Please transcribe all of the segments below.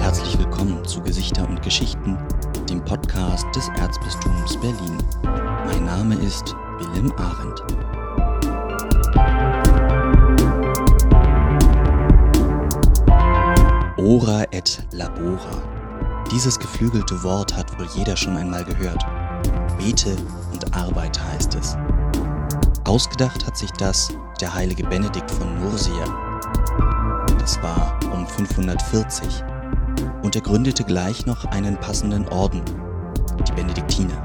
Herzlich willkommen zu Gesichter und Geschichten, dem Podcast des Erzbistums Berlin. Mein Name ist Willem Arendt. Ora et labora. Dieses geflügelte Wort hat wohl jeder schon einmal gehört. Bete und arbeite heißt es. Ausgedacht hat sich das der heilige Benedikt von Nursia. Das war um 540 und er gründete gleich noch einen passenden Orden, die Benediktiner.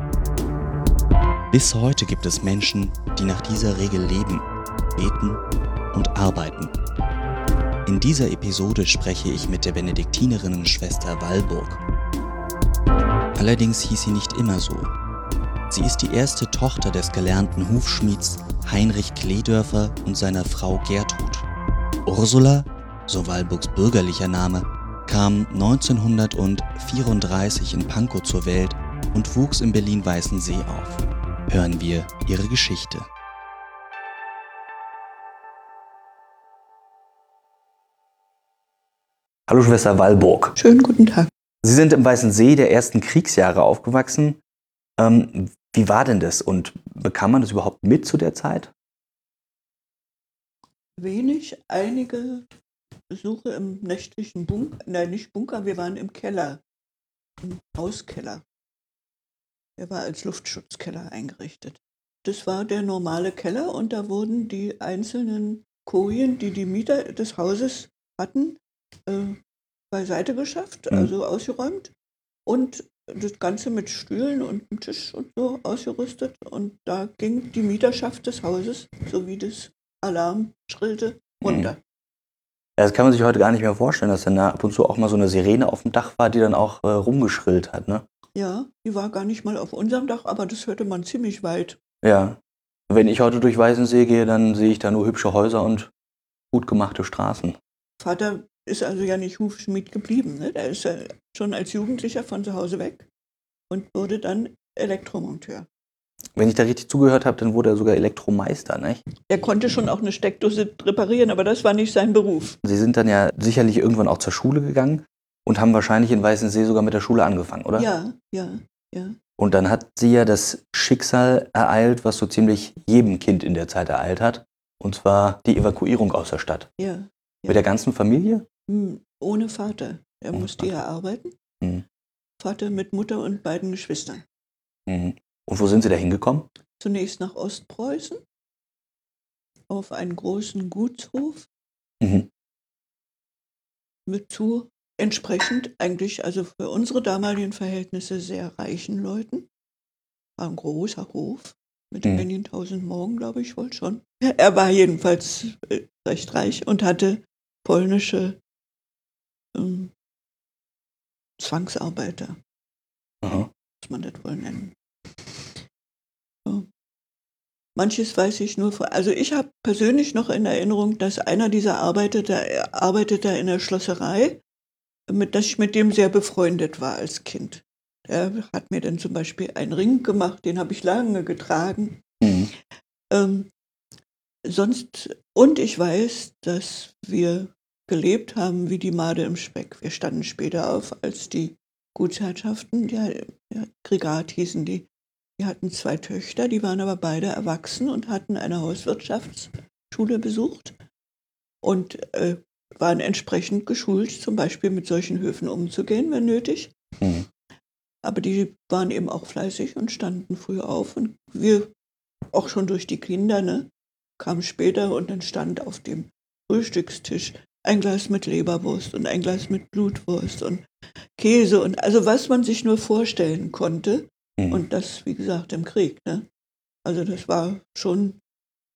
Bis heute gibt es Menschen, die nach dieser Regel leben, beten und arbeiten. In dieser Episode spreche ich mit der Benediktinerinnenschwester Walburg. Allerdings hieß sie nicht immer so. Sie ist die erste Tochter des gelernten Hufschmieds Heinrich Kledörfer und seiner Frau Gertrud. Ursula, so Walburgs bürgerlicher Name, kam 1934 in Pankow zur Welt und wuchs in Berlin-Weißensee auf. Hören wir ihre Geschichte. Hallo Schwester Walburg. Schönen guten Tag. Sie sind im Weißen See der ersten Kriegsjahre aufgewachsen. Ähm, wie war denn das und bekam man das überhaupt mit zu der Zeit? Wenig, einige Besuche im nächtlichen Bunker, nein, nicht Bunker, wir waren im Keller, im Hauskeller. Der war als Luftschutzkeller eingerichtet. Das war der normale Keller und da wurden die einzelnen Kojen, die die Mieter des Hauses hatten, äh, beiseite geschafft, Mhm. also ausgeräumt und das Ganze mit Stühlen und einem Tisch und so ausgerüstet und da ging die Mieterschaft des Hauses, so wie das Alarm schrillte, runter. Ja, Das kann man sich heute gar nicht mehr vorstellen, dass dann da ab und zu auch mal so eine Sirene auf dem Dach war, die dann auch äh, rumgeschrillt hat, ne? Ja, die war gar nicht mal auf unserem Dach, aber das hörte man ziemlich weit. Ja. Wenn ich heute durch Weißensee gehe, dann sehe ich da nur hübsche Häuser und gut gemachte Straßen. Vater ist also ja nicht Hufschmied geblieben. Ne? Der ist ja schon als Jugendlicher von zu Hause weg und wurde dann Elektromonteur. Wenn ich da richtig zugehört habe, dann wurde er sogar Elektromeister, nicht? Er konnte schon auch eine Steckdose reparieren, aber das war nicht sein Beruf. Sie sind dann ja sicherlich irgendwann auch zur Schule gegangen und haben wahrscheinlich in Weißensee sogar mit der Schule angefangen, oder? Ja, ja, ja. Und dann hat sie ja das Schicksal ereilt, was so ziemlich jedem Kind in der Zeit ereilt hat. Und zwar die Evakuierung aus der Stadt. ja. Mit der ganzen Familie? Hm, Ohne Vater. Er Ohne musste ja arbeiten. Mhm. Vater mit Mutter und beiden Geschwistern. Mhm. Und wo sind Sie da hingekommen? Zunächst nach Ostpreußen auf einen großen Gutshof Mhm. mit zu entsprechend eigentlich, also für unsere damaligen Verhältnisse sehr reichen Leuten. War ein großer Hof mit Mhm. einigen tausend Morgen, glaube ich wohl schon. Er war jedenfalls äh, recht reich und hatte polnische ähm, Zwangsarbeiter, Aha. muss man das wohl nennen. So. Manches weiß ich nur von, also ich habe persönlich noch in Erinnerung, dass einer dieser Arbeiter, er arbeitete in der Schlosserei, mit, dass ich mit dem sehr befreundet war als Kind. Der hat mir dann zum Beispiel einen Ring gemacht, den habe ich lange getragen. Mhm. Ähm, sonst, und ich weiß, dass wir gelebt haben wie die Made im Speck. Wir standen später auf, als die Gutsherrschaften, ja, ja, Krigat hießen die, die hatten zwei Töchter, die waren aber beide erwachsen und hatten eine Hauswirtschaftsschule besucht und äh, waren entsprechend geschult, zum Beispiel mit solchen Höfen umzugehen, wenn nötig. Mhm. Aber die waren eben auch fleißig und standen früh auf und wir auch schon durch die Kinder, ne, kamen später und dann stand auf dem Frühstückstisch ein Glas mit Leberwurst und ein Glas mit Blutwurst und Käse und also was man sich nur vorstellen konnte. Mhm. Und das, wie gesagt, im Krieg. Ne? Also das war schon,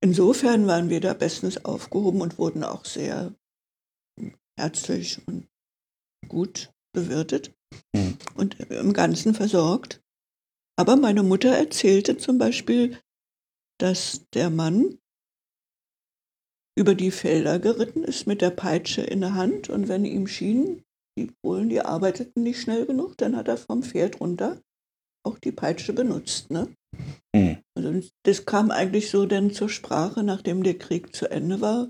insofern waren wir da bestens aufgehoben und wurden auch sehr herzlich und gut bewirtet Mhm. und im Ganzen versorgt. Aber meine Mutter erzählte zum Beispiel, dass der Mann über die Felder geritten ist mit der Peitsche in der Hand und wenn ihm schien, die Polen, die arbeiteten nicht schnell genug, dann hat er vom Pferd runter auch die Peitsche benutzt. Ne? Mhm. Und das kam eigentlich so dann zur Sprache, nachdem der Krieg zu Ende war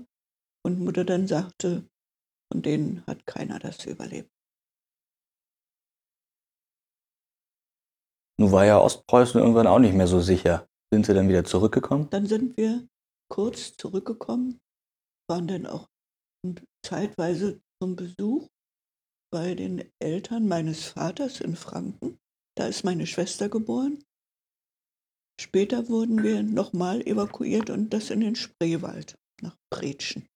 und Mutter dann sagte, von denen hat keiner das überlebt. Nun war ja Ostpreußen irgendwann auch nicht mehr so sicher. Sind Sie dann wieder zurückgekommen? Dann sind wir kurz zurückgekommen, waren dann auch zeitweise zum Besuch bei den Eltern meines Vaters in Franken. Da ist meine Schwester geboren. Später wurden wir nochmal evakuiert und das in den Spreewald nach Bretschen.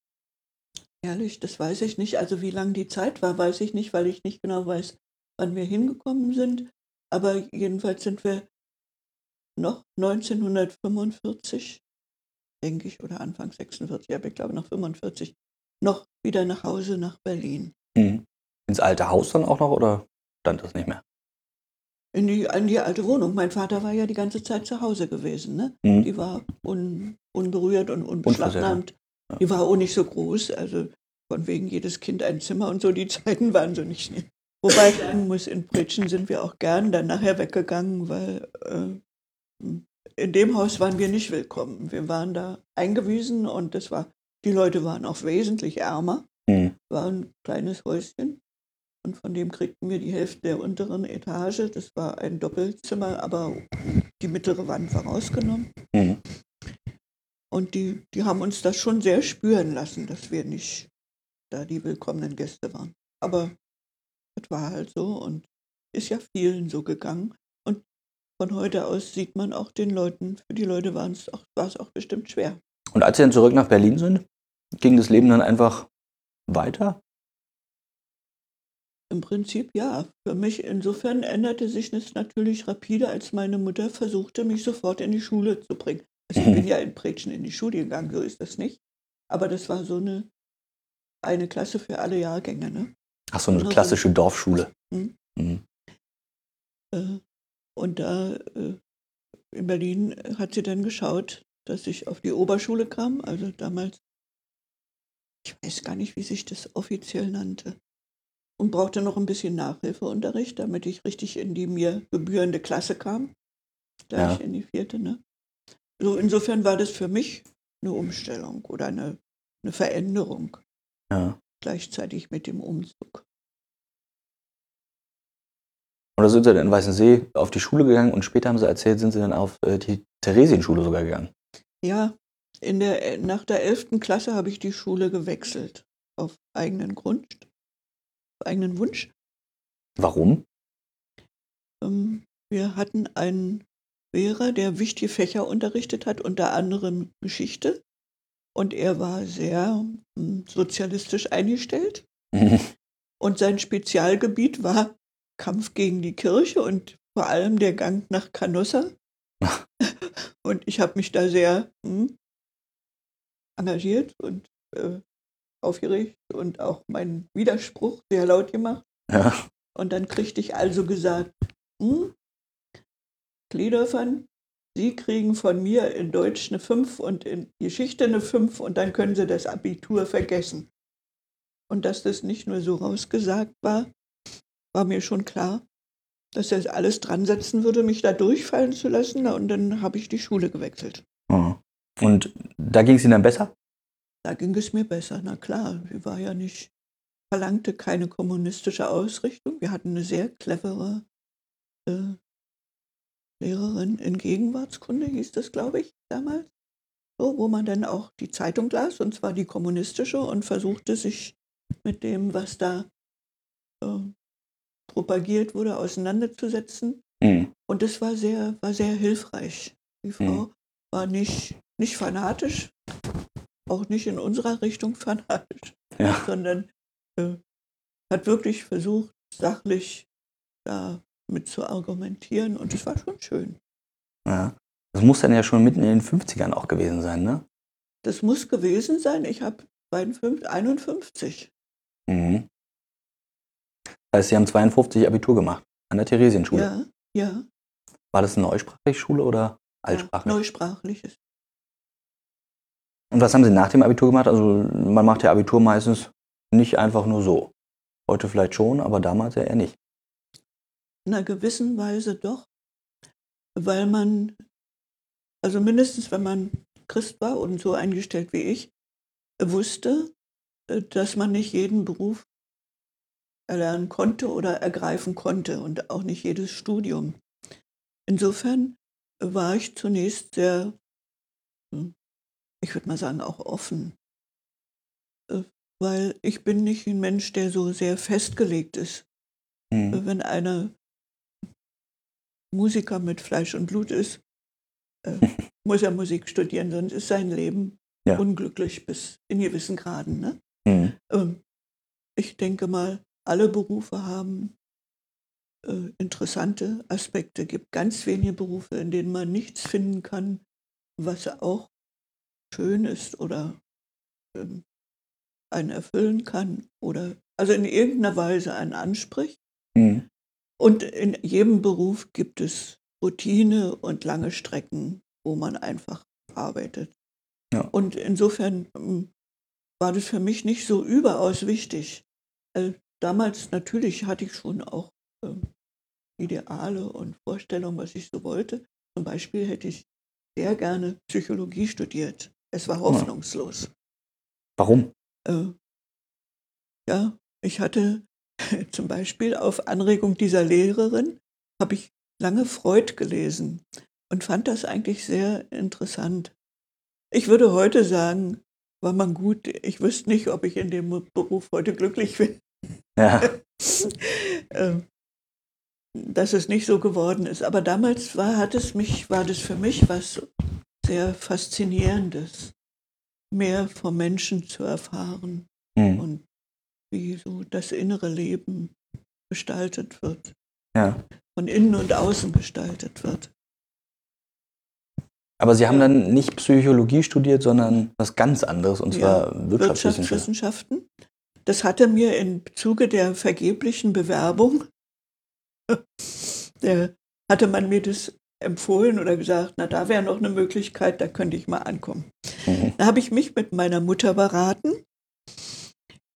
Ehrlich, das weiß ich nicht. Also wie lang die Zeit war, weiß ich nicht, weil ich nicht genau weiß, wann wir hingekommen sind. Aber jedenfalls sind wir noch 1945, denke ich, oder Anfang 46, aber ich glaube noch 45, noch wieder nach Hause nach Berlin. Mhm. Ins alte Haus dann auch noch oder stand das nicht mehr? In die, in die alte Wohnung. Mein Vater war ja die ganze Zeit zu Hause gewesen. Ne? Mhm. Die war un, unberührt und unbeschlagnahmt. Ja. Die war auch nicht so groß. Also von wegen jedes Kind ein Zimmer und so. Die Zeiten waren so nicht. Wobei ich sagen muss, in Pritschen sind wir auch gern dann nachher weggegangen, weil äh, in dem Haus waren wir nicht willkommen. Wir waren da eingewiesen und das war, die Leute waren auch wesentlich ärmer. Mhm. War ein kleines Häuschen und von dem kriegten wir die Hälfte der unteren Etage. Das war ein Doppelzimmer, aber die mittlere Wand war rausgenommen. Mhm. Und die, die haben uns das schon sehr spüren lassen, dass wir nicht da die willkommenen Gäste waren. Aber das war halt so und ist ja vielen so gegangen. Von heute aus sieht man auch den Leuten, für die Leute war es auch, auch bestimmt schwer. Und als Sie dann zurück nach Berlin sind, ging das Leben dann einfach weiter? Im Prinzip ja. Für mich insofern änderte sich das natürlich rapide, als meine Mutter versuchte, mich sofort in die Schule zu bringen. Also ich bin ja in Prätschen in die Schule gegangen, so ist das nicht. Aber das war so eine, eine Klasse für alle Jahrgänge. Ne? Ach so, eine klassische Dorfschule. Mhm. Mhm. Äh, Und da äh, in Berlin hat sie dann geschaut, dass ich auf die Oberschule kam. Also damals, ich weiß gar nicht, wie sich das offiziell nannte. Und brauchte noch ein bisschen Nachhilfeunterricht, damit ich richtig in die mir gebührende Klasse kam. Gleich Ja. in die vierte, ne? So, insofern war das für mich eine Umstellung oder eine, eine Veränderung Ja. gleichzeitig mit dem Umzug. Und da sind Sie dann in Weißensee auf die Schule gegangen und später haben Sie erzählt, sind Sie dann auf äh, die Theresienschule sogar gegangen. Ja, in der, nach der 11. Klasse habe ich die Schule gewechselt. Auf eigenen Grund, auf eigenen Wunsch. Warum? Ähm, wir hatten einen Lehrer, der wichtige Fächer unterrichtet hat, unter anderem Geschichte. Und er war sehr hm, sozialistisch eingestellt. Und sein Spezialgebiet war Kampf gegen die Kirche und vor allem der Gang nach Canossa. und ich habe mich da sehr hm, engagiert und äh, aufgeregt und auch meinen Widerspruch sehr laut gemacht. ja. Und dann kriegte ich also gesagt, hm, Kledorfern, Sie kriegen von mir in Deutsch eine 5 und in Geschichte eine 5 und dann können Sie das Abitur vergessen. Und dass das nicht nur so rausgesagt war, war mir schon klar, dass er alles dran setzen würde, mich da durchfallen zu lassen. Und dann habe ich die Schule gewechselt. Mhm. Und da ging es Ihnen dann besser? Da ging es mir besser, na klar. Sie war ja nicht, verlangte keine kommunistische Ausrichtung. Wir hatten eine sehr clevere äh, Lehrerin in Gegenwartskunde, hieß das, glaube ich, damals. So, wo man dann auch die Zeitung las, und zwar die kommunistische, und versuchte sich mit dem, was da äh, propagiert wurde, auseinanderzusetzen. Mhm. Und das war sehr, war sehr hilfreich. Die Frau Mhm. war nicht, nicht fanatisch, auch nicht in unserer Richtung fanatisch, Ja. sondern äh, hat wirklich versucht, sachlich da mit zu argumentieren. Und das war schon schön. ja. Das muss dann ja schon mitten in den 50ern auch gewesen sein, ne? Das muss gewesen sein. Ich habe 51. Mhm. Das heißt, Sie haben 52 Abitur gemacht an der Theresienschule. Ja, ja. War das eine neusprachliche Schule oder altsprachlich? Ja, neusprachliches. Und was haben Sie nach dem Abitur gemacht? Also man macht ja Abitur meistens nicht einfach nur so. Heute vielleicht schon, aber damals ja eher nicht. In einer gewissen Weise doch, weil man also mindestens wenn man Christ war und so eingestellt wie ich, wusste, äh, dass man nicht jeden Beruf erlernen konnte oder ergreifen konnte und auch nicht jedes Studium. Insofern war ich zunächst sehr, hm, ich würde mal sagen, auch offen, äh, weil ich bin nicht ein Mensch, der so sehr festgelegt ist. Mhm. Wenn einer Musiker mit Fleisch und Blut ist, äh, muss er Musik studieren, sonst ist sein Leben Ja. unglücklich bis in gewissen Graden. Ne? Mhm. Ähm, ich denke mal, alle Berufe haben äh, interessante Aspekte. Es gibt ganz wenige Berufe, in denen man nichts finden kann, was auch schön ist oder ähm, einen erfüllen kann oder also in irgendeiner Weise einen anspricht. Mhm. Und in jedem Beruf gibt es Routine und lange Strecken, wo man einfach arbeitet. Ja. Und insofern ähm, war das für mich nicht so überaus wichtig. Äh, damals natürlich hatte ich schon auch ähm, Ideale und Vorstellungen, was ich so wollte. Zum Beispiel hätte ich sehr gerne Psychologie studiert. Es war hoffnungslos. Warum? Äh, ja, ich hatte zum Beispiel auf Anregung dieser Lehrerin, habe ich lange Freud gelesen und fand das eigentlich sehr interessant. Ich würde heute sagen, war man gut, ich wüsste nicht, ob ich in dem Beruf heute glücklich bin, Ja. äh, dass es nicht so geworden ist. Aber damals war, hat es mich, war das für mich was sehr Faszinierendes, mehr vom Menschen zu erfahren Mhm. und wie so das innere Leben gestaltet wird, ja. von innen und außen gestaltet wird. Aber Sie haben dann nicht Psychologie studiert, sondern was ganz anderes, und Ja, zwar Wirtschaftswissenschaft. Wirtschaftswissenschaften. Das hatte mir im Zuge der vergeblichen Bewerbung, der, hatte man mir das empfohlen oder gesagt, na da wäre noch eine Möglichkeit, da könnte ich mal ankommen. Mhm. Da habe ich mich mit meiner Mutter beraten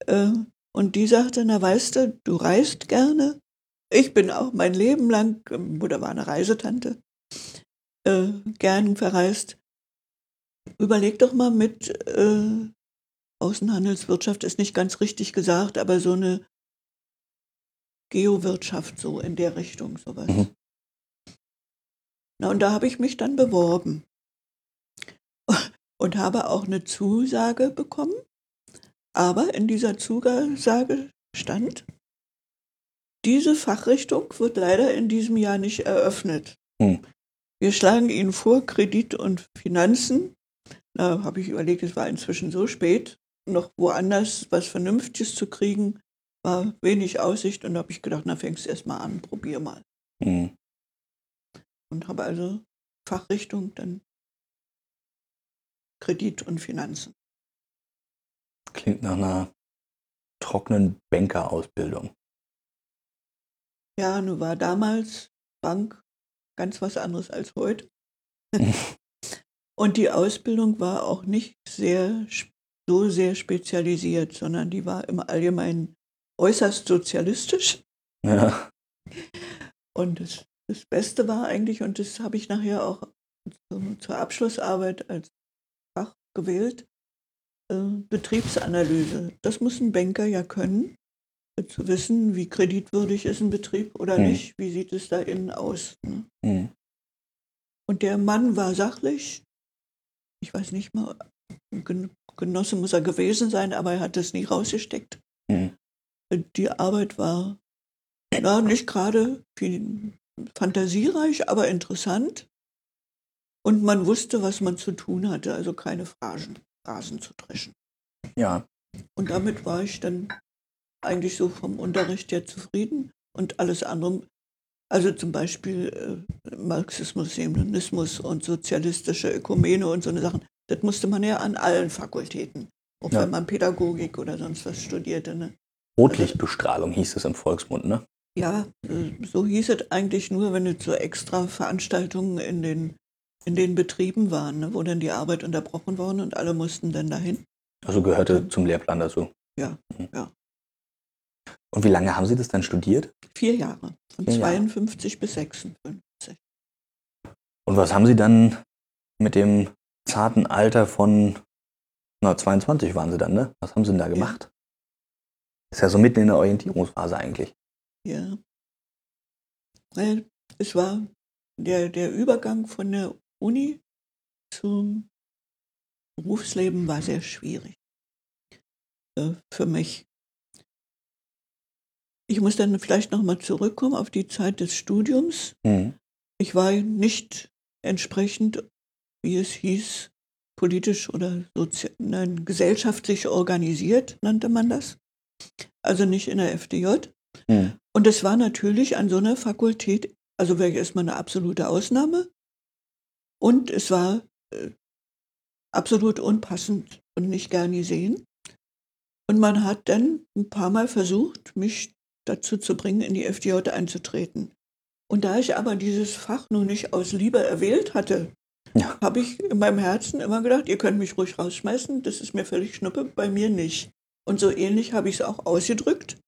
äh, und die sagte, na weißt du, du reist gerne. Ich bin auch mein Leben lang, äh, Mutter war eine Reisetante, äh, gern verreist. Überleg doch mal mit äh, Außenhandelswirtschaft ist nicht ganz richtig gesagt, aber so eine Geowirtschaft so in der Richtung sowas. Mhm. Na und da habe ich mich dann beworben und habe auch eine Zusage bekommen. Aber in dieser Zusage stand, diese Fachrichtung wird leider in diesem Jahr nicht eröffnet. Hm. Wir schlagen Ihnen vor, Kredit und Finanzen. Da habe ich überlegt, es war inzwischen so spät, noch woanders was Vernünftiges zu kriegen, war wenig Aussicht und da habe ich gedacht, na fängst erst mal an, probier mal. Mhm. Und habe also Fachrichtung dann Kredit und Finanzen. Klingt nach einer trockenen Bankerausbildung. Ja, nun war damals Bank ganz was anderes als heute. Und die Ausbildung war auch nicht sehr, so sehr spezialisiert, sondern die war im Allgemeinen äußerst sozialistisch. Ja. Und das, das Beste war eigentlich, und das habe ich nachher auch zum, zur Abschlussarbeit als Fach gewählt, äh, Betriebsanalyse. Das muss ein Banker ja können, äh, zu wissen, wie kreditwürdig ist ein Betrieb oder Hm. nicht, wie sieht es da innen aus. Ne? Mhm. Und der Mann war sachlich, ich weiß nicht mal, Genosse muss er gewesen sein, aber er hat es nie rausgesteckt. Mhm. Die Arbeit war ja, nicht gerade viel fantasiereich, aber interessant. Und man wusste, was man zu tun hatte, also keine Phrasen, Phrasen zu dreschen. Ja. Und damit war ich dann eigentlich so vom Unterricht her zufrieden und alles andere, also zum Beispiel äh, Marxismus, Leninismus und sozialistische Ökumene und so eine Sachen, das musste man ja an allen Fakultäten, auch Ja. wenn man Pädagogik oder sonst was studierte. Ne? Rotlichtbestrahlung hieß es im Volksmund, ne? Ja, äh, so hieß es eigentlich nur, wenn es so extra Veranstaltungen in den, in den Betrieben waren, ne, wo dann die Arbeit unterbrochen worden und alle mussten dann dahin. Also gehörte zum Lehrplan dazu. Ja, Mhm. ja. Und wie lange haben Sie das dann studiert? Vier Jahre, von Vier Jahre. 52 bis 56. Und was haben Sie dann mit dem zarten Alter von na, 22 waren sie dann, ne? Was haben sie denn da gemacht? Ist ja so mitten in der Orientierungsphase eigentlich. Ja. Es war der, der Übergang von der Uni zum Berufsleben war sehr schwierig äh, für mich. Ich muss dann vielleicht nochmal zurückkommen auf die Zeit des Studiums. Mhm. Ich war nicht entsprechend, wie es hieß, politisch oder sozi nein, gesellschaftlich organisiert, nannte man das. Also nicht in der FDJ. Mhm. Und es war natürlich an so einer Fakultät, also wäre erstmal eine absolute Ausnahme. Und es war äh, absolut unpassend und nicht gern gesehen. Und man hat dann ein paar Mal versucht, mich dazu zu bringen, in die FDJ einzutreten. Und da ich aber dieses Fach nun nicht aus Liebe erwählt hatte, Ja. habe ich in meinem Herzen immer gedacht, ihr könnt mich ruhig rausschmeißen, das ist mir völlig schnuppe, bei mir nicht. Und so ähnlich habe ich es auch ausgedrückt,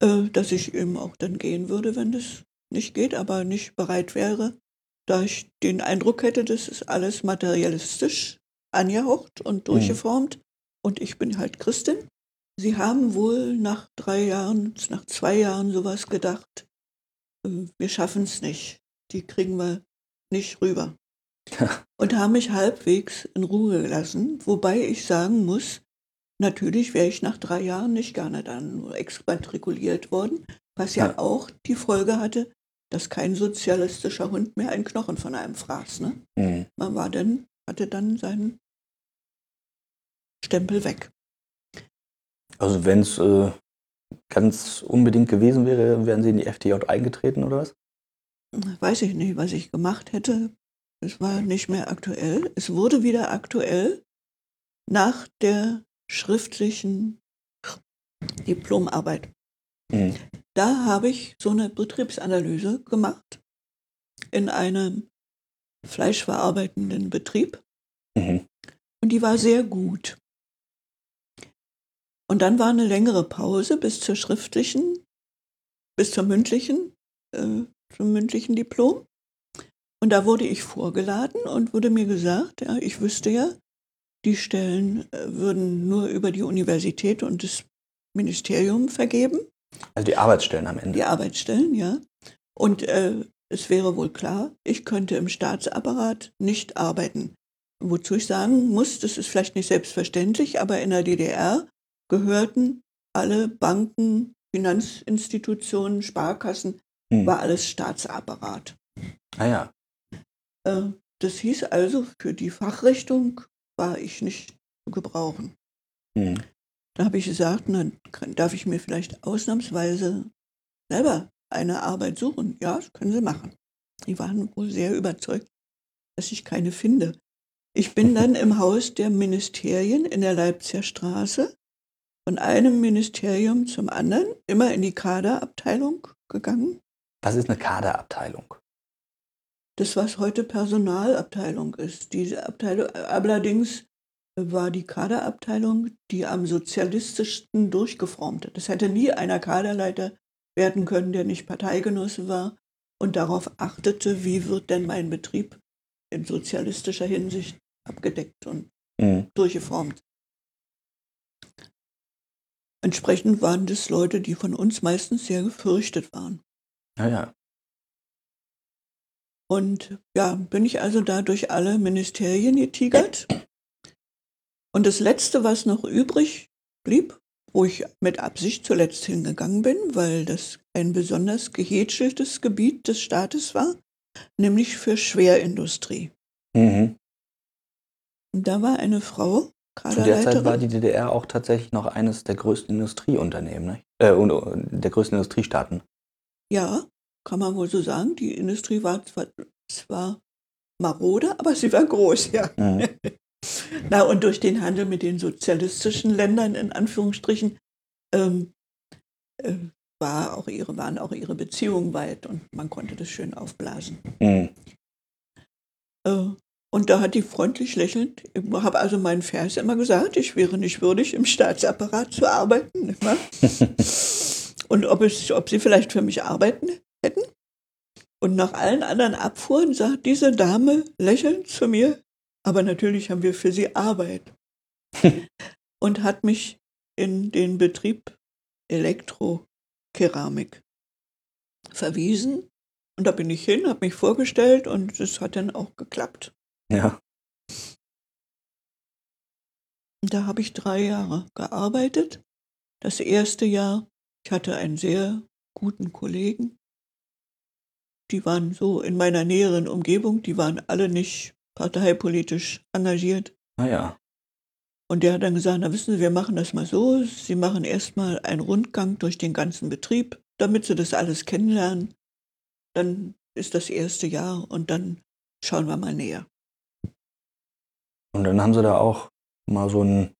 äh, dass ich eben auch dann gehen würde, wenn das nicht geht, aber nicht bereit wäre, da ich den Eindruck hätte, das ist alles materialistisch angehaucht und durchgeformt und ich bin halt Christin. Sie haben wohl nach drei Jahren, nach zwei Jahren sowas gedacht, äh, wir schaffen es nicht, die kriegen wir nicht rüber. Und haben mich halbwegs in Ruhe gelassen, wobei ich sagen muss, natürlich wäre ich nach drei Jahren nicht gerne dann exmatrikuliert worden, was ja, Ja. auch die Folge hatte, dass kein sozialistischer Hund mehr einen Knochen von einem fraß. Ne? Mhm. Man war dann, hatte dann seinen Stempel weg. Also wenn es äh, ganz unbedingt gewesen wäre, wären Sie in die FDJ eingetreten oder was? Weiß ich nicht, was ich gemacht hätte. Es war nicht mehr aktuell. Es wurde wieder aktuell nach der schriftlichen Diplomarbeit. Mhm. Da habe ich so eine Betriebsanalyse gemacht in einem fleischverarbeitenden Betrieb Mhm. und die war sehr gut. Und dann war eine längere Pause bis zur schriftlichen, bis zur mündlichen, äh, zum mündlichen Diplom. Und da wurde ich vorgeladen und wurde mir gesagt, ja, ich wüsste ja, die Stellen äh, würden nur über die Universität und das Ministerium vergeben, Also die Arbeitsstellen am Ende. die Arbeitsstellen, ja. Und äh, es wäre wohl klar, ich könnte im Staatsapparat nicht arbeiten. Wozu ich sagen muss, das ist vielleicht nicht selbstverständlich, aber in der DDR gehörten alle Banken, Finanzinstitutionen, Sparkassen, Mhm. war alles Staatsapparat. Ah ja. Äh, Das hieß also, für die Fachrichtung war ich nicht zu gebrauchen. Mhm. Da habe ich gesagt, na, kann- darf ich mir vielleicht ausnahmsweise selber eine Arbeit suchen? Ja, das können Sie machen. Die waren wohl sehr überzeugt, dass ich keine finde. Ich bin dann im Haus der Ministerien in der Leipziger Straße von einem Ministerium zum anderen, immer in die Kaderabteilung gegangen. Was ist eine Kaderabteilung? Das, was heute Personalabteilung ist. Diese Abteilung, allerdings war die Kaderabteilung die am sozialistischsten durchgeformte. Das hätte nie einer Kaderleiter werden können, der nicht Parteigenosse war und darauf achtete, wie wird denn mein Betrieb in sozialistischer Hinsicht abgedeckt und Mhm. durchgeformt. Entsprechend waren das Leute, die von uns meistens sehr gefürchtet waren. Ah ja. Und ja, bin ich also da durch alle Ministerien getigert. Und das Letzte, was noch übrig blieb, wo ich mit Absicht zuletzt hingegangen bin, weil das ein besonders gehätscheltes Gebiet des Staates war, nämlich für Schwerindustrie. Mhm. Und da war eine Frau, Zu der Zeit war Kaderleiterin. die DDR auch tatsächlich noch eines der größten Industrieunternehmen, ne? äh, der größten Industriestaaten. Ja, kann man wohl so sagen. Die Industrie war zwar, zwar marode, aber sie war groß, ja. Mhm. Na, und durch den Handel mit den sozialistischen Ländern, in Anführungsstrichen, ähm, äh, war auch ihre, waren auch ihre Beziehungen weit und man konnte das schön aufblasen. Mhm. Äh, und da hat die freundlich lächelnd, ich habe also meinen Vers immer gesagt, ich wäre nicht würdig, im Staatsapparat zu arbeiten. Und ob, es, ob sie vielleicht für mich arbeiten hätten. Und nach allen anderen Abfuhren sagt diese Dame lächelnd zu mir, aber natürlich haben wir für sie Arbeit. und hat mich in den Betrieb Elektrokeramik verwiesen. Und da bin ich hin, habe mich vorgestellt und es hat dann auch geklappt. Ja. Da habe ich drei Jahre gearbeitet. Das erste Jahr, ich hatte einen sehr guten Kollegen. Die waren so in meiner näheren Umgebung, die waren alle nicht parteipolitisch engagiert. Naja. Und der hat dann gesagt, na wissen Sie, wir machen das mal so. Sie machen erstmal einen Rundgang durch den ganzen Betrieb, damit Sie das alles kennenlernen. Dann ist das erste Jahr und dann schauen wir mal näher. Und dann haben Sie da auch mal so einen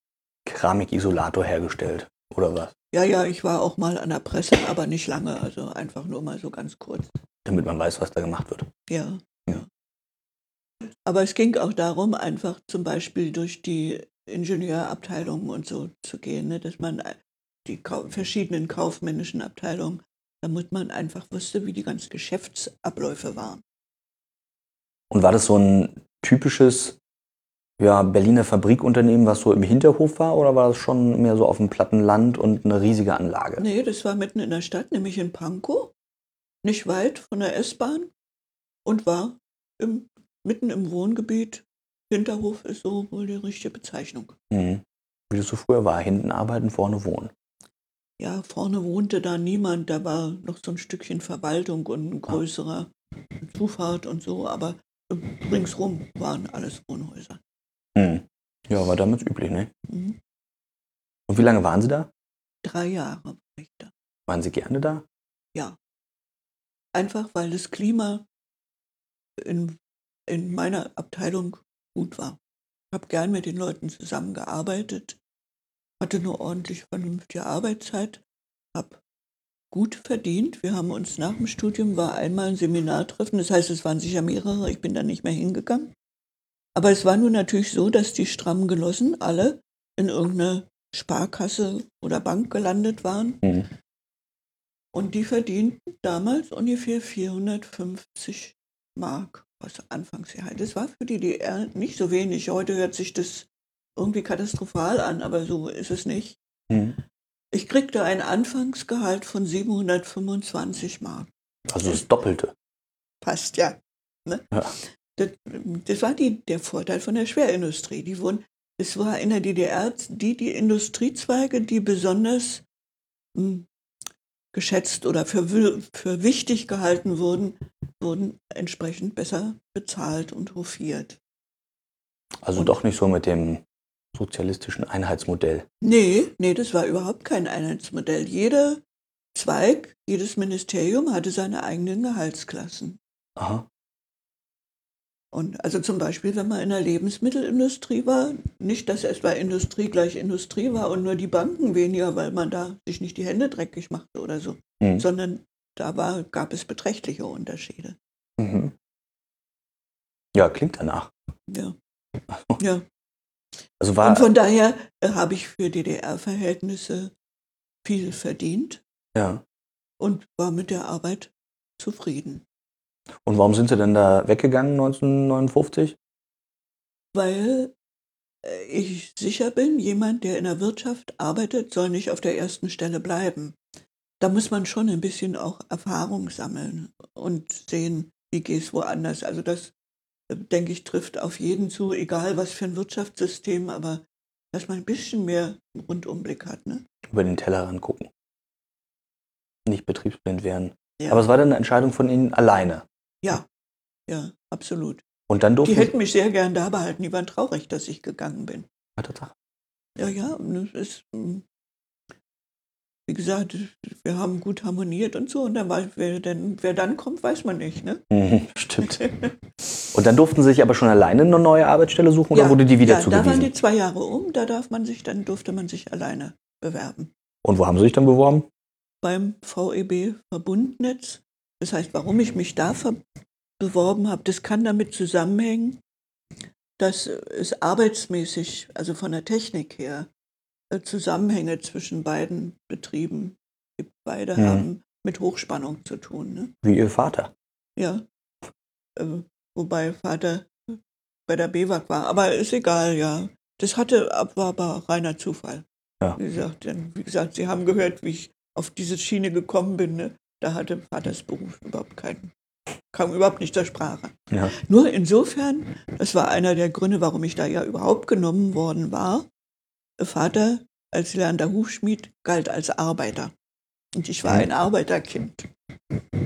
Keramikisolator hergestellt, oder was? Ja, ja, ich war auch mal an der Presse, aber nicht lange, also einfach nur mal so ganz kurz. Damit man weiß, was da gemacht wird. Ja, Ja. Aber es ging auch darum, einfach zum Beispiel durch die Ingenieurabteilungen und so zu gehen, ne, dass man die kau verschiedenen kaufmännischen Abteilungen, damit man einfach wusste, wie die ganzen Geschäftsabläufe waren. Und war das so ein typisches ja, Berliner Fabrikunternehmen, was so im Hinterhof war, oder war das schon mehr so auf dem platten Land und eine riesige Anlage? Nee, das war mitten in der Stadt, nämlich in Pankow, nicht weit von der S-Bahn und war im, mitten im Wohngebiet. Hinterhof ist so wohl die richtige Bezeichnung. Mhm. Wie das so früher war, hinten arbeiten, vorne wohnen. Ja, vorne wohnte da niemand, da war noch so ein Stückchen Verwaltung und ein größerer Zufahrt und so, aber ringsrum waren alles Wohnhäuser. Mhm. Ja, war damals üblich, ne? Mhm. Und wie lange waren Sie da? Drei Jahre war ich da. Waren Sie gerne da? Ja. Einfach weil das Klima in, in meiner Abteilung gut war. Ich habe gern mit den Leuten zusammengearbeitet, hatte eine ordentlich vernünftige Arbeitszeit, habe gut verdient. Wir haben uns nach dem Studium war einmal ein Seminartreffen, das heißt, es waren sicher mehrere, ich bin da nicht mehr hingegangen. Aber es war nun natürlich so, dass die strammen Genossen alle in irgendeiner Sparkasse oder Bank gelandet waren. Mhm. Und die verdienten damals ungefähr 450 Mark, was Anfangsgehalt. Das war für die DDR nicht so wenig. Heute hört sich das irgendwie katastrophal an, aber so ist es nicht. Mhm. Ich kriegte ein Anfangsgehalt von 725 Mark. Also das Doppelte. Passt ja. Ne? Ja. Das, das war die, der Vorteil von der Schwerindustrie. Die wurden, es war in der DDR die, die Industriezweige, die besonders hm, geschätzt oder für, für wichtig gehalten wurden, wurden entsprechend besser bezahlt und hofiert. Also Und- doch nicht so mit dem sozialistischen Einheitsmodell. Nee, nee, das war überhaupt kein Einheitsmodell. Jeder Zweig, jedes Ministerium hatte seine eigenen Gehaltsklassen. Aha. Und also zum Beispiel, wenn man in der Lebensmittelindustrie war, nicht, dass etwa Industrie gleich Industrie war und nur die Banken weniger, weil man da sich nicht die Hände dreckig machte oder so, Mhm. sondern da war, gab es beträchtliche Unterschiede. Mhm. Ja, klingt danach. Ja. ja. Also war, Und von daher äh, habe ich für DDR-Verhältnisse viel verdient ja. und war mit der Arbeit zufrieden. Und warum sind Sie denn da weggegangen 1959? Weil äh, ich sicher bin, jemand, der in der Wirtschaft arbeitet, soll nicht auf der ersten Stelle bleiben. Da muss man schon ein bisschen auch Erfahrung sammeln und sehen, wie geht es woanders. Also das, äh, denke ich, trifft auf jeden zu, egal was für ein Wirtschaftssystem, aber dass man ein bisschen mehr Rundumblick hat. Ne? Über den Tellerrand gucken. Nicht betriebsblind werden. Ja. Aber es war dann eine Entscheidung von Ihnen alleine. Ja, ja, absolut. Und dann Die durften hätten mich sehr gern da behalten. Die waren traurig, dass ich gegangen bin. Ja, Tatsache. Ja, ja, es ist, mm, wie gesagt, wir haben gut harmoniert und so. Und dann war, wer, denn, wer dann kommt, weiß man nicht. Ne? Mhm, Stimmt. Und dann durften Sie sich aber schon alleine eine neue Arbeitsstelle suchen oder wurde die wieder ja, da waren zugewiesen? die zwei Jahre um. Da darf man sich, dann durfte man sich alleine bewerben. Und wo haben Sie sich dann beworben? Beim VEB Verbundnetz. Das heißt, warum ich mich da beworben habe, das kann damit zusammenhängen, dass es arbeitsmäßig, also von der Technik her, äh, Zusammenhänge zwischen beiden Betrieben gibt. Beide Mhm. haben mit Hochspannung zu tun. Ne? Wie Ihr Vater. Ja. Äh, wobei Vater bei der BEWAG war. Aber ist egal, ja. Das hatte, war aber reiner Zufall. Ja. Wie gesagt, denn, wie gesagt, Sie haben gehört, wie ich auf diese Schiene gekommen bin. Ne? Da hatte Vaters Beruf überhaupt keinen, kam überhaupt nicht zur Sprache. Ja. Nur insofern, das war einer der Gründe, warum ich da ja überhaupt genommen worden war. Vater als lernender Hufschmied galt als Arbeiter. Und ich war ein Arbeiterkind.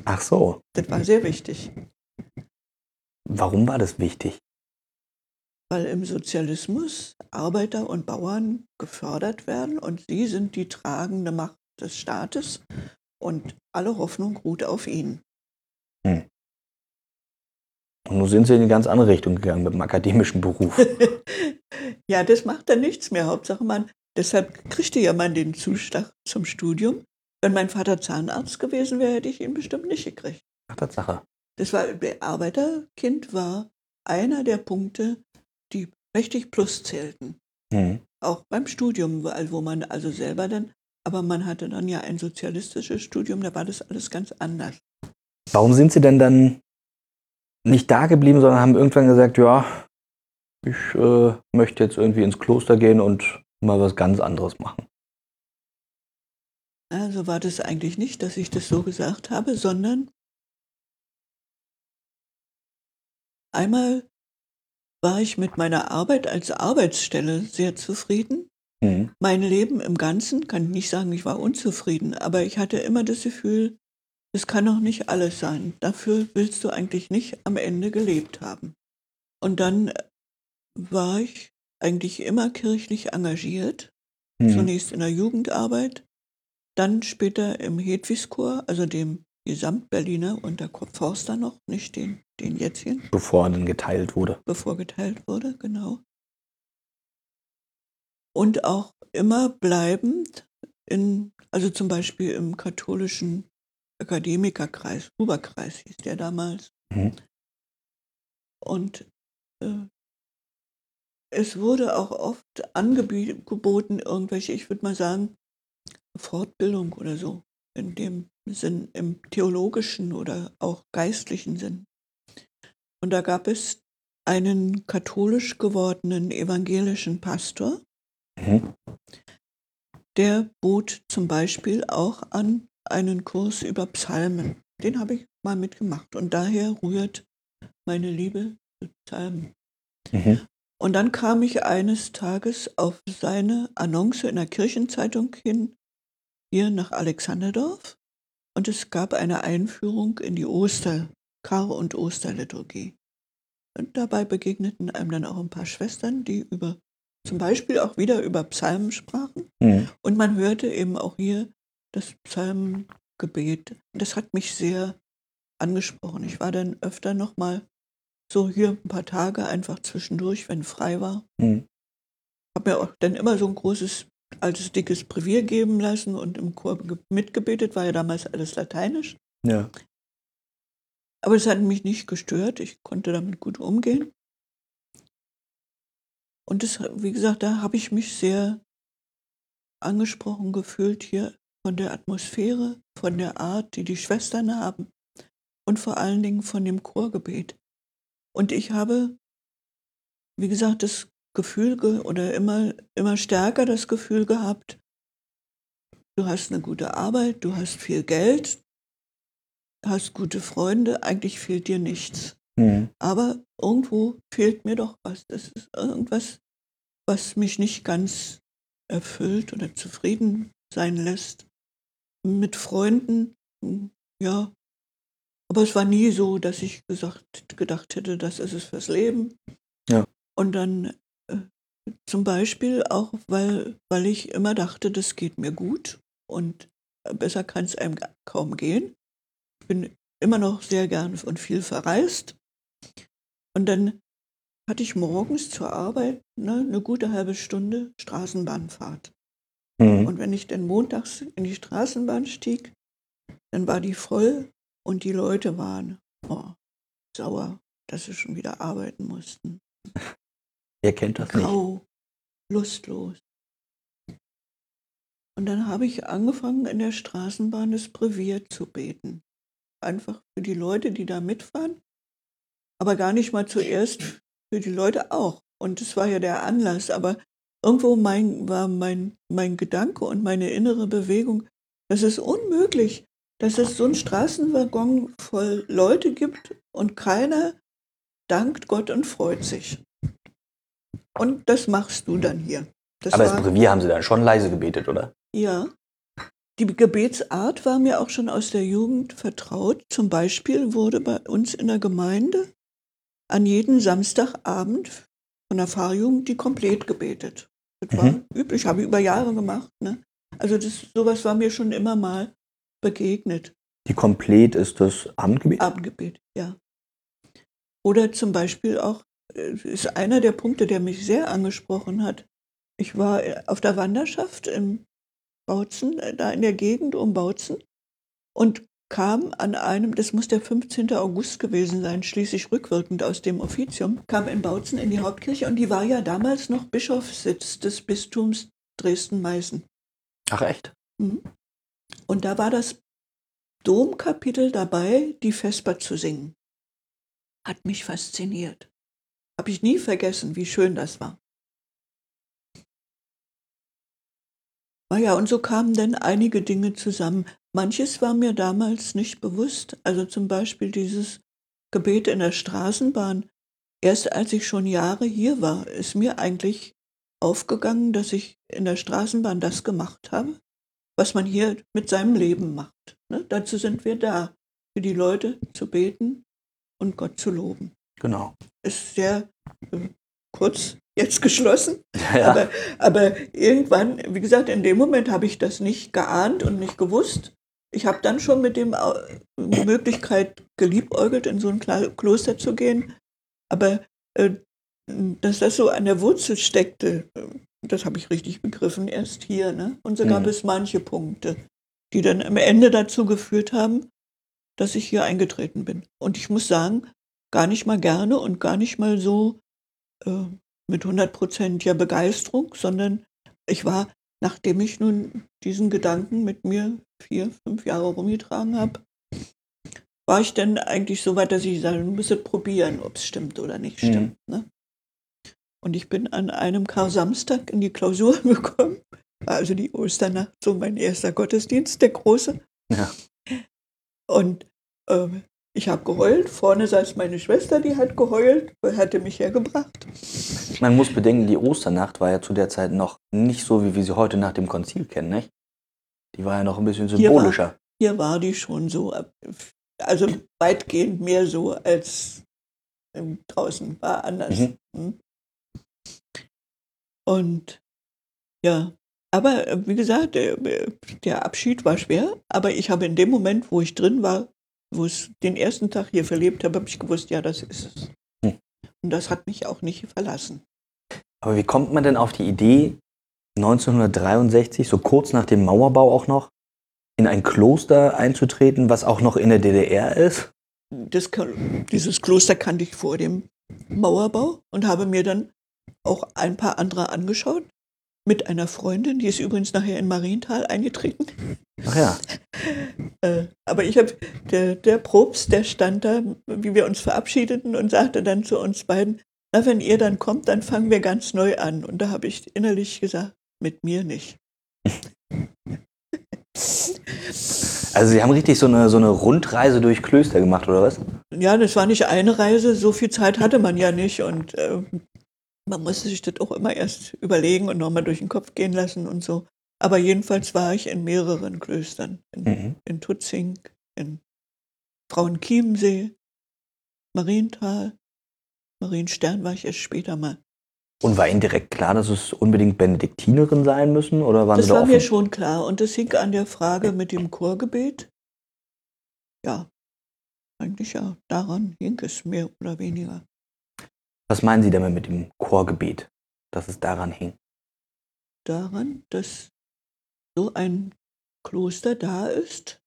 Ach so. Das war sehr wichtig, Warum war das wichtig? weil im Sozialismus Arbeiter und Bauern gefördert werden und sie sind die tragende Macht des Staates und alle Hoffnung ruht auf ihnen. Und nun sind Sie in eine ganz andere Richtung gegangen mit dem akademischen Beruf. ja, das macht dann nichts mehr. Hauptsache man, deshalb kriegte ja man den Zuschlag zum Studium. Wenn mein Vater Zahnarzt gewesen wäre, hätte ich ihn bestimmt nicht gekriegt. Ach, Tatsache. Das war, Arbeiterkind war einer der Punkte, die mächtig plus zählten. Hm. Auch beim Studium, wo man also selber dann, aber man hatte dann ja ein sozialistisches Studium, da war das alles ganz anders. Warum sind Sie denn dann nicht da geblieben, sondern haben irgendwann gesagt, ja, ich äh, möchte jetzt irgendwie ins Kloster gehen und mal was ganz anderes machen? Also war das eigentlich nicht, dass ich das so gesagt habe, sondern einmal war ich mit meiner Arbeit als Arbeitsstelle sehr zufrieden. Hm. Mein Leben im Ganzen, kann ich nicht sagen, ich war unzufrieden, aber ich hatte immer das Gefühl, es kann doch nicht alles sein. Dafür willst du eigentlich nicht am Ende gelebt haben. Und dann war ich eigentlich immer kirchlich engagiert, Hm. zunächst in der Jugendarbeit, dann später im Hedwigschor, also dem Gesamtberliner und der Forster noch, nicht den, den jetzigen, Bevor dann geteilt wurde. bevor geteilt wurde, genau. Und auch immer bleibend in, also zum Beispiel im katholischen Akademikerkreis, Huberkreis hieß der damals. Mhm. Und äh, es wurde auch oft angeboten, irgendwelche, ich würde mal sagen, Fortbildung oder so, in dem Sinn, im theologischen oder auch geistlichen Sinn. Und da gab es einen katholisch gewordenen evangelischen Pastor, Mhm. der bot zum Beispiel auch an einen Kurs über Psalmen. Den habe ich mal mitgemacht und daher rührt meine Liebe zu Psalmen. Mhm. Und dann kam ich eines Tages auf seine Annonce in der Kirchenzeitung hin, hier nach Alexanderdorf. Und es gab eine Einführung in die Oster, Kar- und Osterliturgie. Und dabei begegneten einem dann auch ein paar Schwestern, die über, zum Beispiel auch wieder über Psalmen sprachen. Mhm. Und man hörte eben auch hier das Psalmengebet. Das hat mich sehr angesprochen. Ich war dann öfter nochmal so hier ein paar Tage einfach zwischendurch, wenn frei war. Mhm. Habe mir auch dann immer so ein großes, altes, dickes Brevier geben lassen und im Chor ge- mitgebetet, war ja damals alles lateinisch. Ja. Aber es hat mich nicht gestört. Ich konnte damit gut umgehen. Und das, wie gesagt, da habe ich mich sehr angesprochen gefühlt hier von der Atmosphäre, von der Art, die die Schwestern haben und vor allen Dingen von dem Chorgebet. Und ich habe, wie gesagt, das Gefühl ge oder immer, immer stärker das Gefühl gehabt, du hast eine gute Arbeit, du hast viel Geld, hast gute Freunde, eigentlich fehlt dir nichts. Mhm. Aber irgendwo fehlt mir doch was. Das ist irgendwas, was mich nicht ganz erfüllt oder zufrieden sein lässt. Mit Freunden, hm, ja. Aber es war nie so, dass ich gesagt, gedacht hätte, das ist es fürs Leben. Ja. Und dann äh, zum Beispiel auch, weil, weil ich immer dachte, das geht mir gut und besser kann es einem kaum gehen. Ich bin immer noch sehr gern und viel verreist. Und dann hatte ich morgens zur Arbeit ne, eine gute halbe Stunde Straßenbahnfahrt. Mhm. Und wenn ich dann montags in die Straßenbahn stieg, dann war die voll und die Leute waren oh, sauer, dass sie schon wieder arbeiten mussten. Wer kennt das nicht? Grau, lustlos. Und dann habe ich angefangen, in der Straßenbahn das Brevier zu beten. einfach für die Leute, die da mitfahren, aber gar nicht mal zuerst für die Leute auch. Und das war ja der Anlass, aber irgendwo mein, war mein, mein Gedanke und meine innere Bewegung, das ist unmöglich, dass es so einen Straßenwaggon voll Leute gibt und keiner dankt Gott und freut sich. Und das machst du dann hier. Das Aber das war- Brevier haben Sie dann schon leise gebetet, oder? ja. Die Gebetsart war mir auch schon aus der Jugend vertraut. Zum Beispiel wurde bei uns in der Gemeinde an jeden Samstagabend von der Pfarrjugend die Komplett gebetet. Das war Mhm. üblich, habe ich über Jahre gemacht. Ne? Also das, sowas war mir schon immer mal begegnet. Die Komplett ist das Abendgebet. Abendgebet, ja. Oder zum Beispiel auch, äh, ist einer der Punkte, der mich sehr angesprochen hat. Ich war äh, auf der Wanderschaft in Bautzen, äh, da in der Gegend um Bautzen und kam an einem, das muss der 15. August gewesen sein, schließlich rückwirkend aus dem Offizium, kam in Bautzen in die Hauptkirche und die war ja damals noch Bischofssitz des Bistums Dresden-Meißen. Ach echt? Mhm. Und da war das Domkapitel dabei, die Vesper zu singen. Hat mich fasziniert. Habe ich nie vergessen, wie schön das war. Naja, und so kamen dann einige Dinge zusammen. Manches war mir damals nicht bewusst. Also zum Beispiel dieses Gebet in der Straßenbahn. Erst als ich schon Jahre hier war, ist mir eigentlich aufgegangen, dass ich in der Straßenbahn das gemacht habe, was man hier mit seinem Leben macht. Ne? Dazu sind wir da, für die Leute zu beten und Gott zu loben. Genau. Ist sehr äh, kurz jetzt geschlossen, Ja. aber, aber irgendwann, wie gesagt, in dem Moment habe ich das nicht geahnt und nicht gewusst. Ich habe dann schon mit dem Au- Möglichkeit geliebäugelt, in so ein Kloster zu gehen, aber äh, dass das so an der Wurzel steckte, äh, das habe ich richtig begriffen erst hier. Ne? Und so gab Mhm. es manche Punkte, die dann am Ende dazu geführt haben, dass ich hier eingetreten bin. Und ich muss sagen, gar nicht mal gerne und gar nicht mal so äh, mit hundertprozentiger Begeisterung, sondern ich war, nachdem ich nun diesen Gedanken mit mir vier, fünf Jahre rumgetragen habe, war ich dann eigentlich so weit, dass ich sage, du musst probieren, ob es stimmt oder nicht Mhm. stimmt. Ne? Und ich bin an einem Kar-Samstag in die Klausur gekommen, also die Osternacht, so mein erster Gottesdienst, der große. Ja. Und ähm, ich habe geheult. Vorne saß meine Schwester, die hat geheult, hatte mich hergebracht. Man muss bedenken, die Osternacht war ja zu der Zeit noch nicht so, wie wir sie heute nach dem Konzil kennen, nicht? Die war ja noch ein bisschen Hier war- symbolischer. Hier war die schon so, äh, also weitgehend mehr so als draußen, war anders. Mhm. Hm. Und ja, aber äh, wie gesagt, der, der Abschied war schwer, aber ich habe in dem Moment, wo ich drin war, wo ich den ersten Tag hier verlebt habe, habe ich gewusst, ja, das ist es. Hm. Und das hat mich auch nicht verlassen. Aber wie kommt man denn auf die Idee, 1963, so kurz nach dem Mauerbau auch noch, in ein Kloster einzutreten, was auch noch in der DDR ist? Das, dieses Kloster kannte ich vor dem Mauerbau und habe mir dann auch ein paar andere angeschaut. Mit einer Freundin, die ist übrigens nachher in Marienthal eingetreten. Ach ja. Äh, aber ich habe, der, der Probst, der stand da, wie wir uns verabschiedeten und sagte dann zu uns beiden, na, wenn ihr dann kommt, dann fangen wir ganz neu an. Und da habe ich innerlich gesagt, mit mir nicht. Also Sie haben richtig so eine, so eine Rundreise durch Klöster gemacht, oder was? Ja, das war nicht eine Reise, so viel Zeit hatte man ja nicht und äh, man musste sich das auch immer erst überlegen und nochmal durch den Kopf gehen lassen und so. Aber jedenfalls war ich in mehreren Klöstern, in, Mhm. in Tutzing, in Frauenchiemsee, Marienthal, Marienstern war ich erst später mal. Und war Ihnen direkt klar, dass es unbedingt Benediktinerin sein müssen? Oder waren Das Sie da war offen? mir schon klar und das hing an der Frage mit dem Chorgebet. Ja, eigentlich ja, daran hing es mehr oder weniger. Was meinen Sie damit mit dem Chorgebet, dass es daran hing? daran, dass so ein Kloster da ist,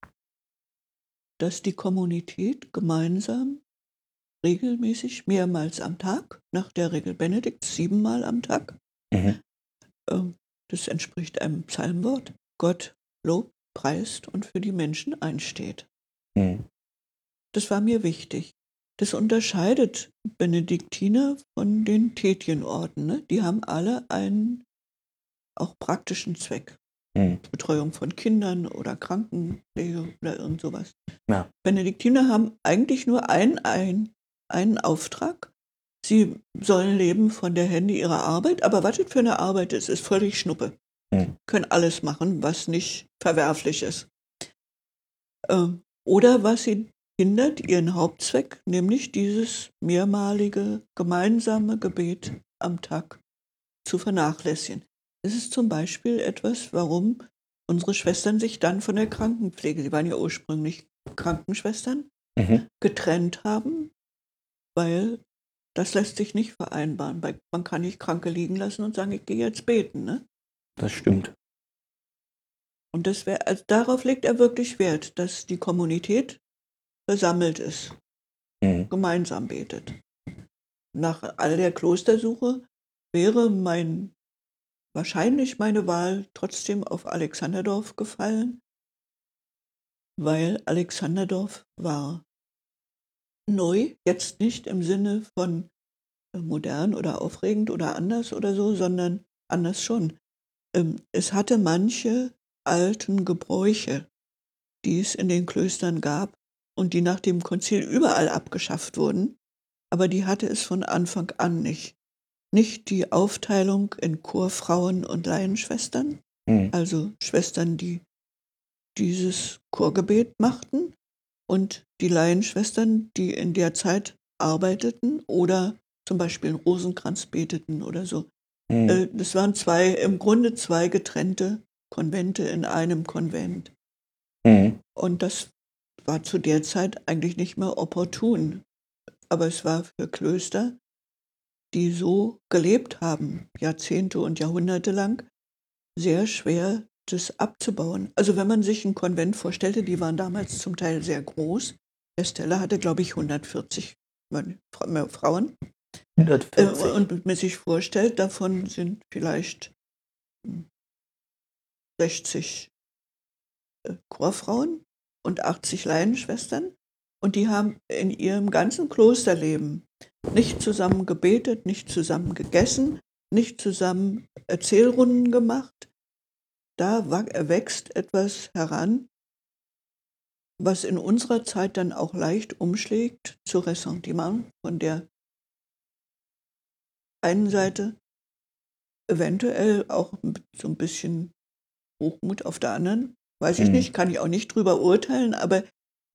dass die Kommunität gemeinsam regelmäßig mehrmals am Tag, nach der Regel Benedikts siebenmal am Tag, Mhm. ähm, das entspricht einem Psalmwort, Gott lobt, preist und für die Menschen einsteht. Mhm. das war mir wichtig. Das unterscheidet Benediktiner von den Tätjenorden. Ne? Die haben alle einen auch praktischen Zweck. Mhm. Betreuung von Kindern oder Krankenpflege oder irgend sowas. Ja. Benediktiner haben eigentlich nur ein, ein, einen Auftrag. Sie sollen leben von der Hände ihrer Arbeit, aber was das für eine Arbeit ist, ist völlig Schnuppe. Mhm. Können alles machen, was nicht verwerflich ist. Ähm, oder was sie hindert, ihren Hauptzweck, nämlich dieses mehrmalige gemeinsame Gebet am Tag zu vernachlässigen. Es ist zum Beispiel etwas, warum unsere Schwestern sich dann von der Krankenpflege, sie waren ja ursprünglich Krankenschwestern, Mhm. getrennt haben, weil das lässt sich nicht vereinbaren. Man kann nicht Kranke liegen lassen und sagen, ich gehe jetzt beten. Ne? Das stimmt. Und das wär, also darauf legt er wirklich Wert, dass die Kommunität versammelt ist, Mhm. gemeinsam betet. Nach all der Klostersuche wäre mein wahrscheinlich meine Wahl trotzdem auf Alexanderdorf gefallen, weil Alexanderdorf war neu, jetzt nicht im Sinne von äh, modern oder aufregend oder anders oder so, sondern anders schon. Ähm, Es hatte manche alten Gebräuche, die es in den Klöstern gab und die nach dem Konzil überall abgeschafft wurden, aber die hatte es von Anfang an nicht. Nicht die Aufteilung in Chorfrauen und Laienschwestern, Mhm. also Schwestern, die dieses Chorgebet machten und die Laienschwestern, die in der Zeit arbeiteten oder zum Beispiel einen Rosenkranz beteten oder so. Mhm. Das waren zwei, im Grunde zwei getrennte Konvente in einem Konvent. Mhm. Und das war zu der Zeit eigentlich nicht mehr opportun. Aber es war für Klöster, die so gelebt haben, Jahrzehnte und Jahrhunderte lang, sehr schwer, das abzubauen. Also wenn man sich ein Konvent vorstellte, die waren damals zum Teil sehr groß. Der Stella hatte, glaube ich, 140 Mann- Fra- mehr Frauen. Äh, 140. und man sich vorstellt, davon sind vielleicht hm, 60 äh, Chorfrauen und 80 Laienschwestern. Und die haben in ihrem ganzen Klosterleben nicht zusammen gebetet, nicht zusammen gegessen, nicht zusammen Erzählrunden gemacht. Da wächst etwas heran, was in unserer Zeit dann auch leicht umschlägt zu Ressentiment von der einen Seite, eventuell auch so ein bisschen Hochmut auf der anderen. Weiß ich Mhm. nicht, kann ich auch nicht drüber urteilen, aber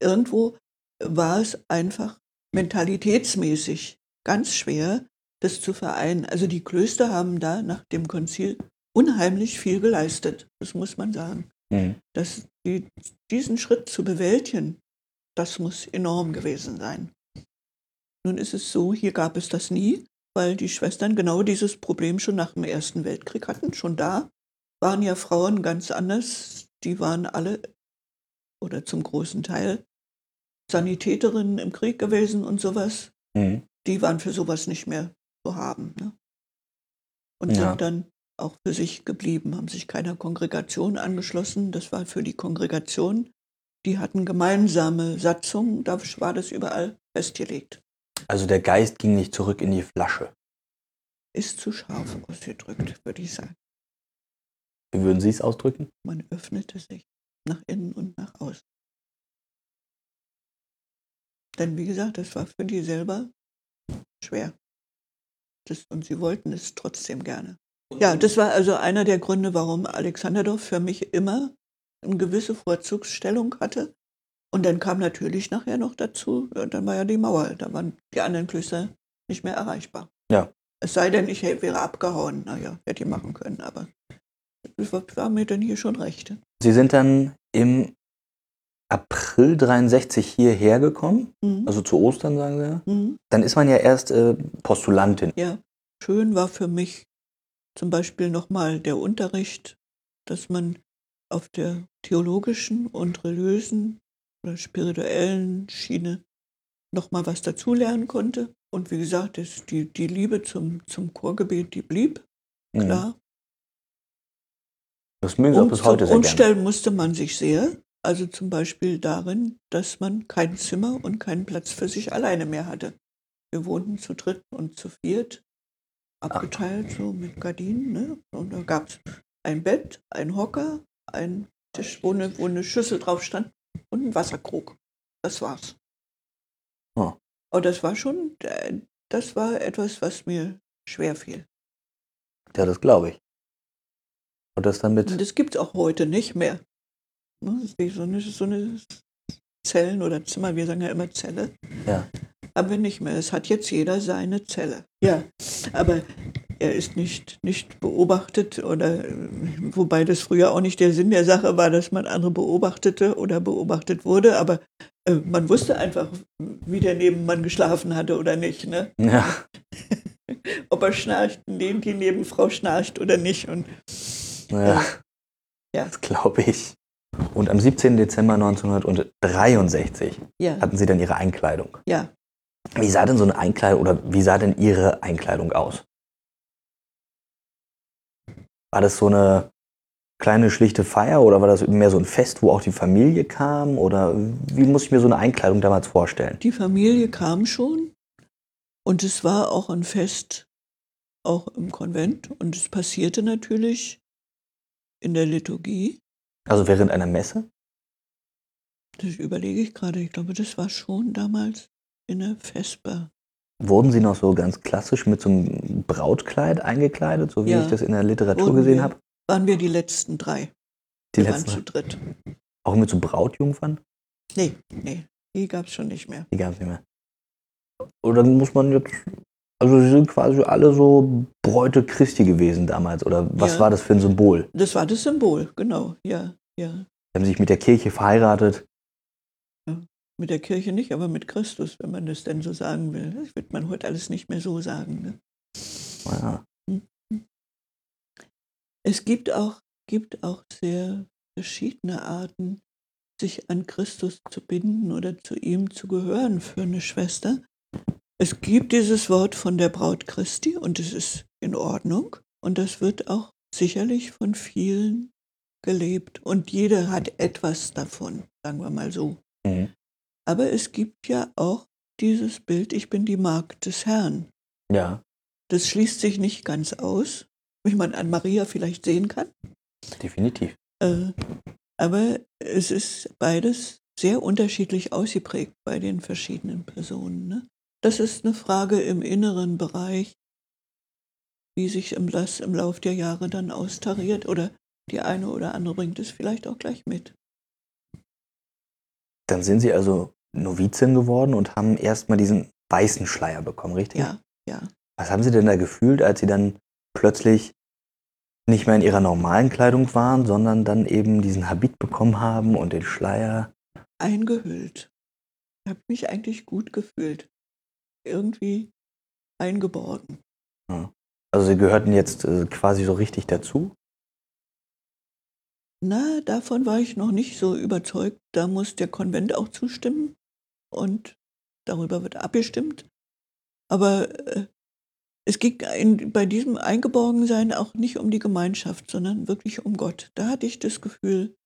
irgendwo war es einfach mentalitätsmäßig ganz schwer, das zu vereinen. Also die Klöster haben da nach dem Konzil unheimlich viel geleistet, das muss man sagen. Mhm. Das, die, diesen Schritt zu bewältigen, das muss enorm gewesen sein. Nun ist es so, hier gab es das nie, weil die Schwestern genau dieses Problem schon nach dem Ersten Weltkrieg hatten. Schon da waren ja Frauen ganz anders. Die waren alle oder zum großen Teil Sanitäterinnen im Krieg gewesen und sowas. Mhm. Die waren für sowas nicht mehr zu haben. Ne? Und Ja. sind dann auch für sich geblieben, haben sich keiner Kongregation angeschlossen. Das war für die Kongregation. Die hatten gemeinsame Satzungen, da war das überall festgelegt. Also der Geist ging nicht zurück in die Flasche. Ist zu scharf ausgedrückt, würde ich sagen. Wie würden Sie es ausdrücken? Man öffnete sich nach innen und nach außen. Denn wie gesagt, das war für die selber schwer. Das, und sie wollten es trotzdem gerne. Ja, das war also einer der Gründe, warum Alexanderdorf für mich immer eine gewisse Vorzugsstellung hatte. Und dann kam natürlich nachher noch dazu, dann war ja die Mauer, da waren die anderen Klöster nicht mehr erreichbar. Ja. Es sei denn, ich wäre abgehauen, naja, hätte ich machen können, aber war, mir dann hier schon recht. Sie sind dann im April 63 hierher gekommen, Mhm. also zu Ostern, sagen Sie ja. Mhm. Dann ist man ja erst äh, Postulantin. Ja, schön war für mich zum Beispiel nochmal der Unterricht, dass man auf der theologischen und religiösen oder spirituellen Schiene nochmal was dazulernen konnte. Und wie gesagt, das, die, die Liebe zum, zum Chorgebet, die blieb, Mhm. Das mögen Sie auch bis heute sehr gerne. Umstellen musste man sich sehr. Also zum Beispiel darin, dass man kein Zimmer und keinen Platz für sich alleine mehr hatte. Wir wohnten zu dritt und zu viert, abgeteilt so mit Gardinen. Ne? Und da gab es ein Bett, ein Hocker, ein Tisch, wo eine, wo eine Schüssel drauf stand und ein Wasserkrug. Das war's. Oh. Aber das war schon, äh, das war etwas, was mir schwer fiel. Ja, das glaube ich. Und das dann mit. Und das gibt es auch heute nicht mehr. Ne, So eine, so eine Zellen oder Zimmer, wir sagen ja immer Zelle. Ja. Aber nicht mehr. Es hat jetzt jeder seine Zelle. Ja, aber er ist nicht, nicht beobachtet oder wobei das früher auch nicht der Sinn der Sache war, dass man andere beobachtete oder beobachtet wurde, aber äh, man wusste einfach, wie der Nebenmann geschlafen hatte oder nicht. Ne? Ja. Ob er schnarcht, die die Nebenfrau schnarcht oder nicht. Und Ja. Ja. Das glaube ich. Und am 17. Dezember 1963 ja, hatten Sie dann Ihre Einkleidung. ja. Wie sah denn so eine Einkleidung oder wie sah denn Ihre Einkleidung aus? War das so eine kleine schlichte Feier oder war das mehr so ein Fest, wo auch die Familie kam? Oder wie muss ich mir so eine Einkleidung damals vorstellen? Die Familie kam schon und es war auch ein Fest, auch im Konvent. Und es passierte natürlich in der Liturgie. Also während einer Messe? Das überlege ich gerade. Ich glaube, das war schon damals in der Vesper. Wurden Sie noch so ganz klassisch mit so einem Brautkleid eingekleidet, so wie Ja. ich das in der Literatur gesehen habe? Waren wir die letzten drei? Die wir waren zu letzten. dritt. Auch mit so Brautjungfern? Nee, nee, die gab es schon nicht mehr. Die gab es nicht mehr. Oder muss man jetzt. Also sie sind quasi alle so Bräute Christi gewesen damals. Oder was Ja. war das für ein Symbol? Das war das Symbol, genau. Ja, ja. Sie haben sich mit der Kirche verheiratet. Mit der Kirche nicht, aber mit Christus, wenn man das denn so sagen will. Das wird man heute alles nicht mehr so sagen. Ne? Ja. Es gibt auch, gibt auch sehr verschiedene Arten, sich an Christus zu binden oder zu ihm zu gehören für eine Schwester. Es gibt dieses Wort von der Braut Christi und es ist in Ordnung und das wird auch sicherlich von vielen gelebt und jeder hat etwas davon, sagen wir mal so. Mhm. Aber es gibt ja auch dieses Bild, ich bin die Magd des Herrn. ja, Das schließt sich nicht ganz aus, wie man an Maria vielleicht sehen kann. definitiv. Äh, aber es ist beides sehr unterschiedlich ausgeprägt bei den verschiedenen Personen. Ne? Das ist eine Frage im inneren Bereich, wie sich im, das im Lauf der Jahre dann austariert oder die eine oder andere bringt es vielleicht auch gleich mit. Dann sind Sie also Novizin geworden und haben erstmal diesen weißen Schleier bekommen, richtig? Ja, ja. Was haben Sie denn da gefühlt, als Sie dann plötzlich nicht mehr in Ihrer normalen Kleidung waren, sondern dann eben diesen Habit bekommen haben und den Schleier? Eingehüllt. Ich habe mich eigentlich gut gefühlt. Irgendwie eingeborgen. Also Sie gehörten jetzt äh, quasi so richtig dazu? Na, davon war ich noch nicht so überzeugt. Da muss der Konvent auch zustimmen und darüber wird abgestimmt. Aber äh, es ging in, bei diesem Eingeborgensein auch nicht um die Gemeinschaft, sondern wirklich um Gott. Da hatte ich das Gefühl,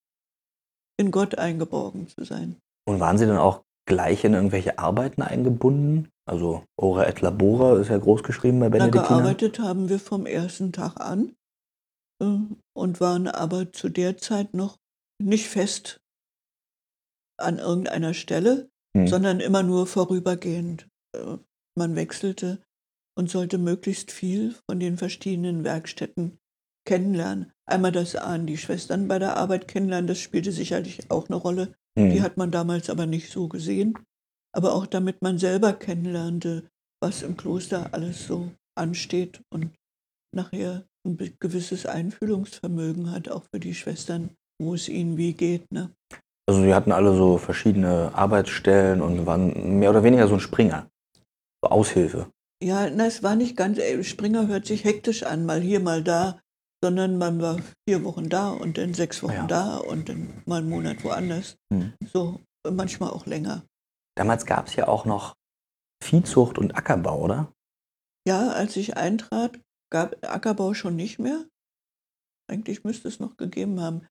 in Gott eingeborgen zu sein. Und waren Sie dann auch gleich in irgendwelche Arbeiten eingebunden? Also Ora et Labora ist ja groß geschrieben bei Na, Benediktiner. gearbeitet haben wir vom ersten Tag an äh, und waren aber zu der Zeit noch nicht fest an irgendeiner Stelle, Hm. sondern immer nur vorübergehend. Äh, Man wechselte und sollte möglichst viel von den verschiedenen Werkstätten kennenlernen. Einmal das an die Schwestern bei der Arbeit kennenlernen, das spielte sicherlich auch eine Rolle. Hm. Die hat man damals aber nicht so gesehen. Aber auch damit man selber kennenlernte, was im Kloster alles so ansteht und nachher ein gewisses Einfühlungsvermögen hat, auch für die Schwestern, wo es ihnen wie geht. Ne? Also Sie hatten alle so verschiedene Arbeitsstellen und waren mehr oder weniger so ein Springer. So Aushilfe. Ja, na, es war nicht ganz, Springer hört sich hektisch an, mal hier, mal da, sondern man war vier Wochen da und dann sechs Wochen Ja. da und dann mal einen Monat woanders. Hm. So, manchmal auch länger. Damals gab es ja auch noch Viehzucht und Ackerbau, oder? Ja, als ich eintrat, gab Ackerbau schon nicht mehr. Eigentlich müsste es noch gegeben haben.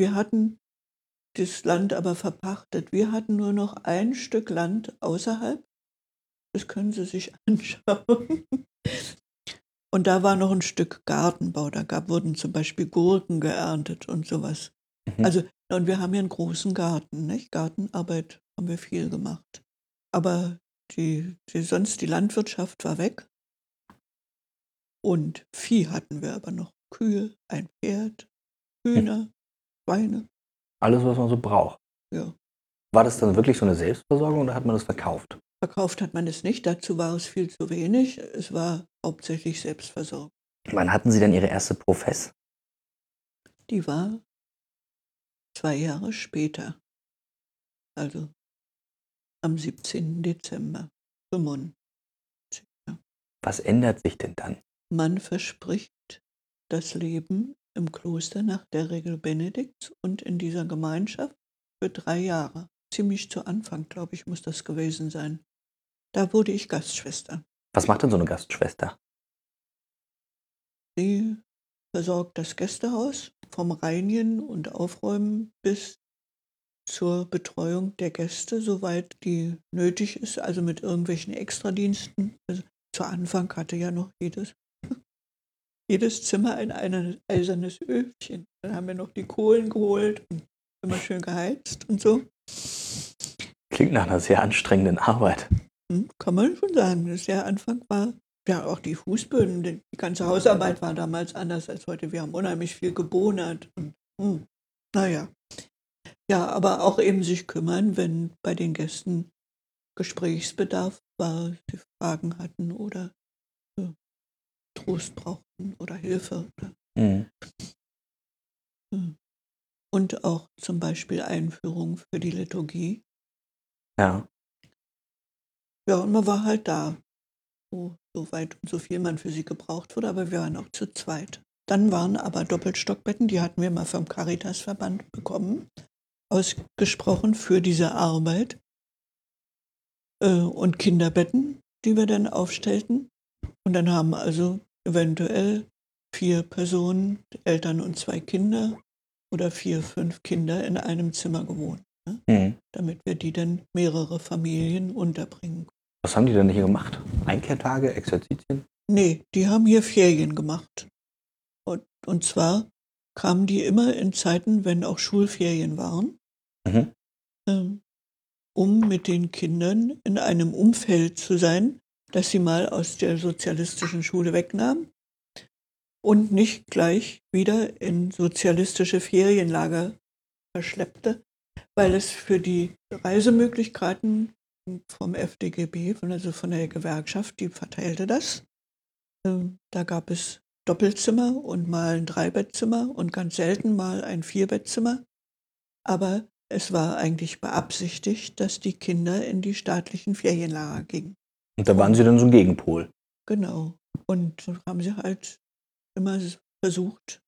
Wir hatten das Land aber verpachtet. Wir hatten nur noch ein Stück Land außerhalb. Das können Sie sich anschauen. Und da war noch ein Stück Gartenbau. Da gab, wurden zum Beispiel Gurken geerntet und sowas. Mhm. Also, und wir haben hier einen großen Garten. Nicht? Gartenarbeit haben wir viel gemacht. Aber die, die, sonst die Landwirtschaft war weg. Und Vieh hatten wir aber noch. Kühe, ein Pferd, Hühner, Schweine. Alles, was man so braucht. Ja. War das dann wirklich so eine Selbstversorgung oder hat man das verkauft? Verkauft hat man es nicht, dazu war es viel zu wenig. Es war hauptsächlich Selbstversorgung. Wann hatten Sie denn Ihre erste Profess? Die war zwei Jahre später. Also am 17. Dezember 95. Was ändert sich denn dann? Man verspricht das Leben im Kloster nach der Regel Benedikts und in dieser Gemeinschaft für drei Jahre. Ziemlich zu Anfang, glaube ich, muss das gewesen sein. Da wurde ich Gastschwester. Was macht denn so eine Gastschwester? Sie versorgt das Gästehaus vom Reinigen und Aufräumen bis zur Betreuung der Gäste, soweit die nötig ist, also mit irgendwelchen Extradiensten. Also zu Anfang hatte ja noch jedes, jedes Zimmer ein, ein eisernes Öfchen. Dann haben wir noch die Kohlen geholt und immer schön geheizt und so. Klingt nach einer sehr anstrengenden Arbeit. Hm, kann man schon sagen. Das der Anfang war ja auch die Fußböden, die ganze Hausarbeit war damals anders als heute. Wir haben unheimlich viel gebohnert. Und, hm, naja. Ja, aber auch eben sich kümmern, wenn bei den Gästen Gesprächsbedarf war, sie Fragen hatten oder äh, Trost brauchten oder Hilfe. Oder, Mhm. hm. Und auch zum Beispiel Einführung für die Liturgie. Ja. Ja, und man war halt da, so, so weit und so viel man für sie gebraucht wurde, aber wir waren auch zu zweit. Dann waren aber Doppelstockbetten, die hatten wir mal vom Caritasverband bekommen, ausgesprochen für diese Arbeit. Äh, und Kinderbetten, die wir dann aufstellten. Und dann haben also eventuell vier Personen, Eltern und zwei Kinder oder vier, fünf Kinder in einem Zimmer gewohnt, ne? Mhm. damit wir die dann mehrere Familien unterbringen Was haben die denn hier gemacht? Einkehrtage, Exerzitien? Nee, die haben hier Ferien gemacht. Und, und zwar kamen die immer in Zeiten, wenn auch Schulferien waren, Mhm. ähm, um mit den Kindern in einem Umfeld zu sein, das sie mal aus der sozialistischen Schule wegnahm und nicht gleich wieder in sozialistische Ferienlager verschleppte, weil es für die Reisemöglichkeiten vom FDGB, also von der Gewerkschaft, die verteilte das. Ähm, Da gab es Doppelzimmer und mal ein Dreibettzimmer und ganz selten mal ein Vierbettzimmer. Aber es war eigentlich beabsichtigt, dass die Kinder in die staatlichen Ferienlager gingen. Und da waren sie dann so ein Gegenpol. Genau. Und haben sie halt immer versucht,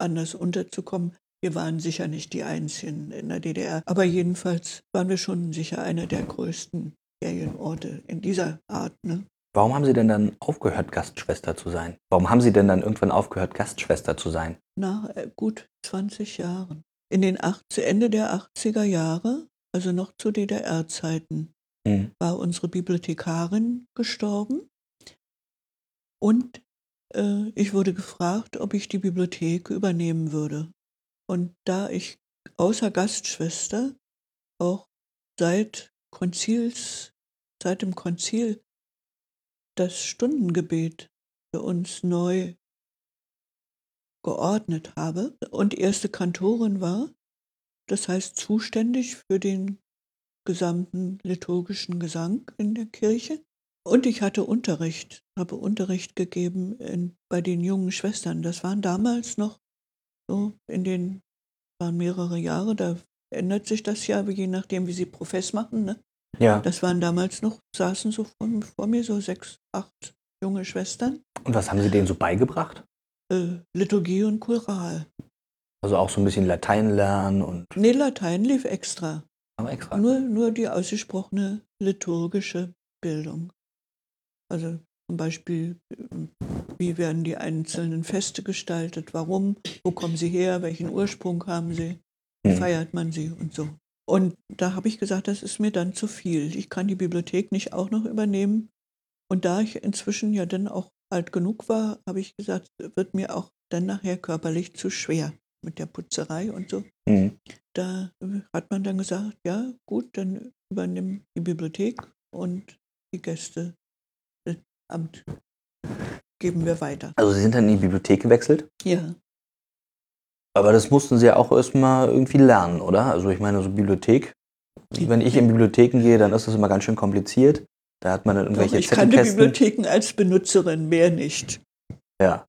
anders unterzukommen. Wir waren sicher nicht die Einzigen in der DDR, aber jedenfalls waren wir schon sicher einer der größten Ferienorte in dieser Art. Ne? Warum haben Sie denn dann aufgehört, Gastschwester zu sein? Warum haben Sie denn dann irgendwann aufgehört, Gastschwester zu sein? Nach äh, gut 20 Jahren. In den 80, Ende der 80er Jahre, also noch zu DDR-Zeiten, Mhm. war unsere Bibliothekarin gestorben und äh, ich wurde gefragt, ob ich die Bibliothek übernehmen würde. Und da ich außer Gastschwester auch seit Konzils, seit dem Konzil das Stundengebet für uns neu geordnet habe und erste Kantorin war, das heißt zuständig für den gesamten liturgischen Gesang in der Kirche. Und ich hatte Unterricht, habe Unterricht gegeben in, bei den jungen Schwestern. Das waren damals noch so in den, waren mehrere Jahre, da ändert sich das ja, je nachdem, wie sie Profess machen. Ne? Ja. Das waren damals noch, saßen so vor, vor mir so sechs, acht junge Schwestern. Und was haben Sie denen so beigebracht? Äh, Liturgie und Choral. Also auch so ein bisschen Latein lernen und Nee, Latein lief extra. aber extra. Nur, nur die ausgesprochene liturgische Bildung. Also zum Beispiel, ähm, wie werden die einzelnen Feste gestaltet, warum, wo kommen sie her, welchen Ursprung haben sie. Hm. feiert man sie und so. Und da habe ich gesagt, das ist mir dann zu viel. Ich kann die Bibliothek nicht auch noch übernehmen. Und da ich inzwischen ja dann auch alt genug war, habe ich gesagt, wird mir auch dann nachher körperlich zu schwer mit der Putzerei und so. Hm. Da hat man dann gesagt, ja gut, dann übernimm die Bibliothek und die Gäste, Amt geben wir weiter. Also Sie sind dann in die Bibliothek gewechselt? Ja, Aber das mussten Sie ja auch erstmal irgendwie lernen, oder? Also ich meine, so Bibliothek, wenn ich in Bibliotheken gehe, dann ist das immer ganz schön kompliziert. Da hat man dann doch, irgendwelche ich kannte. Bibliotheken als Benutzerin, mehr nicht. Ja.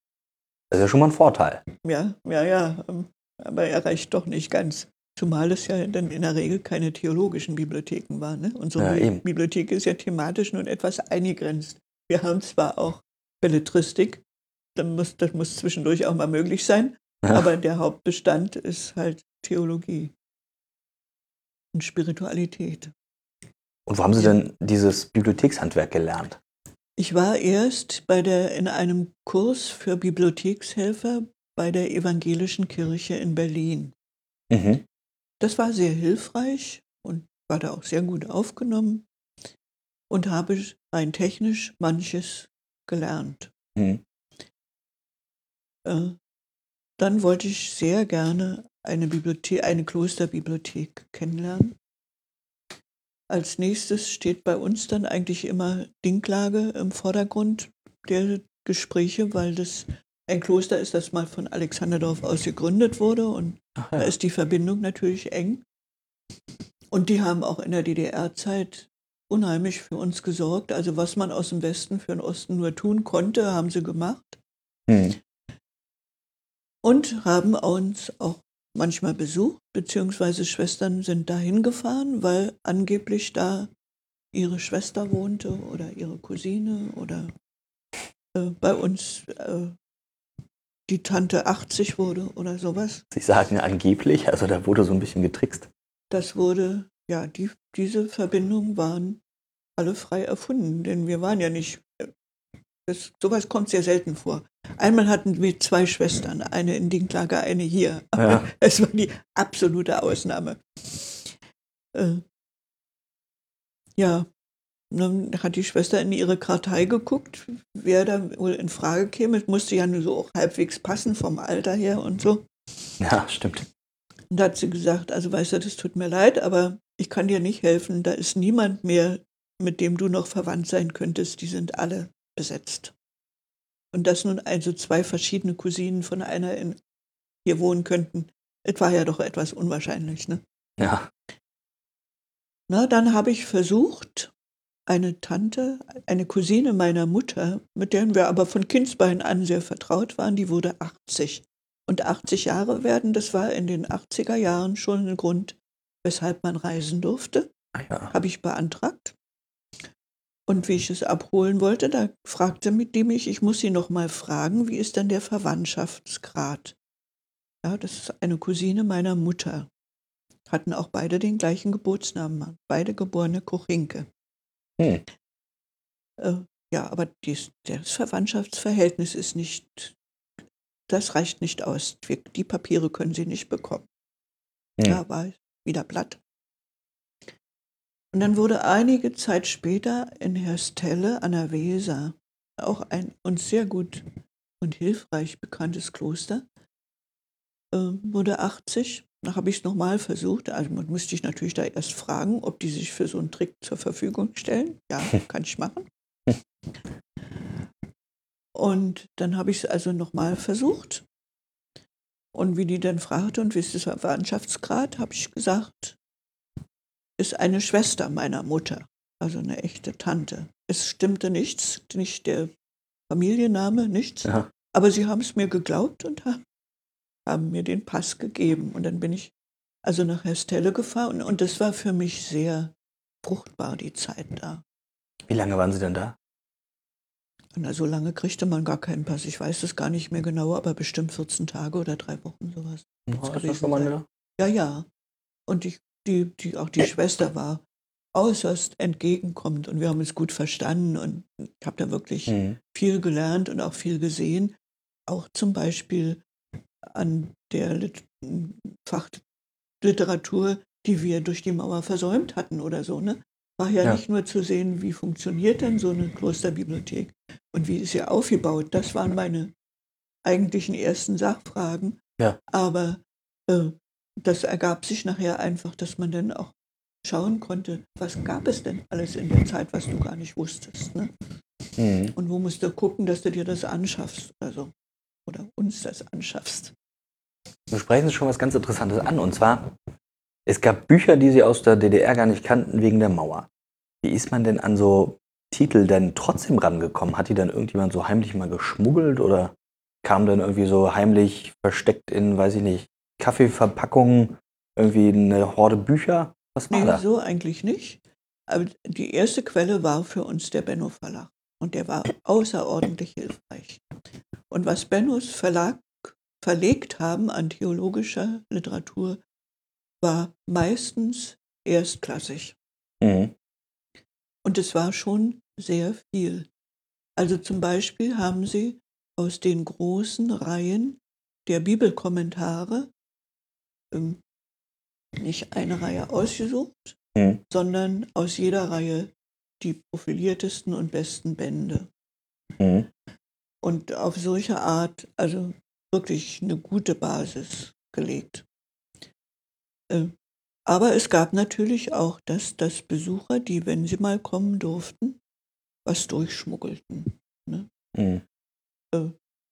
Das ist ja schon mal ein Vorteil. Ja, ja, ja, ähm, aber er reicht doch nicht ganz. Zumal es ja dann in der Regel keine theologischen Bibliotheken waren. Ne? Unsere Ja. Bibliothek ist ja thematisch nun etwas eingegrenzt. Wir haben zwar auch Belletristik, dann muss, das muss zwischendurch auch mal möglich sein, Ja. aber der Hauptbestand ist halt Theologie und Spiritualität. Und wo haben Sie denn dieses Bibliothekshandwerk gelernt? Ich war erst bei der, in einem Kurs für Bibliothekshelfer bei der Evangelischen Kirche in Berlin. Mhm. Das war sehr hilfreich und war da auch sehr gut aufgenommen und habe rein technisch manches gelernt. Mhm. Äh, Dann wollte ich sehr gerne eine Bibliothek, eine Klosterbibliothek kennenlernen. Als nächstes steht bei uns dann eigentlich immer Dinklage im Vordergrund der Gespräche, weil das ein Kloster ist, das mal von Alexanderdorf aus gegründet wurde und Ach da ja. ist die Verbindung natürlich eng. Und die haben auch in der DDR-Zeit unheimlich für uns gesorgt. Also was man aus dem Westen für den Osten nur tun konnte, haben sie gemacht. Mhm. Und haben uns auch manchmal besucht, beziehungsweise Schwestern sind dahin gefahren, weil angeblich da ihre Schwester wohnte oder ihre Cousine oder äh, bei uns äh, die Tante 80 wurde oder sowas. Sie sagen angeblich, also da wurde so ein bisschen getrickst. Das wurde, ja, die, diese Verbindungen waren alle frei erfunden, denn wir waren ja nicht, äh, das, sowas kommt sehr selten vor. Einmal hatten wir zwei Schwestern, eine in Dinklage, eine hier. Aber Ja. es war die absolute Ausnahme. Äh, ja, dann hat die Schwester in ihre Kartei geguckt, wer da wohl in Frage käme. Es musste ja nur so auch halbwegs passen vom Alter her und so. Ja, stimmt. Und da hat sie gesagt, also weißt du, das tut mir leid, aber ich kann dir nicht helfen. Da ist niemand mehr, mit dem du noch verwandt sein könntest. Die sind alle besetzt. Und dass nun also zwei verschiedene Cousinen von einer in, hier wohnen könnten, es war ja doch etwas unwahrscheinlich. Ne? Ja. Na, dann habe ich versucht, eine Tante, eine Cousine meiner Mutter, mit der wir aber von Kindsbein an sehr vertraut waren, die wurde 80. Und 80 Jahre werden, das war in den 80er Jahren schon ein Grund, weshalb man reisen durfte, Ah ja. habe ich beantragt. Und wie ich es abholen wollte, da fragte mit die mich, ich muss sie noch mal fragen, wie ist denn der Verwandtschaftsgrad? Ja, das ist eine Cousine meiner Mutter. Hatten auch beide den gleichen Geburtsnamen, beide geborene Kochinke. Hm. Äh, ja, aber dies, das Verwandtschaftsverhältnis ist nicht, das reicht nicht aus. Wir, die Papiere können Sie nicht bekommen. Hm. Da war ich wieder platt. Und dann wurde einige Zeit später in Herstelle an der Weser, auch ein uns sehr gut und hilfreich bekanntes Kloster, äh, wurde 80. Da habe ich es nochmal versucht. Also man musste ich natürlich da erst fragen, ob die sich für so einen Trick zur Verfügung stellen. Ja, kann ich machen. Und dann habe ich es also nochmal versucht. Und wie die dann fragte, und wie ist das Verwandtschaftsgrad, habe ich gesagt, ist eine Schwester meiner Mutter, also eine echte Tante. Es stimmte nichts, nicht der Familienname, nichts. Ja. Aber sie haben es mir geglaubt und haben, haben mir den Pass gegeben. Und dann bin ich also nach Herstelle gefahren. Und, und das war für mich sehr fruchtbar, die Zeit da. Wie lange waren Sie denn da? Na, so lange kriegte man gar keinen Pass. Ich weiß es gar nicht mehr genau, aber bestimmt 14 Tage oder drei Wochen sowas. Oh, ist das schon mal eine Ja, ja. Und ich, die, die, auch die Schwester war äußerst entgegenkommend und wir haben uns gut verstanden und ich habe da wirklich Hm. viel gelernt und auch viel gesehen. Auch zum Beispiel an der Lit Fach Literatur, die wir durch die Mauer versäumt hatten oder so. Ne? War ja, Ja. nicht nur zu sehen, wie funktioniert denn so eine Klosterbibliothek und wie ist sie aufgebaut. Das waren meine eigentlichen ersten Sachfragen. Ja. Aber äh, das ergab sich nachher einfach, dass man dann auch schauen konnte, was gab es denn alles in der Zeit, was du gar nicht wusstest. Ne? Mhm. Und wo musst du gucken, dass du dir das anschaffst. Also, oder uns das anschaffst. Du sprechen schon was ganz Interessantes an. Und zwar, es gab Bücher, die sie aus der DDR gar nicht kannten wegen der Mauer. Wie ist man denn an so Titel denn trotzdem rangekommen? Hat die dann irgendjemand so heimlich mal geschmuggelt oder kam dann irgendwie so heimlich versteckt in, weiß ich nicht, Kaffeeverpackungen irgendwie eine Horde Bücher? Was war Nee, da? so eigentlich nicht. Aber die erste Quelle war für uns der Benno Verlag. Und der war außerordentlich hilfreich. Und was Bennos Verlag verlegt haben an theologischer Literatur, war meistens erstklassig. Mhm. Und es war schon sehr viel. Also zum Beispiel haben sie aus den großen Reihen der Bibelkommentare ähm, nicht eine Reihe ausgesucht, Mhm. sondern aus jeder Reihe die profiliertesten und besten Bände. Mhm. Und auf solche Art, also wirklich eine gute Basis gelegt. Äh, Aber es gab natürlich auch, dass, dass Besucher, die, wenn sie mal kommen durften, was durchschmuggelten. Mhm. Äh,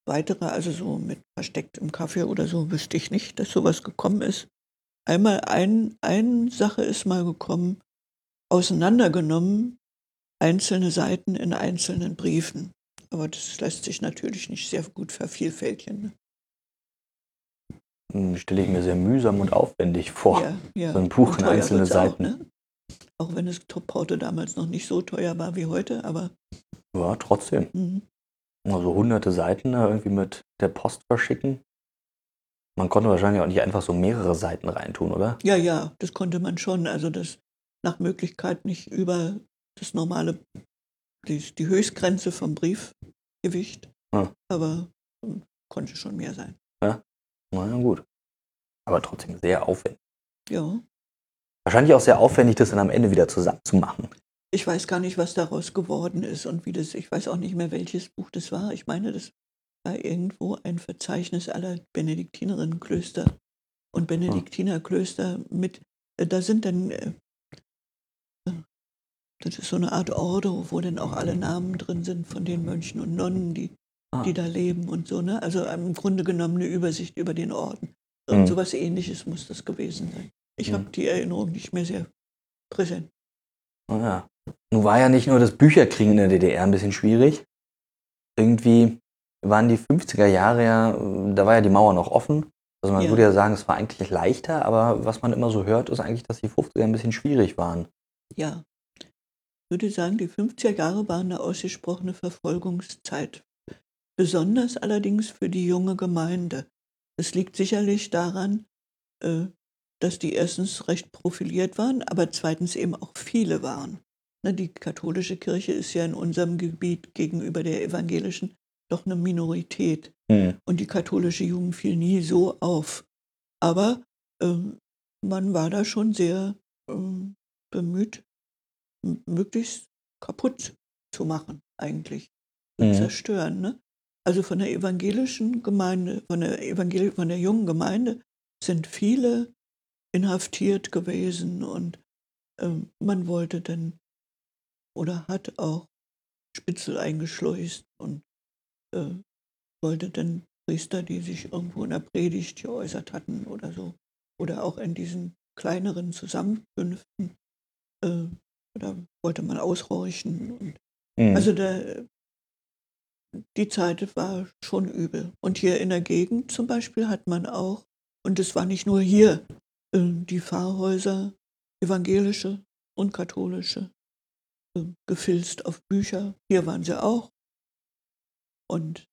Weitere, also so mit verstecktem Kaffee oder so, wüsste ich nicht, dass sowas gekommen ist. Einmal ein, eine Sache ist mal gekommen, auseinandergenommen, einzelne Seiten in einzelnen Briefen. Aber das lässt sich natürlich nicht sehr gut vervielfältigen. Hm, Stelle ich mir sehr mühsam und aufwendig vor. Ja, ja. so ein Buch Und in einzelne Seiten. Auch, ne? auch wenn das Porto damals noch nicht so teuer war wie heute, aber Ja, trotzdem. mhm. Also hunderte Seiten da irgendwie mit der Post verschicken. Man konnte wahrscheinlich auch nicht einfach so mehrere Seiten reintun, oder? ja, ja, das konnte man schon. Also das nach Möglichkeit nicht über das normale, die, die Höchstgrenze vom Briefgewicht, Ah. aber ähm, konnte schon mehr sein. Na ja, gut. Aber trotzdem sehr aufwendig. Ja. Wahrscheinlich auch sehr aufwendig, das dann am Ende wieder zusammenzumachen. Ich weiß gar nicht, was daraus geworden ist und wie das, ich weiß auch nicht mehr, welches Buch das war. Ich meine, das war irgendwo ein Verzeichnis aller Benediktinerinnenklöster und Benediktinerklöster mit, äh, da sind dann, äh, das ist so eine Art Ordo, wo dann auch alle Namen drin sind von den Mönchen und Nonnen, die, Ah. die da leben und so, ne? Also im Grunde genommen eine Übersicht über den Orden. Irgend Mhm. sowas ähnliches muss das gewesen sein. Ich Mhm. habe die Erinnerung nicht mehr sehr präsent. Ah, Ja. Nun war ja nicht nur das Bücherkriegen in der DDR ein bisschen schwierig. Irgendwie waren die 50er Jahre ja, da war ja die Mauer noch offen. Also man Ja. würde ja sagen, es war eigentlich leichter, aber was man immer so hört, ist eigentlich, dass die 50er ein bisschen schwierig waren. Ja. Ich würde sagen, die 50er Jahre waren eine ausgesprochene Verfolgungszeit. Besonders allerdings für die junge Gemeinde. Es liegt sicherlich daran, äh, dass die erstens recht profiliert waren, aber zweitens eben auch viele waren. Ne, Die katholische Kirche ist ja in unserem Gebiet gegenüber der evangelischen doch eine Minorität. Hm. Und die katholische Jugend fiel nie so auf. Aber ähm, man war da schon sehr ähm, bemüht, möglichst kaputt zu machen, eigentlich. Zu Mhm. zerstören. Ne? Also von der evangelischen Gemeinde, von der, Evangel von der jungen Gemeinde sind viele inhaftiert gewesen und ähm, man wollte dann oder hat auch Spitzel eingeschleust und äh, wollte dann Priester, die sich irgendwo in der Predigt geäußert hatten oder so, oder auch in diesen kleineren Zusammenkünften, äh, da wollte man aushorchen. Und Hm. also der, die Zeit war schon übel. Und hier in der Gegend zum Beispiel hat man auch, und es war nicht nur hier, äh, die Pfarrhäuser, evangelische und katholische, äh, gefilzt auf Bücher. Hier waren sie auch. Und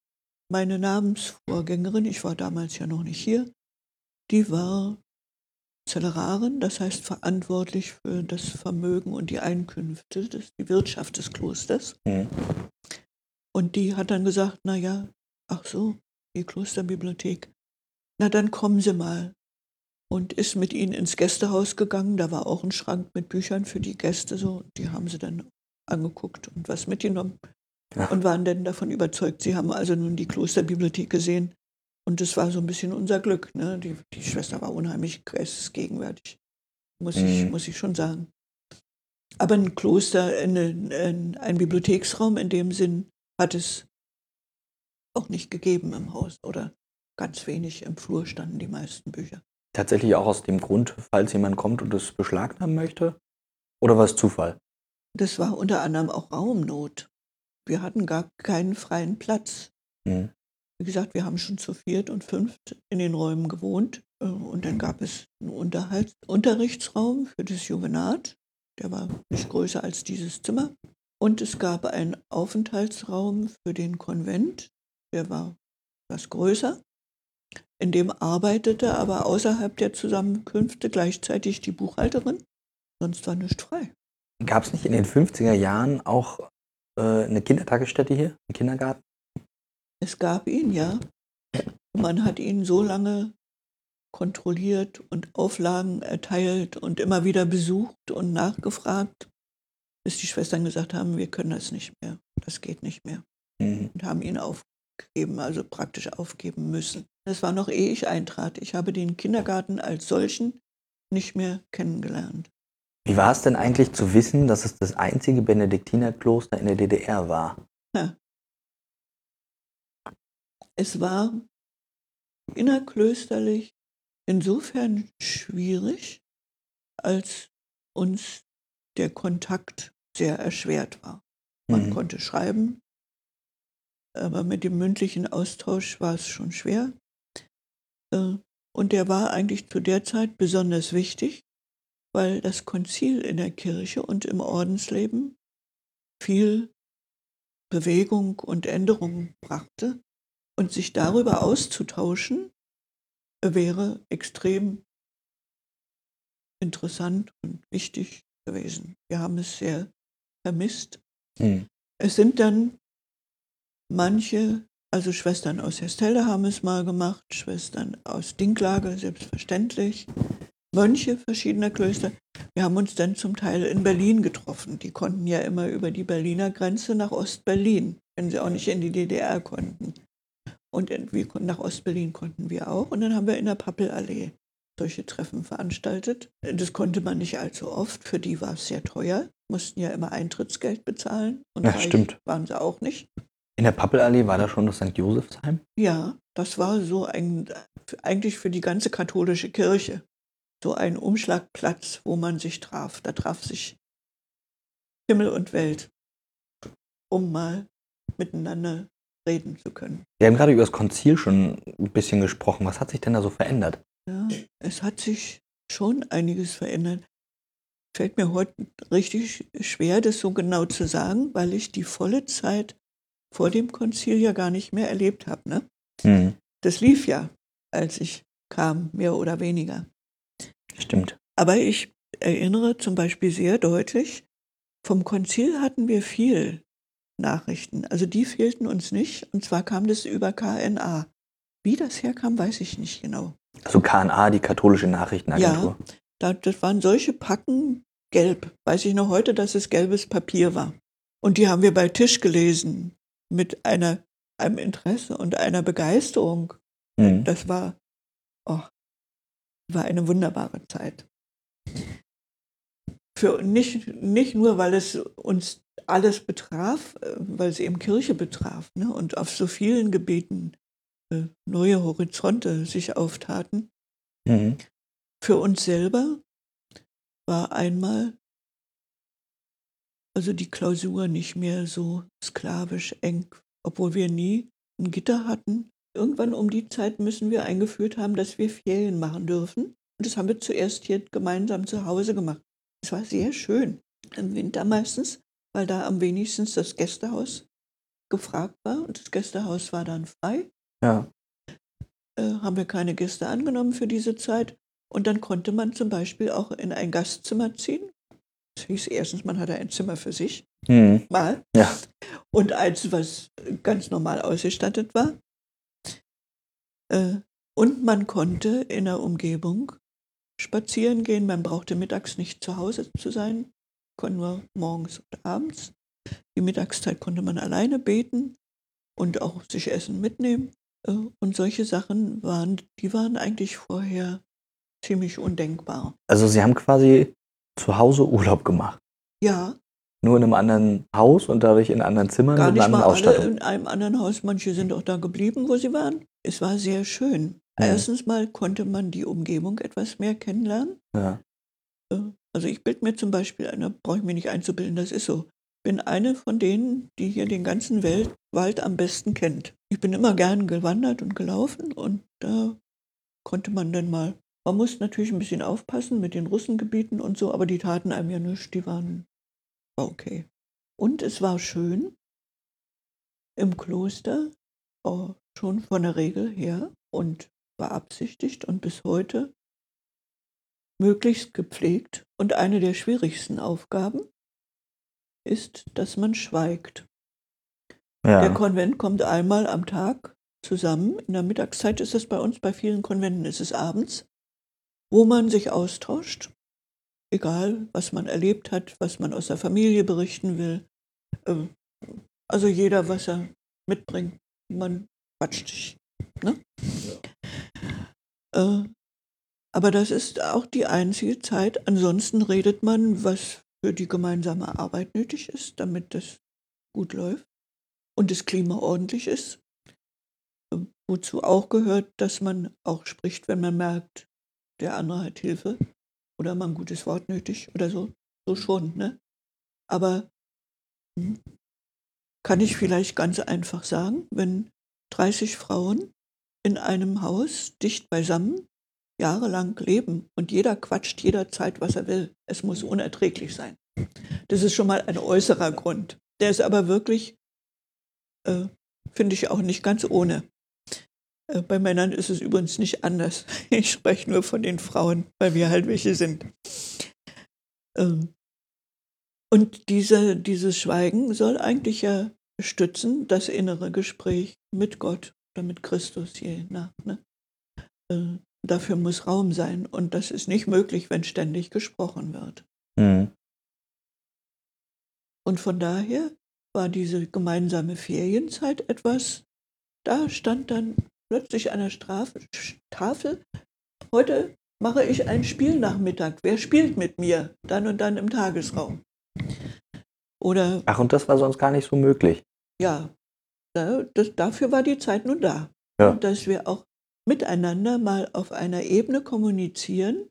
meine Namensvorgängerin, ich war damals ja noch nicht hier, die war Zellerarin, das heißt verantwortlich für das Vermögen und die Einkünfte, die Wirtschaft des Klosters. Hm. Und die hat dann gesagt, na ja, ach so, die Klosterbibliothek. Na dann kommen Sie mal. und ist mit ihnen ins Gästehaus gegangen. Da war auch ein Schrank mit Büchern für die Gäste so. Die haben sie dann angeguckt und was mitgenommen Ja. und waren dann davon überzeugt. Sie haben also nun die Klosterbibliothek gesehen und das war so ein bisschen unser Glück. Ne? Die, die Schwester war unheimlich geistesgegenwärtig, muss, ich, Mhm. muss ich schon sagen. Aber ein Kloster, eine, ein, ein Bibliotheksraum in dem Sinn hat es auch nicht gegeben im Haus oder ganz wenig im Flur standen die meisten Bücher. Tatsächlich auch aus dem Grund, falls jemand kommt und es beschlagnahmen möchte? Oder war es Zufall? Das war unter anderem auch Raumnot. Wir hatten gar keinen freien Platz. Mhm. Wie gesagt, wir haben schon zu viert und fünft in den Räumen gewohnt. äh, Und dann gab es einen Unterhalt Unterrichtsraum für das Juvenat. Der war nicht größer als dieses Zimmer. Und es gab einen Aufenthaltsraum für den Konvent. Der war etwas größer. In dem arbeitete aber außerhalb der Zusammenkünfte gleichzeitig die Buchhalterin. Sonst war nichts frei. Gab es nicht in den 50er Jahren auch äh, eine Kindertagesstätte hier, einen Kindergarten? Es gab ihn, ja. Man hat ihn so lange kontrolliert und Auflagen erteilt und immer wieder besucht und nachgefragt, bis die Schwestern gesagt haben, wir können das nicht mehr, das geht nicht mehr. Mhm. Und haben ihn aufgegeben, also praktisch aufgeben müssen. Das war noch ehe ich eintrat. Ich habe den Kindergarten als solchen nicht mehr kennengelernt. Wie war es denn eigentlich zu wissen, dass es das einzige Benediktinerkloster in der DDR war? Es war innerklösterlich insofern schwierig, als uns der Kontakt sehr erschwert war. Man Mhm. konnte schreiben, aber mit dem mündlichen Austausch war es schon schwer. Äh, Und der war eigentlich zu der Zeit besonders wichtig, weil das Konzil in der Kirche und im Ordensleben viel Bewegung und Änderung brachte. Und sich darüber auszutauschen, wäre extrem interessant und wichtig gewesen. Wir haben es sehr vermisst. Mhm. Es sind dann manche, also Schwestern aus Hestelde haben es mal gemacht, Schwestern aus Dinklage selbstverständlich, Mönche verschiedener Klöster. Wir haben uns dann zum Teil in Berlin getroffen. Die konnten ja immer über die Berliner Grenze nach Ostberlin, wenn sie auch nicht in die DDR konnten. Und nach Ostberlin konnten wir auch. Und dann haben wir in der Pappelallee solche Treffen veranstaltet. Das konnte man nicht allzu oft. Für die war es sehr teuer. Mussten ja immer Eintrittsgeld bezahlen. Und Ja, stimmt. waren sie auch nicht. In der Pappelallee war da schon das St. Josefsheim? Ja, das war so ein, eigentlich für die ganze katholische Kirche so ein Umschlagplatz, wo man sich traf. Da traf sich Himmel und Welt, um mal miteinander reden zu können. Wir haben gerade über das Konzil schon ein bisschen gesprochen. Was hat sich denn da so verändert? Ja, es hat sich schon einiges verändert. Fällt mir heute richtig schwer, das so genau zu sagen, weil ich die volle Zeit vor dem Konzil ja gar nicht mehr erlebt habe. Ne? Mhm. Das lief ja, als ich kam, mehr oder weniger. Stimmt. Aber ich erinnere zum Beispiel sehr deutlich, vom Konzil hatten wir viel Nachrichten. Also die fehlten uns nicht. Und zwar kam das über KNA. Wie das herkam, weiß ich nicht genau. Also KNA, die katholische Nachrichtenagentur. Da, das waren solche Packen gelb. Weiß ich noch heute, dass es gelbes Papier war. Und die haben wir bei Tisch gelesen mit einer, einem Interesse und einer Begeisterung. Mhm. Das war, oh, war eine wunderbare Zeit. Für nicht, nicht nur, weil es uns alles betraf, äh, weil es eben Kirche betraf ne, und auf so vielen Gebieten äh, neue Horizonte sich auftaten. Mhm. Für uns selber war einmal also die Klausur nicht mehr so sklavisch eng, obwohl wir nie ein Gitter hatten. Irgendwann um die Zeit müssen wir eingeführt haben, dass wir Ferien machen dürfen. Und das haben wir zuerst hier gemeinsam zu Hause gemacht. Es war sehr schön. Im Winter meistens, weil da am wenigsten das Gästehaus gefragt war. Und das Gästehaus war dann frei. Ja. Äh, haben wir keine Gäste angenommen für diese Zeit. Und dann konnte man zum Beispiel auch in ein Gastzimmer ziehen. Das hieß erstens, man hatte ein Zimmer für sich, Mhm. mal. Ja. Und eins, was ganz normal ausgestattet war. Äh, Und man konnte in der Umgebung spazieren gehen. Man brauchte mittags nicht zu Hause zu sein, konnte nur morgens und abends. Die Mittagszeit konnte man alleine beten und auch sich Essen mitnehmen. Äh, Und solche Sachen waren, die waren eigentlich vorher ziemlich undenkbar. Also Sie haben quasi zu Hause Urlaub gemacht. Ja, Nur in einem anderen Haus und dadurch in anderen Zimmern gar mit einer mal anderen alle Ausstattung. in einem anderen Haus. Manche sind auch da geblieben, wo sie waren. Es war sehr schön. Ja. Erstens mal konnte man die Umgebung etwas mehr kennenlernen. Ja. Äh, Also ich bilde mir zum Beispiel, da brauche ich mir nicht einzubilden, das ist so. Bin eine von denen, die hier den ganzen Welt, Wald am besten kennt. Ich bin immer gern gewandert und gelaufen und da konnte man dann mal, man muss natürlich ein bisschen aufpassen mit den Russengebieten und so, aber die taten einem ja nichts, die waren war okay. Und es war schön im Kloster, oh, schon von der Regel her und beabsichtigt und bis heute möglichst gepflegt. Und eine der schwierigsten Aufgaben ist, dass man schweigt. Der Ja. Konvent kommt einmal am Tag zusammen. In der Mittagszeit ist es bei uns, bei vielen Konventen ist es abends, wo man sich austauscht, egal was man erlebt hat, was man aus der Familie berichten will. Ähm, Also jeder, was er mitbringt, man quatscht sich. Ne? Äh, Aber das ist auch die einzige Zeit. Ansonsten redet man, was für die gemeinsame Arbeit nötig ist, damit das gut läuft und das Klima ordentlich ist. Ähm, Wozu auch gehört, dass man auch spricht, wenn man merkt, der andere hat Hilfe oder mal ein gutes Wort nötig oder so. So schon, ne? Aber hm, kann ich vielleicht ganz einfach sagen, wenn 30 Frauen in einem Haus dicht beisammen jahrelang leben und jeder quatscht jederzeit, was er will. Es muss unerträglich sein. Das ist schon mal ein äußerer Grund. Der ist aber wirklich, äh, finde ich, auch nicht ganz ohne. Äh, bei Männern ist es übrigens nicht anders. Ich spreche nur von den Frauen, weil wir halt welche sind. Ähm, und diese, dieses Schweigen soll eigentlich ja stützen das innere Gespräch mit Gott oder mit Christus je nach. Ne? Äh, dafür muss Raum sein und das ist nicht möglich, wenn ständig gesprochen wird. Mhm. Und von daher war diese gemeinsame Ferienzeit etwas, da stand dann plötzlich an der Strafe, Tafel, heute mache ich einen Spielnachmittag. Wer spielt mit mir? Dann und dann im Tagesraum. Oder Ach, und das war sonst gar nicht so möglich. ja, da, das, dafür war die Zeit nun da. Ja. Dass wir auch miteinander mal auf einer Ebene kommunizieren,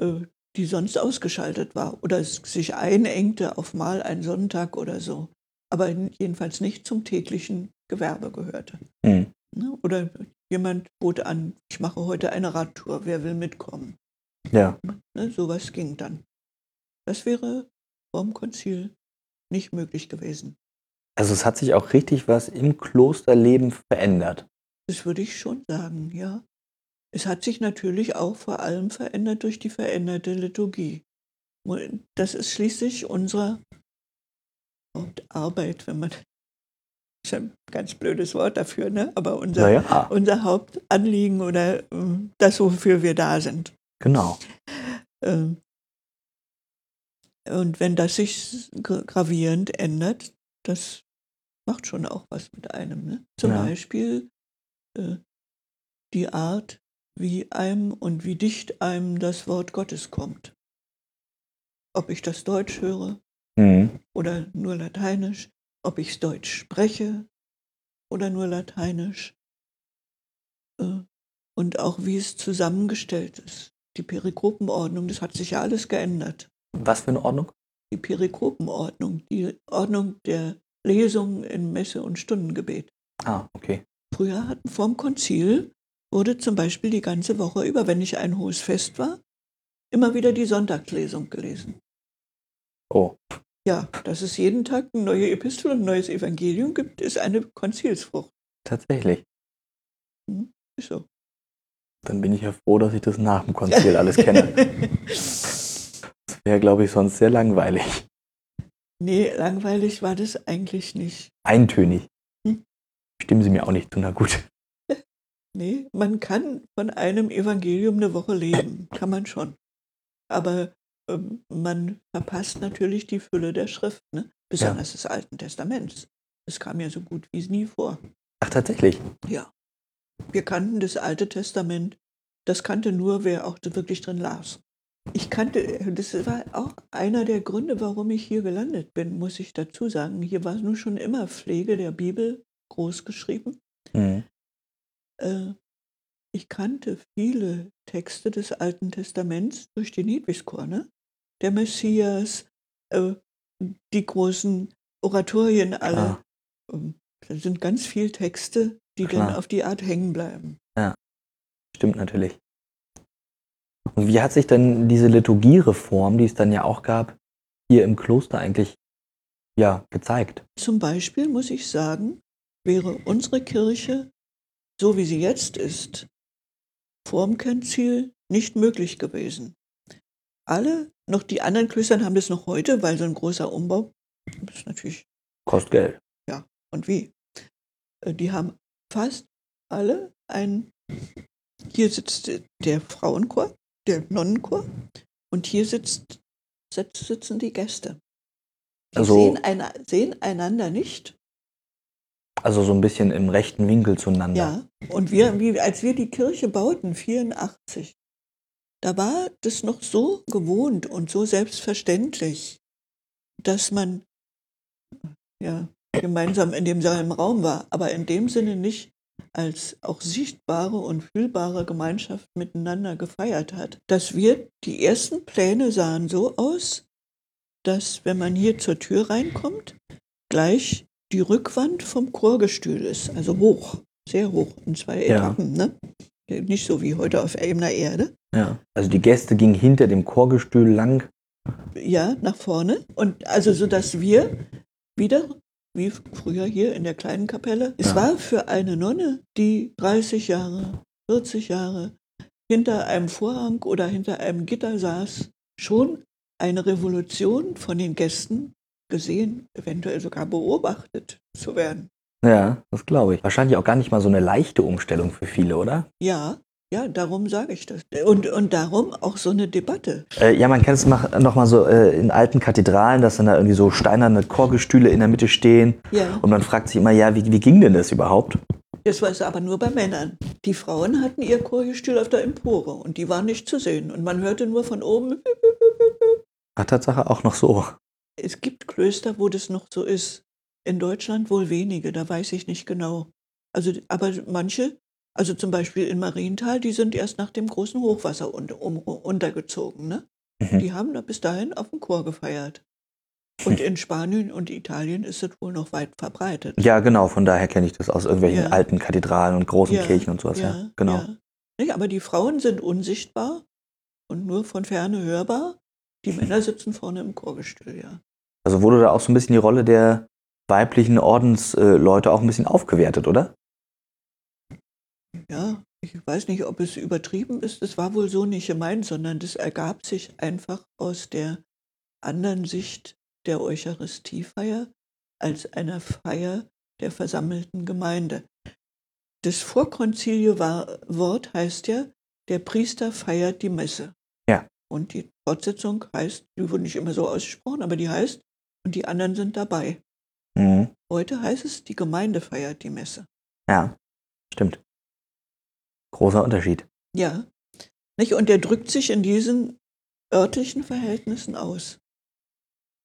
äh, die sonst ausgeschaltet war oder es sich einengte auf mal einen Sonntag oder so, aber jedenfalls nicht zum täglichen Gewerbe gehörte. Mhm. Ne? Oder jemand bot an, ich mache heute eine Radtour, wer will mitkommen? Ja. Ne? Sowas ging dann. Das wäre vom Konzil nicht möglich gewesen. Also es hat sich auch richtig was im Klosterleben verändert. Das würde ich schon sagen, ja. Es hat sich natürlich auch vor allem verändert durch die veränderte Liturgie. Das ist schließlich unsere Hauptarbeit, wenn man. Das ist ein ganz blödes Wort dafür, ne? Aber unser, Naja, unser Hauptanliegen oder äh, das, wofür wir da sind. genau. Ähm, Und wenn das sich gra- gravierend ändert, das macht schon auch was mit einem. Ne? Zum Ja. Beispiel äh, die Art, wie einem und wie dicht einem das Wort Gottes kommt. Ob ich das Deutsch höre Mhm. oder nur Lateinisch, ob ich es Deutsch spreche oder nur Lateinisch. Äh, Und auch wie es zusammengestellt ist. Die Perikopenordnung, das hat sich ja alles geändert. Was für eine Ordnung? Die Perikopenordnung, die Ordnung der Lesungen in Messe und Stundengebet. Ah, okay. Früher hatten vorm Konzil wurde zum Beispiel die ganze Woche über, wenn nicht ein hohes Fest war, immer wieder die Sonntagslesung gelesen. Oh, Ja, dass es jeden Tag eine neue Epistel und ein neues Evangelium gibt, ist eine Konzilsfrucht. tatsächlich. Ist so. Dann bin ich ja froh, dass ich das nach dem Konzil alles kenne. Das wäre, glaube ich, sonst sehr langweilig. nee, langweilig war das eigentlich nicht. Eintönig. Hm. Stimmen Sie mir auch nicht zu, na gut. Nee, man kann von einem Evangelium eine Woche leben, kann man schon. Aber man verpasst natürlich die Fülle der Schrift, ne? besonders des Alten Testaments. Das kam ja so gut wie es nie vor. Ach, tatsächlich. Ja. Wir kannten das Alte Testament, das kannte nur, wer auch wirklich drin las. Ich kannte, das war auch einer der Gründe, warum ich hier gelandet bin, muss ich dazu sagen. Hier war nun schon immer Pflege der Bibel groß geschrieben. Mhm. Äh, ich kannte viele Texte des Alten Testaments durch den Hedwigschor, ne? Der Messias, äh, die großen Oratorien alle. Ähm, Da sind ganz viele Texte, die Klar. dann auf die Art hängen bleiben. Stimmt natürlich. Und wie hat sich denn diese Liturgiereform, die es dann ja auch gab, hier im Kloster eigentlich ja, gezeigt? Zum Beispiel muss ich sagen, wäre unsere Kirche, so wie sie jetzt ist, vorm Konzil nicht möglich gewesen. Alle, noch die anderen Klöster haben das noch heute, weil so ein großer Umbau, ist natürlich, Kostet Geld. und wie? Äh, Die haben fast alle ein, hier sitzt der Frauenchor, der Nonnenchor, und hier sitzt, sitz- sitzen die Gäste. Die Also- sehen, einer, sehen einander nicht, Also so ein bisschen im rechten Winkel zueinander. Ja, und wir, als wir die Kirche bauten, 84, da war das noch so gewohnt und so selbstverständlich, dass man ja, gemeinsam in demselben Raum war, aber in dem Sinne nicht als auch sichtbare und fühlbare Gemeinschaft miteinander gefeiert hat. Dass wir, die ersten Pläne sahen so aus, dass wenn man hier zur Tür reinkommt, gleich die Rückwand vom Chorgestühl ist, also hoch, sehr hoch, in zwei Ja. Etappen, ne? Nicht so wie heute auf ebener Erde. Ja. Also die Gäste gingen hinter dem Chorgestühl lang. Ja, nach vorne. Und also so, dass wir wieder, wie früher hier in der kleinen Kapelle, es Ja. war für eine Nonne, die 30 Jahre, 40 Jahre hinter einem Vorhang oder hinter einem Gitter saß, schon eine Revolution von den Gästen gesehen, eventuell sogar beobachtet zu werden. Ja, das glaube ich. Wahrscheinlich auch gar nicht mal so eine leichte Umstellung für viele, oder? Ja, ja, darum sage ich das. Und, und darum auch so eine Debatte. Äh, ja, man kennt es mach- noch mal so äh, in alten Kathedralen, dass dann da irgendwie so steinerne Chorgestühle in der Mitte stehen. Ja. Und man fragt sich immer, ja, wie, wie ging denn das überhaupt? Das war es aber nur bei Männern. Die Frauen hatten ihr Chorgestühl auf der Empore und die waren nicht zu sehen. Und man hörte nur von oben. Hat Tatsache auch noch so. Es gibt Klöster, wo das noch so ist. In Deutschland wohl wenige, da weiß ich nicht genau. Also, aber manche, also zum Beispiel in Marienthal, die sind erst nach dem großen Hochwasser un um, untergezogen. Ne? Mhm. Die haben da bis dahin auf dem Chor gefeiert. Und in Spanien und Italien ist es wohl noch weit verbreitet. Ja, genau, von daher kenne ich das aus irgendwelchen Ja. alten Kathedralen und großen Ja, Kirchen und sowas. Ja, genau. Ja. Nicht, aber die Frauen sind unsichtbar und nur von ferne hörbar. Die Männer sitzen vorne im Chorgestühl, ja. Also wurde da auch so ein bisschen die Rolle der weiblichen Ordensleute äh, auch ein bisschen aufgewertet, oder? Ja, ich weiß nicht, ob es übertrieben ist. Es war wohl so nicht gemeint, sondern das ergab sich einfach aus der anderen Sicht der Eucharistiefeier als einer Feier der versammelten Gemeinde. Das Vorkonzilie-Wort heißt ja, der Priester feiert die Messe. Ja. Und die Fortsetzung heißt, die wurde nicht immer so ausgesprochen, aber die heißt, und die anderen sind dabei. Mhm. Heute heißt es, die Gemeinde feiert die Messe. Ja, stimmt. Großer Unterschied. Ja. Nicht? Und der drückt sich in diesen örtlichen Verhältnissen aus.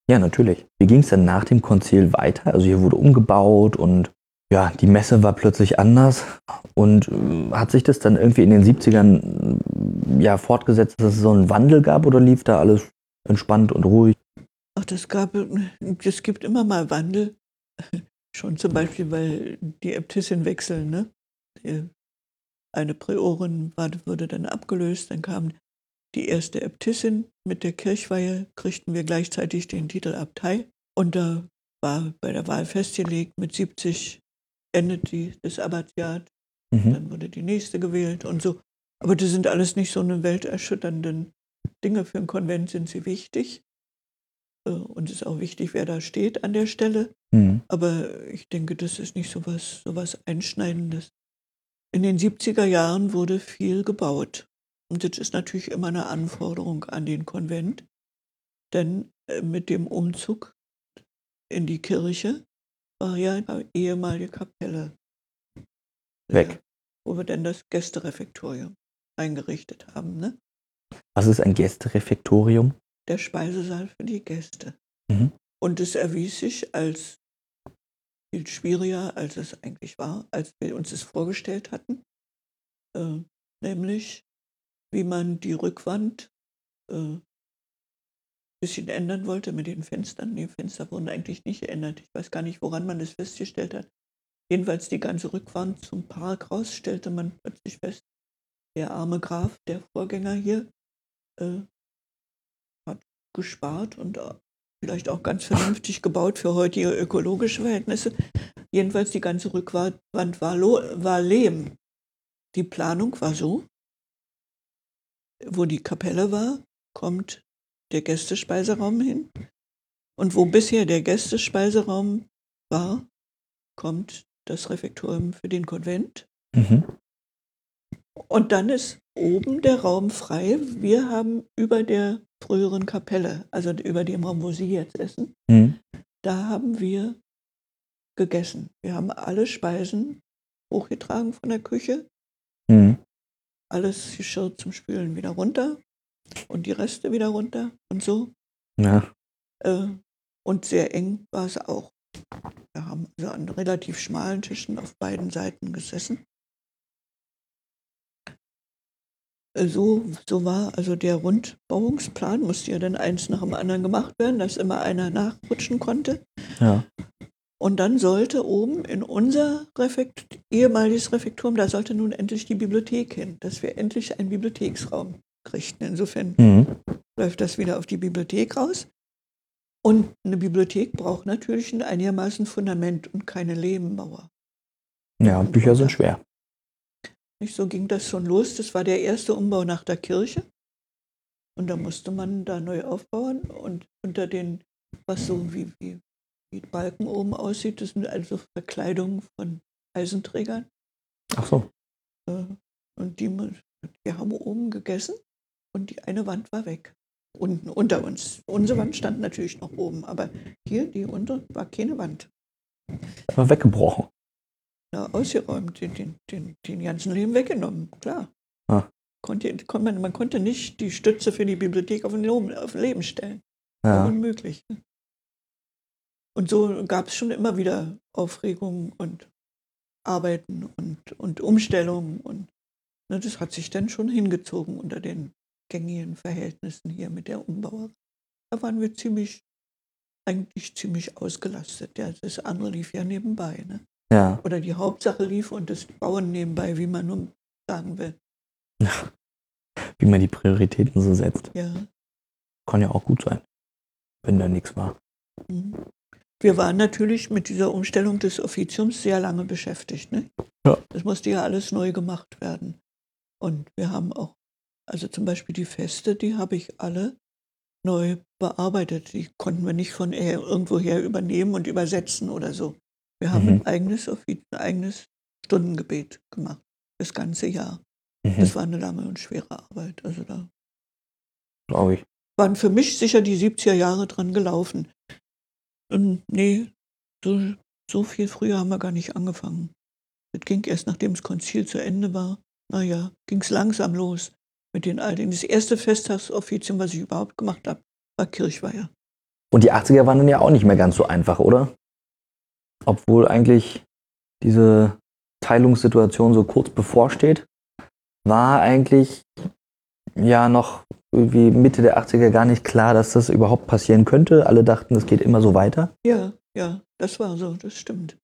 Ja, natürlich. Wie ging es denn nach dem Konzil weiter? Also hier wurde umgebaut und ja, die Messe war plötzlich anders. Und äh, hat sich das dann irgendwie in den 70ern äh, ja, fortgesetzt, dass es so einen Wandel gab oder lief da alles entspannt und ruhig? Ach, das gab, es gibt immer mal Wandel. Schon zum Beispiel, weil die Äbtissin wechseln, ne? Eine Priorin war, wurde dann abgelöst, dann kam die erste Äbtissin mit der Kirchweihe, kriegten wir gleichzeitig den Titel Abtei. Und da war bei der Wahl festgelegt, mit 70 endet die, das Abbatiat. Mhm. dann wurde die nächste gewählt und so. Aber das sind alles nicht so eine welterschütternden Dinge. Für einen Konvent sind sie wichtig. Äh, Und es ist auch wichtig, wer da steht an der Stelle. Mhm. Aber ich denke, das ist nicht so was, so was Einschneidendes. in den 70er Jahren wurde viel gebaut. Und das ist natürlich immer eine Anforderung an den Konvent, denn äh, mit dem Umzug in die Kirche war ja eine ehemalige Kapelle Weg. wo wir dann das Gästerefektorium eingerichtet haben. Ne? Was ist ein Gästerefektorium? Der Speisesaal für die Gäste. Mhm. Und es erwies sich als viel schwieriger, als es eigentlich war, als wir uns es vorgestellt hatten. Äh, nämlich, wie man die Rückwand äh, bisschen ändern wollte mit den Fenstern. Die Fenster wurden eigentlich nicht geändert. Ich weiß gar nicht, woran man das festgestellt hat. Jedenfalls die ganze Rückwand zum Park raus stellte man plötzlich fest, der arme Graf, der Vorgänger hier, äh, gespart und äh, vielleicht auch ganz vernünftig gebaut für heutige ökologische Verhältnisse. Jedenfalls die ganze Rückwand war, war Lehm. Die Planung war so, wo die Kapelle war, kommt der Gästespeiseraum hin. Und wo bisher der Gästespeiseraum war, kommt das Refektorium für den Konvent. Mhm. Und dann ist oben der Raum frei. Wir haben über der früheren Kapelle, also über dem Raum, wo Sie jetzt essen, Mhm. da haben wir gegessen. Wir haben alle Speisen hochgetragen von der Küche, Mhm. alles Geschirr zum Spülen wieder runter und die Reste wieder runter und so. Ja. Äh, und sehr eng war es auch. Wir haben also an relativ schmalen Tischen auf beiden Seiten gesessen. Äh, So, so war also der Rundbauungsplan, musste ja dann eins nach dem anderen gemacht werden, dass immer einer nachrutschen konnte. ja. Und dann sollte oben in unser Refekt, ehemaliges Refektorium, da sollte nun endlich die Bibliothek hin, dass wir endlich einen Bibliotheksraum kriegten. Insofern Mhm. läuft das wieder auf die Bibliothek raus. Und eine Bibliothek braucht natürlich ein einigermaßen Fundament und keine Lehmmauer. Ja, Bücher sind schwer. Nicht so ging das schon los. Das war der erste Umbau nach der Kirche. Und da musste man da neu aufbauen. Und unter den, was so wie, wie, wie Balken oben aussieht, das sind also Verkleidungen von Eisenträgern. Ach so. Äh, Und die, wir haben oben gegessen und die eine Wand war weg. Unten unter uns. Unsere Wand stand natürlich noch oben, aber hier, die unter, war keine Wand. Aber weggebrochen. Ja, ausgeräumt, den, den, den, den ganzen Leben weggenommen, klar. Ah. Konnte, kon man, man konnte nicht die Stütze für die Bibliothek auf den Leben, auf den Leben stellen. Ja. Unmöglich. Und so gab es schon immer wieder Aufregungen und Arbeiten und, und Umstellungen. Und ne, das hat sich dann schon hingezogen unter den gängigen Verhältnissen hier mit der Umbauer. Da waren wir ziemlich, eigentlich ziemlich ausgelastet. Ja, das andere lief ja nebenbei. Ne? Ja. Oder die Hauptsache lief und das Bauen nebenbei, wie man nun sagen will. Wie man die Prioritäten so setzt. Ja. Kann ja auch gut sein. Wenn da nichts war. Mhm. Wir waren natürlich mit dieser Umstellung des Offiziums sehr lange beschäftigt. Ne? Ja. Das musste ja alles neu gemacht werden. Und wir haben auch, also zum Beispiel die Feste, die habe ich alle neu bearbeitet. Die konnten wir nicht von her- irgendwoher übernehmen und übersetzen oder so. Wir haben Mhm. ein eigenes, ein eigenes Stundengebet gemacht, das ganze Jahr. Mhm. Das war eine lange und schwere Arbeit. Also da Glaube ich. waren für mich sicher die 70er Jahre dran gelaufen. Und nee, so, so viel früher haben wir gar nicht angefangen. Das ging erst nachdem das Konzil zu Ende war. Naja, ging es langsam los mit den Alten. Das erste Festtagsoffizium, was ich überhaupt gemacht habe, war Kirchweihe. Und die 80er waren dann ja auch nicht mehr ganz so einfach, oder? Obwohl eigentlich diese Teilungssituation so kurz bevorsteht, war eigentlich ja noch irgendwie Mitte der 80er gar nicht klar, dass das überhaupt passieren könnte. Alle dachten, es geht immer so weiter. Ja, ja, das war so, das stimmt.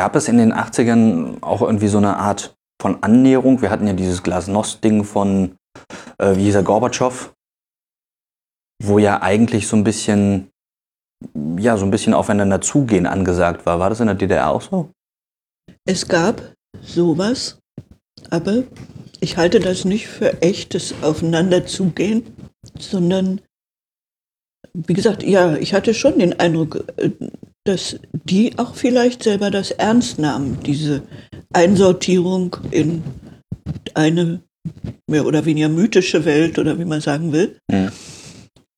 Gab es in den 80ern auch irgendwie so eine Art von Annäherung? Wir hatten ja dieses Glasnost-Ding von, äh, wie hieß er, Gorbatschow, wo ja eigentlich so ein bisschen, ja, so ein bisschen aufeinander zugehen angesagt war. War das in der DDR auch so? Es gab sowas, aber ich halte das nicht für echtes Aufeinanderzugehen, sondern wie gesagt, ja, ich hatte schon den Eindruck, äh, dass die auch vielleicht selber das ernst nahmen, diese Einsortierung in eine mehr oder weniger mythische Welt oder wie man sagen will. Mhm.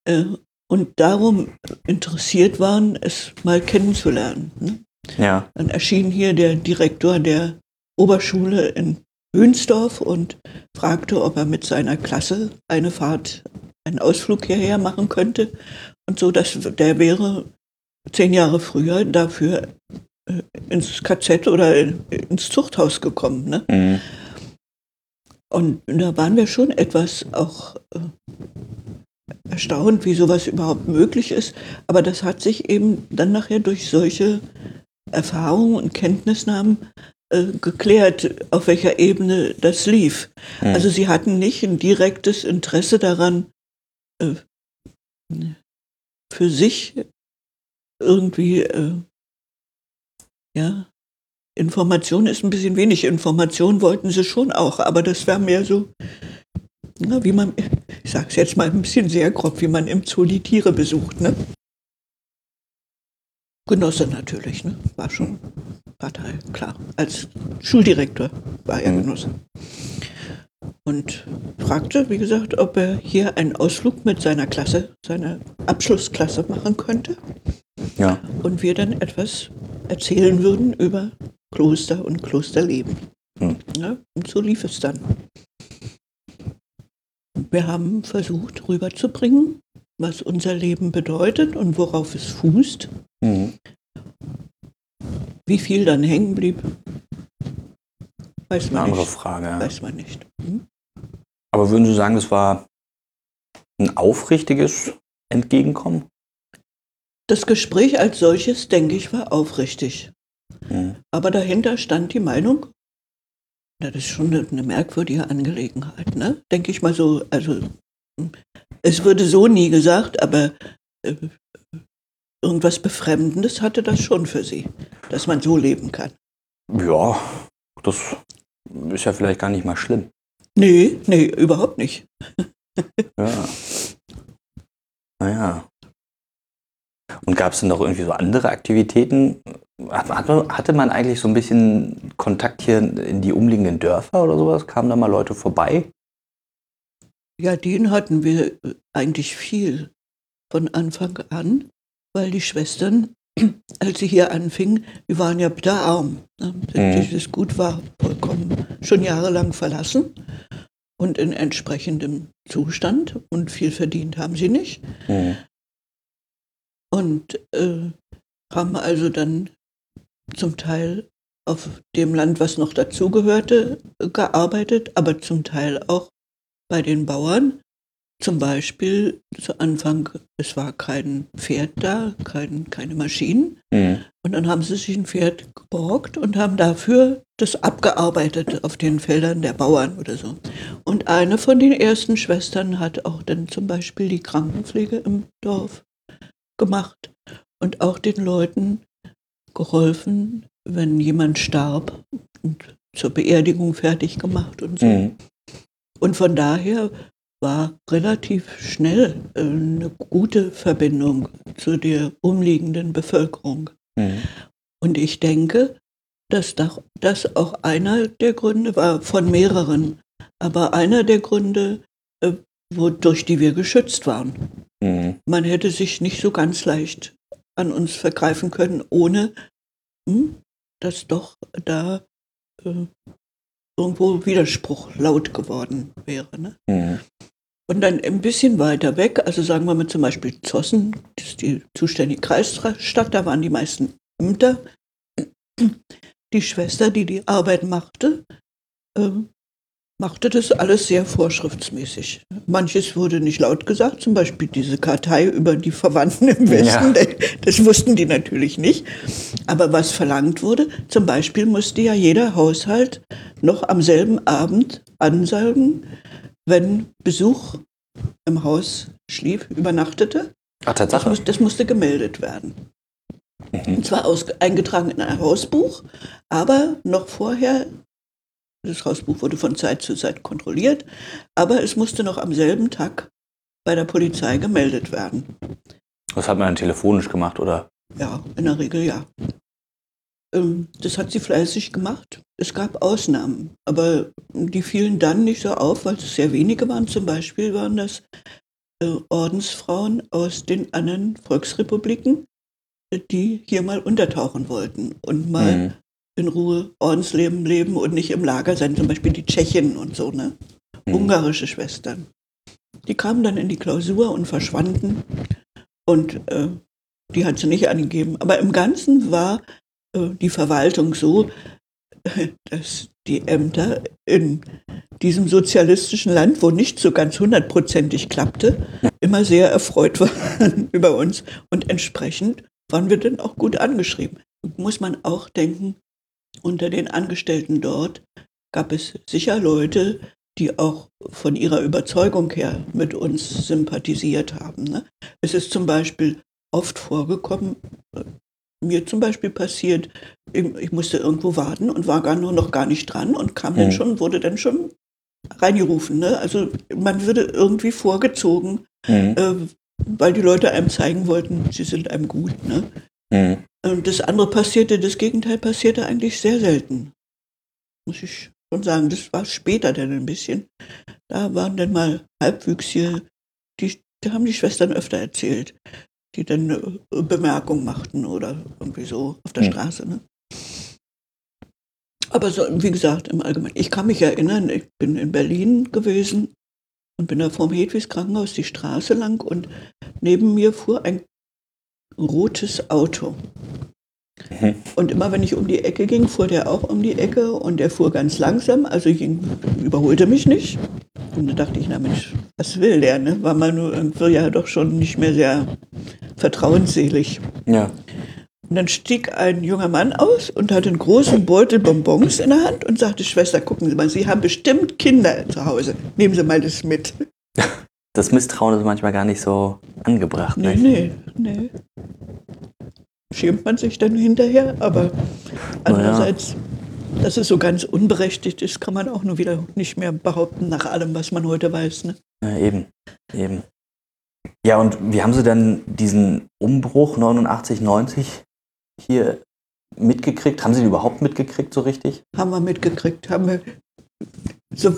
Äh, und darum interessiert waren, es mal kennenzulernen. Ne? Ja. Dann erschien hier der Direktor der Oberschule in Hönsdorf und fragte, ob er mit seiner Klasse eine Fahrt, einen Ausflug hierher machen könnte. Und so, dass der wäre zehn Jahre früher dafür äh, ins KZ oder ins Zuchthaus gekommen. Ne? Mhm. Und da waren wir schon etwas auch äh, erstaunt, wie sowas überhaupt möglich ist. Aber das hat sich eben dann nachher durch solche Erfahrungen und Kenntnisnahmen äh, geklärt, auf welcher Ebene das lief. Mhm. Also sie hatten nicht ein direktes Interesse daran, äh, für sich irgendwie, äh, ja, Information ist ein bisschen wenig. Information wollten sie schon auch, aber das war mehr so, na, wie man, ich sage es jetzt mal ein bisschen sehr grob, wie man im Zoo die Tiere besucht, ne? Genosse natürlich, ne? War schon Partei, klar. Als Schuldirektor war er Mhm. Genosse. Und fragte, wie gesagt, ob er hier einen Ausflug mit seiner Klasse, seiner Abschlussklasse machen könnte Ja. und wir dann etwas erzählen würden über Kloster und Klosterleben. Hm. Ja, und so lief es dann. Wir haben versucht rüberzubringen, was unser Leben bedeutet und worauf es fußt. Mhm. Wie viel dann hängen blieb, weiß Eine man andere nicht. Frage. Weiß man nicht. Hm? Aber würden Sie sagen, das war ein aufrichtiges Entgegenkommen? Das Gespräch als solches, denke ich, war aufrichtig. Mhm. Aber dahinter stand die Meinung, das ist schon eine, eine merkwürdige Angelegenheit, ne? Denke ich mal so, also es würde so nie gesagt, aber äh, irgendwas Befremdendes hatte das schon für sie, dass man so leben kann. Ja, das ist ja vielleicht gar nicht mal schlimm. Nee, nee, überhaupt nicht. Ja. Naja. Und gab es denn noch irgendwie so andere Aktivitäten? Hat, hatte man eigentlich so ein bisschen Kontakt hier in die umliegenden Dörfer oder sowas? Kamen da mal Leute vorbei? Ja, den hatten wir äh, eigentlich viel von Anfang an, weil die Schwestern, als sie hier anfingen, die waren ja bitter arm. Ne? Mhm. Das Gut war vollkommen schon jahrelang verlassen und in entsprechendem Zustand und viel verdient haben sie nicht. Mhm. Und äh, haben also dann zum Teil auf dem Land, was noch dazugehörte, gearbeitet, aber zum Teil auch bei den Bauern. Zum Beispiel zu Anfang, es war kein Pferd da, kein, keine Maschinen. Mhm. Und dann haben sie sich ein Pferd geborgt und haben dafür das abgearbeitet auf den Feldern der Bauern oder so. Und eine von den ersten Schwestern hat auch dann zum Beispiel die Krankenpflege im Dorf gemacht und auch den Leuten geholfen, wenn jemand starb und zur Beerdigung fertig gemacht und so. Mhm. Und von daher war relativ schnell äh, eine gute Verbindung zu der umliegenden Bevölkerung. Mhm. Und ich denke, dass das auch einer der Gründe war, von mehreren, aber einer der Gründe, äh, wodurch die wir geschützt waren. Mhm. Man hätte sich nicht so ganz leicht an uns vergreifen können, ohne hm, dass doch da äh, irgendwo Widerspruch laut geworden wäre. Ne? Mhm. Und dann ein bisschen weiter weg, also sagen wir mal zum Beispiel Zossen, das ist die zuständige Kreisstadt, da waren die meisten Ämter. Die Schwester, die die Arbeit machte, ähm, machte das alles sehr vorschriftsmäßig. Manches wurde nicht laut gesagt, zum Beispiel diese Kartei über die Verwandten im Westen, das wussten die natürlich nicht. Aber was verlangt wurde, zum Beispiel musste ja jeder Haushalt noch am selben Abend ansagen, wenn Besuch im Haus schlief, übernachtete. Ach, Das, Tatsache. muss, das musste gemeldet werden. Mhm. Und zwar aus, eingetragen in ein Hausbuch, aber noch vorher, das Hausbuch wurde von Zeit zu Zeit kontrolliert, aber es musste noch am selben Tag bei der Polizei gemeldet werden. Das hat man dann telefonisch gemacht, oder? Ja, in der Regel ja. Ähm, das hat sie fleißig gemacht. Es gab Ausnahmen, aber die fielen dann nicht so auf, weil es sehr wenige waren. Zum Beispiel waren das äh, Ordensfrauen aus den anderen Volksrepubliken, die hier mal untertauchen wollten und mal mhm. In Ruhe Ordensleben leben und nicht im Lager sein. Zum Beispiel die Tschechen und so, ne? Mhm. Ungarische Schwestern. Die kamen dann in die Klausur und verschwanden. Und äh, die hat sie nicht angegeben. Aber im Ganzen war äh, die Verwaltung so, dass die Ämter in diesem sozialistischen Land, wo nicht so ganz hundertprozentig klappte, immer sehr erfreut waren über uns. Und entsprechend waren wir dann auch gut angeschrieben. Muss man auch denken, unter den Angestellten dort gab es sicher Leute, die auch von ihrer Überzeugung her mit uns sympathisiert haben. Ne? Es ist zum Beispiel oft vorgekommen, äh, mir zum Beispiel passiert, ich musste irgendwo warten und war gar nur noch gar nicht dran und kam mhm. dann schon, wurde dann schon reingerufen. Ne? Also man würde irgendwie vorgezogen, mhm. äh, weil die Leute einem zeigen wollten, sie sind einem gut. Ne? Mhm. Und das andere passierte, das Gegenteil passierte eigentlich sehr selten. Muss ich schon sagen, das war später dann ein bisschen. Da waren dann mal Halbwüchsige, die, die haben die Schwestern öfter erzählt die dann eine Bemerkung machten oder irgendwie so auf der mhm. Straße. Ne? Aber so, wie gesagt, im Allgemeinen. Ich kann mich erinnern, ich bin in Berlin gewesen und bin da vorm Hedwigs Krankenhaus die Straße lang und neben mir fuhr ein rotes Auto. Mhm. Und immer wenn ich um die Ecke ging, fuhr der auch um die Ecke und der fuhr ganz langsam, also ich überholte mich nicht. Und da dachte ich, na Mensch, was will der, ne? War man nur ja doch schon nicht mehr sehr vertrauensselig. Ja. Und dann stieg ein junger Mann aus und hatte einen großen Beutel Bonbons in der Hand und sagte, Schwester, gucken Sie mal, Sie haben bestimmt Kinder zu Hause. Nehmen Sie mal das mit. Das Misstrauen ist manchmal gar nicht so angebracht. Nee, nee, nee. Schämt man sich dann hinterher, aber andererseits, naja. dass es so ganz unberechtigt ist, kann man auch nur wieder nicht mehr behaupten, nach allem, was man heute weiß. Ne? Ja, eben, eben. Ja, und wie haben Sie dann diesen Umbruch 89, 90 hier mitgekriegt? Haben Sie den überhaupt mitgekriegt so richtig? Haben wir mitgekriegt, haben wir so,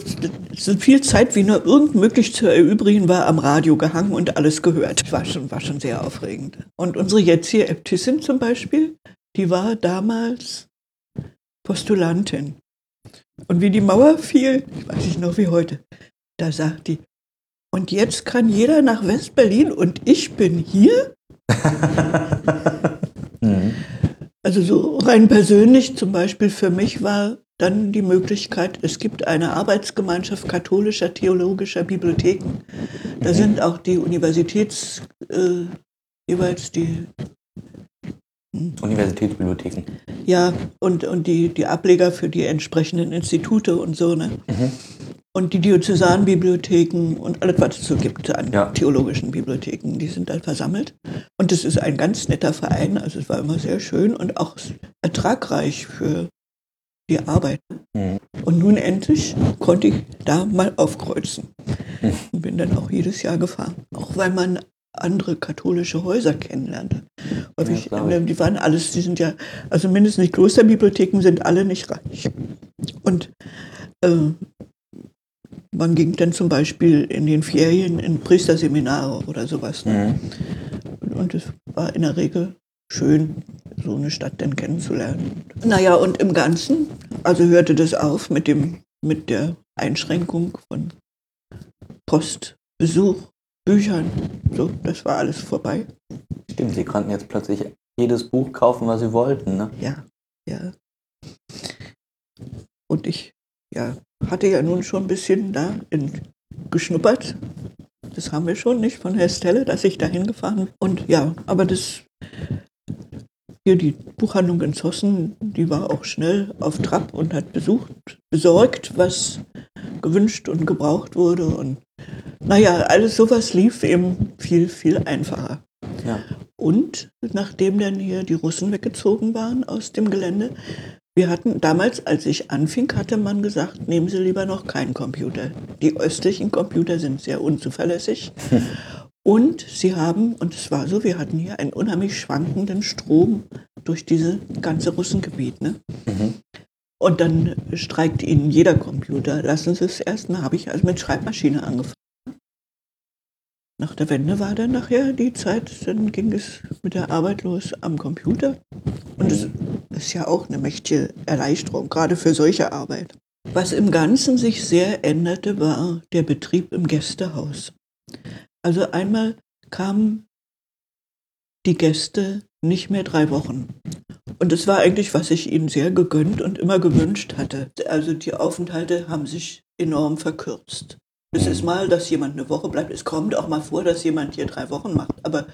so viel Zeit wie nur irgend möglich zu erübrigen war am Radio gehangen und alles gehört. War schon, war schon sehr aufregend. Und unsere jetzige Äbtissin zum Beispiel, die war damals Postulantin. Und wie die Mauer fiel, ich weiß nicht noch wie heute, da sagt die, und jetzt kann jeder nach West-Berlin und ich bin hier? mhm. Also so rein persönlich zum Beispiel für mich war dann die Möglichkeit, es gibt eine Arbeitsgemeinschaft katholischer theologischer Bibliotheken. Da mhm. sind auch die Universitäts, äh, jeweils die hm. Universitätsbibliotheken. Ja, und, und die, die Ableger für die entsprechenden Institute und so. Ne? Mhm und die Diözesanbibliotheken und alles, was es so gibt an ja. theologischen Bibliotheken, die sind dann versammelt. Und es ist ein ganz netter Verein, also es war immer sehr schön und auch ertragreich für die Arbeit. Mhm. Und nun endlich konnte ich da mal aufkreuzen. Mhm. Und bin dann auch jedes Jahr gefahren. Auch weil man andere katholische Häuser kennenlernte. Häufig, ja, die waren alles, die sind ja, also mindestens die Klosterbibliotheken sind alle nicht reich. Und äh, man ging dann zum Beispiel in den Ferien in Priesterseminare oder sowas. Ne? Mhm. Und es war in der Regel schön, so eine Stadt dann kennenzulernen. Naja, und im Ganzen, also hörte das auf mit, dem, mit der Einschränkung von Post, Besuch, Büchern. So, das war alles vorbei. Stimmt, Sie konnten jetzt plötzlich jedes Buch kaufen, was Sie wollten, ne? Ja, ja. Und ich, ja, hatte ja nun schon ein bisschen da in, geschnuppert. Das haben wir schon nicht von Herr Stelle, dass ich da hingefahren bin. Und ja, aber das hier die Buchhandlung in Zossen, die war auch schnell auf Trab und hat besucht, besorgt, was gewünscht und gebraucht wurde. Und naja, alles sowas lief eben viel, viel einfacher. Ja. Und nachdem dann hier die Russen weggezogen waren aus dem Gelände, wir hatten damals, als ich anfing, hatte man gesagt, nehmen Sie lieber noch keinen Computer. Die östlichen Computer sind sehr unzuverlässig. Und sie haben, und es war so, wir hatten hier einen unheimlich schwankenden Strom durch dieses ganze Russengebiet. Ne? Mhm. Und dann streikt ihnen jeder Computer. Lassen Sie es erst, dann habe ich also mit Schreibmaschine angefangen. Nach der Wende war dann nachher die Zeit, dann ging es mit der Arbeit los am Computer. Und es ist ja auch eine mächtige Erleichterung, gerade für solche Arbeit. Was im Ganzen sich sehr änderte, war der Betrieb im Gästehaus. Also einmal kamen die Gäste nicht mehr drei Wochen. Und es war eigentlich, was ich ihnen sehr gegönnt und immer gewünscht hatte. Also die Aufenthalte haben sich enorm verkürzt. Es ist mal, dass jemand eine Woche bleibt. Es kommt auch mal vor, dass jemand hier drei Wochen macht. Aber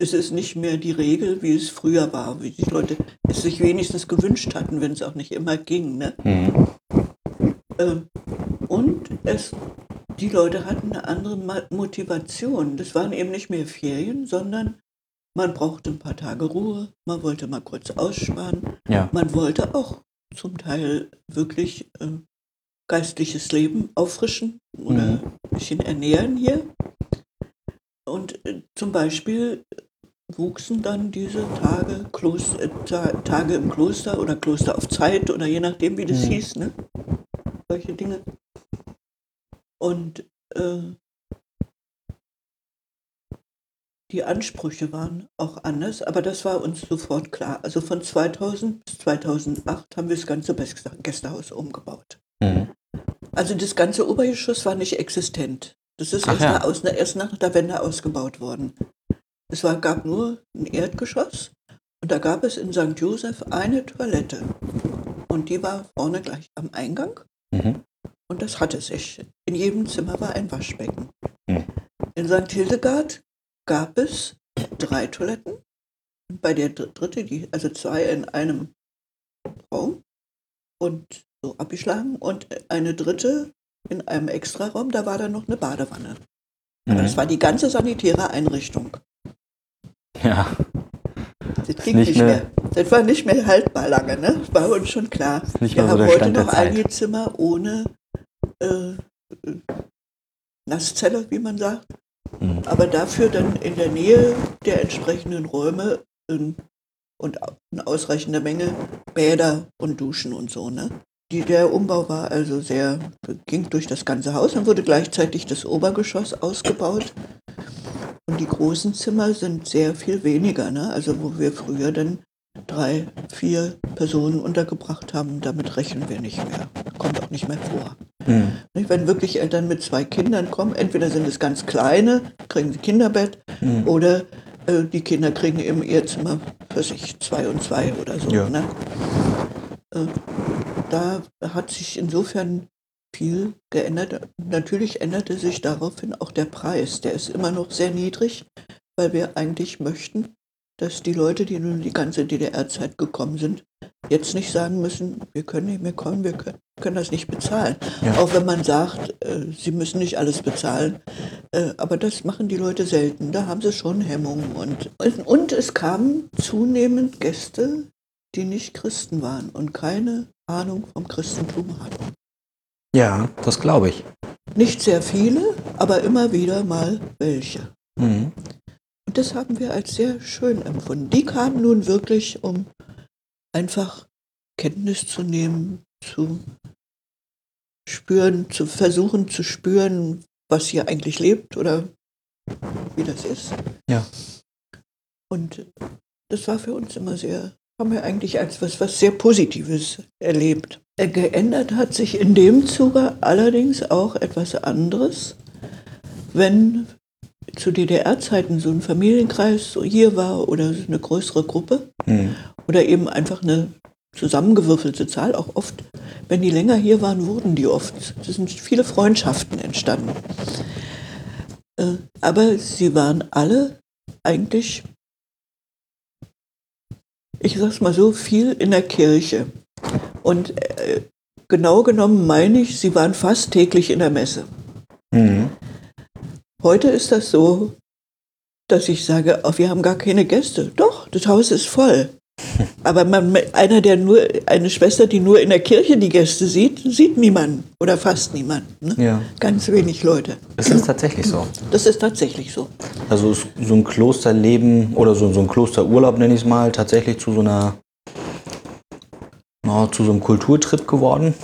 es ist nicht mehr die Regel, wie es früher war, wie die Leute es sich wenigstens gewünscht hatten, wenn es auch nicht immer ging. Ne? Mhm. Ähm, und es, die Leute hatten eine andere Motivation. Das waren eben nicht mehr Ferien, sondern man brauchte ein paar Tage Ruhe, man wollte mal kurz aussparen, Ja. man wollte auch zum Teil wirklich äh, geistliches Leben auffrischen oder Mhm. ein bisschen ernähren hier. Und äh, zum Beispiel wuchsen dann diese Tage, Klos äh, Ta Tage im Kloster oder Kloster auf Zeit oder je nachdem, wie das Mhm. hieß, ne? solche Dinge. Und äh, die Ansprüche waren auch anders, aber das war uns sofort klar. Also von 2000 bis 2008 haben wir das ganze Gäste- Gästehaus umgebaut. Mhm. Also das ganze Obergeschoss war nicht existent. Das ist erst, ja. nach, aus, erst nach der Wende ausgebaut worden. Es war, gab nur ein Erdgeschoss und da gab es in St. Joseph eine Toilette. Und die war vorne gleich am Eingang Mhm. und das hatte sich. In jedem Zimmer war ein Waschbecken. Hm. In St. Hildegard gab es drei Toiletten. Und bei der dr- dritte, die, also zwei in einem Raum und so abgeschlagen und eine dritte in einem Extraraum, da war dann noch eine Badewanne. Aber das Mhm. war die ganze sanitäre Einrichtung. Ja. Das ging nicht nicht, mehr-. Das war nicht mehr haltbar lange, ne? Das war uns schon klar. Wir so haben heute noch einige Zimmer ohne äh, Nasszelle, wie man sagt. Mhm. Aber dafür dann in der Nähe der entsprechenden Räume ähm, und in ausreichender Menge Bäder und Duschen und so. Ne? Die, der Umbau war also sehr, ging durch das ganze Haus. Dann wurde gleichzeitig das Obergeschoss ausgebaut. Und die großen Zimmer sind sehr viel weniger. Ne? Also wo wir früher dann drei, vier Personen untergebracht haben, damit rechnen wir nicht mehr. Kommt auch nicht mehr vor. Nicht? Wenn wirklich Eltern mit zwei Kindern kommen, entweder sind es ganz kleine, kriegen sie Kinderbett, Mhm. oder äh, die Kinder kriegen im Ehrzimmer für sich zwei und zwei oder so. Ja. Ne? Äh, da hat sich insofern viel geändert. Natürlich änderte sich daraufhin auch der Preis. Der ist immer noch sehr niedrig, weil wir eigentlich möchten, dass die Leute, die nun die ganze DDR-Zeit gekommen sind, jetzt nicht sagen müssen, wir können nicht mehr kommen, wir können, können das nicht bezahlen. Ja. Auch wenn man sagt, äh, sie müssen nicht alles bezahlen. Äh, aber das machen die Leute selten. Da haben sie schon Hemmungen. Und, und, und es kamen zunehmend Gäste, die nicht Christen waren und keine Ahnung vom Christentum hatten. Ja, das glaube ich. Nicht sehr viele, aber immer wieder mal welche. Mhm. Und das haben wir als sehr schön empfunden. Die kamen nun wirklich, um einfach Kenntnis zu nehmen, zu spüren, zu versuchen zu spüren, was hier eigentlich lebt oder wie das ist. Ja. Und das war für uns immer sehr, haben wir eigentlich als was, was sehr Positives erlebt. Äh, Geändert hat sich in dem Zuge allerdings auch etwas anderes. Wenn zu DDR-Zeiten so ein Familienkreis hier war oder eine größere Gruppe Mhm. oder eben einfach eine zusammengewürfelte Zahl, auch oft, wenn die länger hier waren, wurden die oft. Es sind viele Freundschaften entstanden. Äh, Aber sie waren alle eigentlich, ich sag's mal so, viel in der Kirche. Und äh, genau genommen meine ich, sie waren fast täglich in der Messe. Mhm. Heute ist das so, dass ich sage, oh, wir haben gar keine Gäste. Doch, das Haus ist voll. Aber man, einer, der nur, eine Schwester, die nur in der Kirche die Gäste sieht, sieht niemanden oder fast niemanden. Ne? Ja. Ganz wenig Leute. Ist das tatsächlich so? Das ist tatsächlich so. Also ist so ein Klosterleben oder so, so ein Klosterurlaub, nenne ich es mal, tatsächlich zu so einer, na, zu so einem Kulturtrip geworden?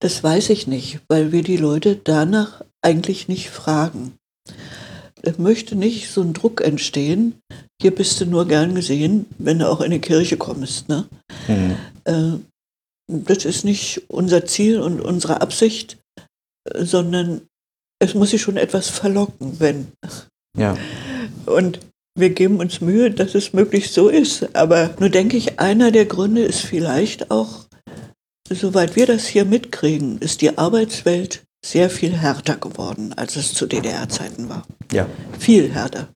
Das weiß ich nicht, weil wir die Leute danach eigentlich nicht fragen. Es möchte nicht so ein Druck entstehen, hier bist du nur gern gesehen, wenn du auch in die Kirche kommst. Ne? Mhm. Äh, das ist nicht unser Ziel und unsere Absicht, äh, sondern es muss sich schon etwas verlocken, wenn. Ja. Und wir geben uns Mühe, dass es möglichst so ist. Aber nur denke ich, einer der Gründe ist vielleicht auch, soweit wir das hier mitkriegen, ist die Arbeitswelt sehr viel härter geworden, als es zu DDR-Zeiten war. Ja. Viel härter.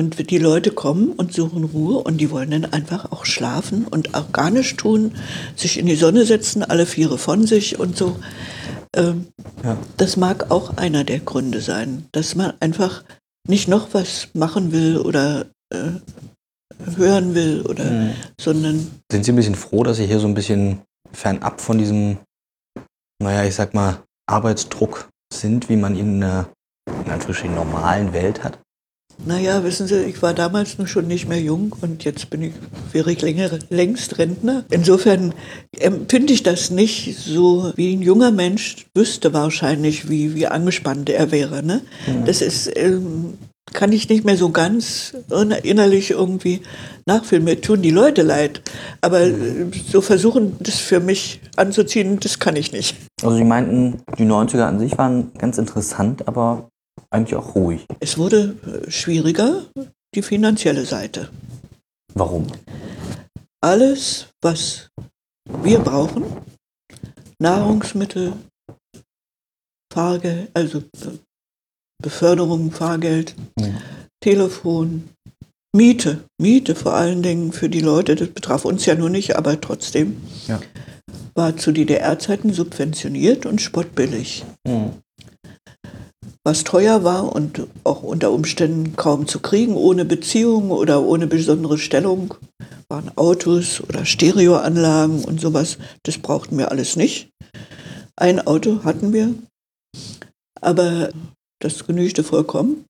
Und die Leute kommen und suchen Ruhe und die wollen dann einfach auch schlafen und auch gar nichts tun, sich in die Sonne setzen, alle Viere von sich und so. Ähm, Ja. Das mag auch einer der Gründe sein, dass man einfach nicht noch was machen will oder äh, hören will oder, Mhm. sondern Sind Sie ein bisschen froh, dass Sie hier so ein bisschen fernab von diesem, naja, ich sag mal, Arbeitsdruck sind, wie man ihn in einer in Anführungsstrichen normalen Welt hat? Naja, wissen Sie, ich war damals nur schon nicht mehr jung und jetzt bin ich, wäre ich länger, längst Rentner. Insofern empfinde ich das nicht so, wie ein junger Mensch wüsste wahrscheinlich, wie, wie angespannt er wäre. Ne? Das ist, ähm, kann ich nicht mehr so ganz innerlich irgendwie nachfühlen. Mir tun die Leute leid. Aber äh, so versuchen, das für mich anzuziehen, das kann ich nicht. Also Sie meinten, die 90er an sich waren ganz interessant, aber eigentlich auch ruhig. Es wurde äh, schwieriger, die finanzielle Seite. Warum? alles, was wir brauchen, Nahrungsmittel, Fahrgeld, also äh, Beförderung, Fahrgeld, Mhm. Telefon, Miete, Miete vor allen Dingen für die Leute, das betraf uns ja nur nicht, aber trotzdem, Ja. war zu DDR-Zeiten subventioniert und spottbillig. Mhm. Was teuer war und auch unter Umständen kaum zu kriegen, ohne Beziehung oder ohne besondere Stellung, waren Autos oder Stereoanlagen und sowas. Das brauchten wir alles nicht. Ein Auto hatten wir, aber das genügte vollkommen.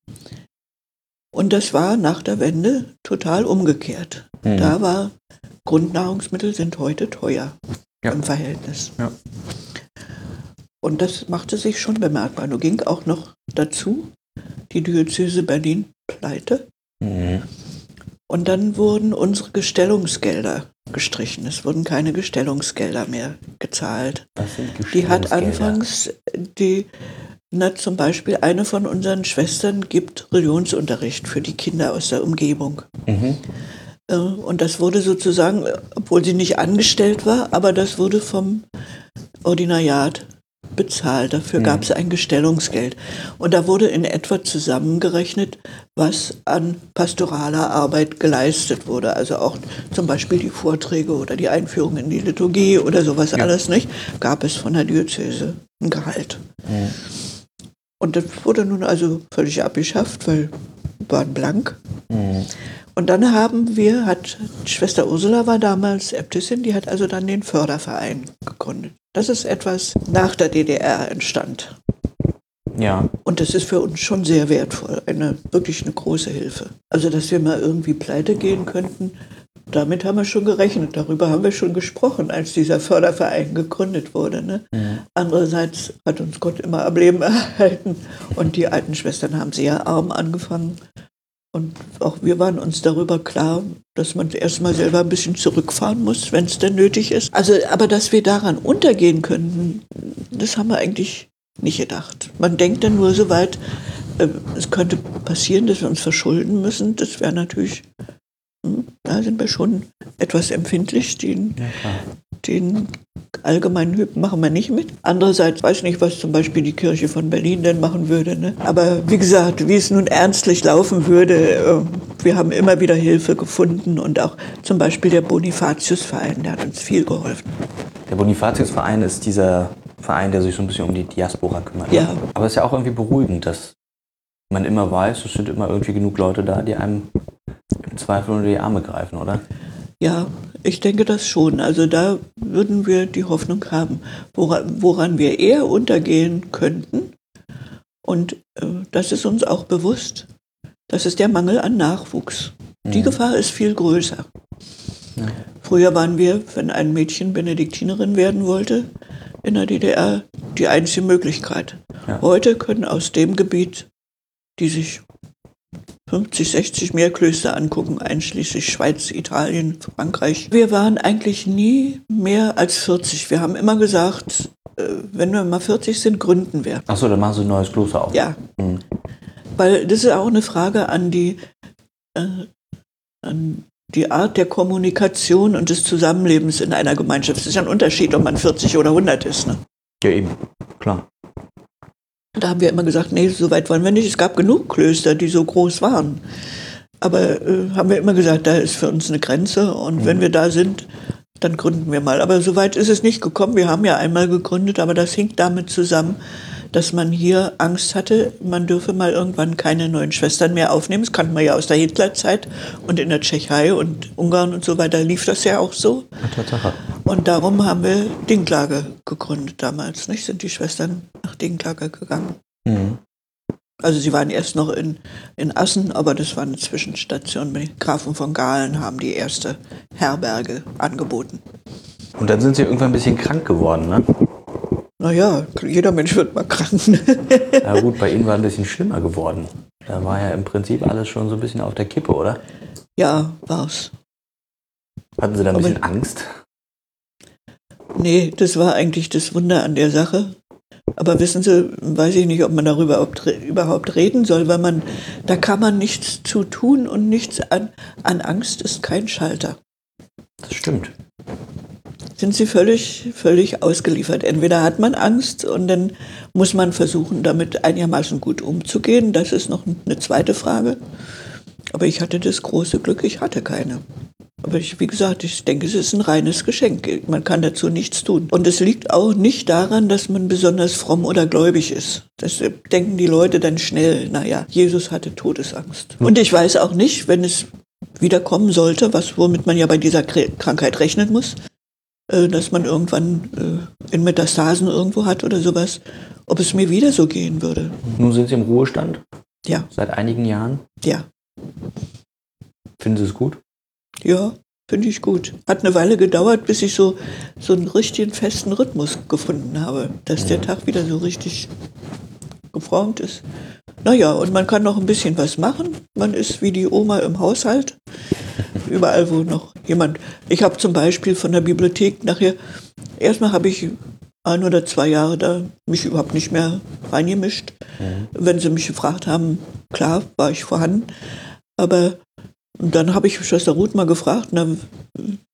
Und das war nach der Wende total umgekehrt. Mhm. Da war Grundnahrungsmittel sind heute teuer Ja. im Verhältnis. Ja. Und das machte sich schon bemerkbar. Nun ging auch noch dazu die Diözese Berlin pleite. Mhm. Und dann wurden unsere Gestellungsgelder gestrichen. Es wurden keine Gestellungsgelder mehr gezahlt. Was sind Die hat Gestellungsgelder? anfangs die, na zum Beispiel eine von unseren Schwestern gibt Religionsunterricht für die Kinder aus der Umgebung. Mhm. Äh, Und das wurde sozusagen, obwohl sie nicht angestellt war, aber das wurde vom Ordinariat bezahlt. Dafür Mhm. gab es ein Gestellungsgeld. Und da wurde in etwa zusammengerechnet, was an pastoraler Arbeit geleistet wurde. Also auch zum Beispiel die Vorträge oder die Einführung in die Liturgie oder sowas alles nicht, gab es von der Diözese ein Gehalt. Mhm. Und das wurde nun also völlig abgeschafft, weil wir waren blank. Mhm. Und dann haben wir, hat Schwester Ursula war damals Äbtissin, die hat also dann den Förderverein gegründet. Das ist etwas nach der DDR entstand. Ja. Und das ist für uns schon sehr wertvoll, eine wirklich eine große Hilfe. Also, dass wir mal irgendwie pleite gehen könnten, damit haben wir schon gerechnet, darüber haben wir schon gesprochen, als dieser Förderverein gegründet wurde. Ne? Andererseits hat uns Gott immer am Leben erhalten und die alten Schwestern haben sehr arm angefangen. Und auch wir waren uns darüber klar, dass man erstmal selber ein bisschen zurückfahren muss, wenn es denn nötig ist. Also, aber dass wir daran untergehen könnten, das haben wir eigentlich nicht gedacht. Man denkt dann nur so weit, äh, es könnte passieren, dass wir uns verschulden müssen. Das wäre natürlich, hm, da sind wir schon etwas empfindlich. Den, Ja, den allgemeinen Hyp machen wir nicht mit. Andererseits weiß ich nicht, was zum Beispiel die Kirche von Berlin denn machen würde. Ne? Aber wie gesagt, wie es nun ernstlich laufen würde, äh, wir haben immer wieder Hilfe gefunden und auch zum Beispiel der Bonifatius-Verein, der hat uns viel geholfen. Der Bonifatius-Verein ist dieser Verein, der sich so ein bisschen um die Diaspora kümmert. Ja. Aber es ist ja auch irgendwie beruhigend, dass man immer weiß, es sind immer irgendwie genug Leute da, die einem im Zweifel unter die Arme greifen, oder? Ja, ich denke das schon. Also da würden wir die Hoffnung haben, woran, woran wir eher untergehen könnten. Und äh, das ist uns auch bewusst. Das ist der Mangel an Nachwuchs. Die Mhm. Gefahr ist viel größer. Ja. Früher waren wir, wenn ein Mädchen Benediktinerin werden wollte, in der DDR die einzige Möglichkeit. Ja. Heute können aus dem Gebiet, die sich 50, 60 mehr Klöster angucken, einschließlich Schweiz, Italien, Frankreich. Wir waren eigentlich nie mehr als 40. Wir haben immer gesagt, äh, wenn wir mal 40 sind, gründen wir. Achso, dann machen sie ein neues Kloster auf. Ja, Mhm. weil das ist auch eine Frage an die, äh, an die Art der Kommunikation und des Zusammenlebens in einer Gemeinschaft. Es ist ja ein Unterschied, ob man 40 oder 100 ist. Ne? Ja, eben. Klar. Da haben wir immer gesagt, nee, so weit wollen wir nicht. Es gab genug Klöster, die so groß waren. Aber äh, haben wir immer gesagt, da ist für uns eine Grenze und wenn wir da sind, dann gründen wir mal. Aber so weit ist es nicht gekommen. Wir haben ja einmal gegründet, aber das hing damit zusammen, dass man hier Angst hatte, man dürfe mal irgendwann keine neuen Schwestern mehr aufnehmen. Das kannte man ja aus der Hitlerzeit und in der Tschechei und Ungarn und so weiter lief das ja auch so. Und darum haben wir Dinklage gegründet damals. Nicht? Sind die Schwestern nach Dinklage gegangen. Mhm. Also sie waren erst noch in, in Assen, aber das war eine Zwischenstation. Die Grafen von Galen haben die erste Herberge angeboten. Und dann sind sie irgendwann ein bisschen krank geworden, ne? Naja, jeder Mensch wird mal krank. Ne? Ja gut, bei ihnen war ein bisschen schlimmer geworden. Da war ja im Prinzip alles schon so ein bisschen auf der Kippe, oder? ja, war's. Hatten sie da ein Aber- bisschen Angst? Nee, das war eigentlich das Wunder an der Sache. Aber wissen Sie, weiß ich nicht, ob man darüber überhaupt reden soll, weil man, da kann man nichts zu tun und nichts an, an Angst ist kein Schalter. Das stimmt. Sind sie völlig, völlig ausgeliefert. Entweder hat man Angst und dann muss man versuchen, damit einigermaßen gut umzugehen. Das ist noch eine zweite Frage. Aber ich hatte das große Glück, ich hatte keine. Aber ich, wie gesagt, ich denke, es ist ein reines Geschenk. Man kann dazu nichts tun. Und es liegt auch nicht daran, dass man besonders fromm oder gläubig ist. Das denken die Leute dann schnell. Naja, Jesus hatte Todesangst. Und ich weiß auch nicht, wenn es wiederkommen sollte, was womit man ja bei dieser Kr- Krankheit rechnen muss, äh, dass man irgendwann äh, in Metastasen irgendwo hat oder sowas, ob es mir wieder so gehen würde. Nun sind sie im Ruhestand Ja, seit einigen Jahren. ja, Finden Sie es gut? ja, finde ich gut. Hat eine Weile gedauert, bis ich so, so einen richtigen festen Rhythmus gefunden habe, dass der Tag wieder so richtig geformt ist. Naja, und man kann noch ein bisschen was machen. Man ist wie die Oma im Haushalt. Überall, wo noch jemand. Ich habe zum Beispiel von der Bibliothek nachher, erstmal habe ich ein oder zwei Jahre da mich überhaupt nicht mehr reingemischt. Wenn sie mich gefragt haben, klar, war ich vorhanden. Aber dann habe ich Schwester Ruth mal gefragt, na,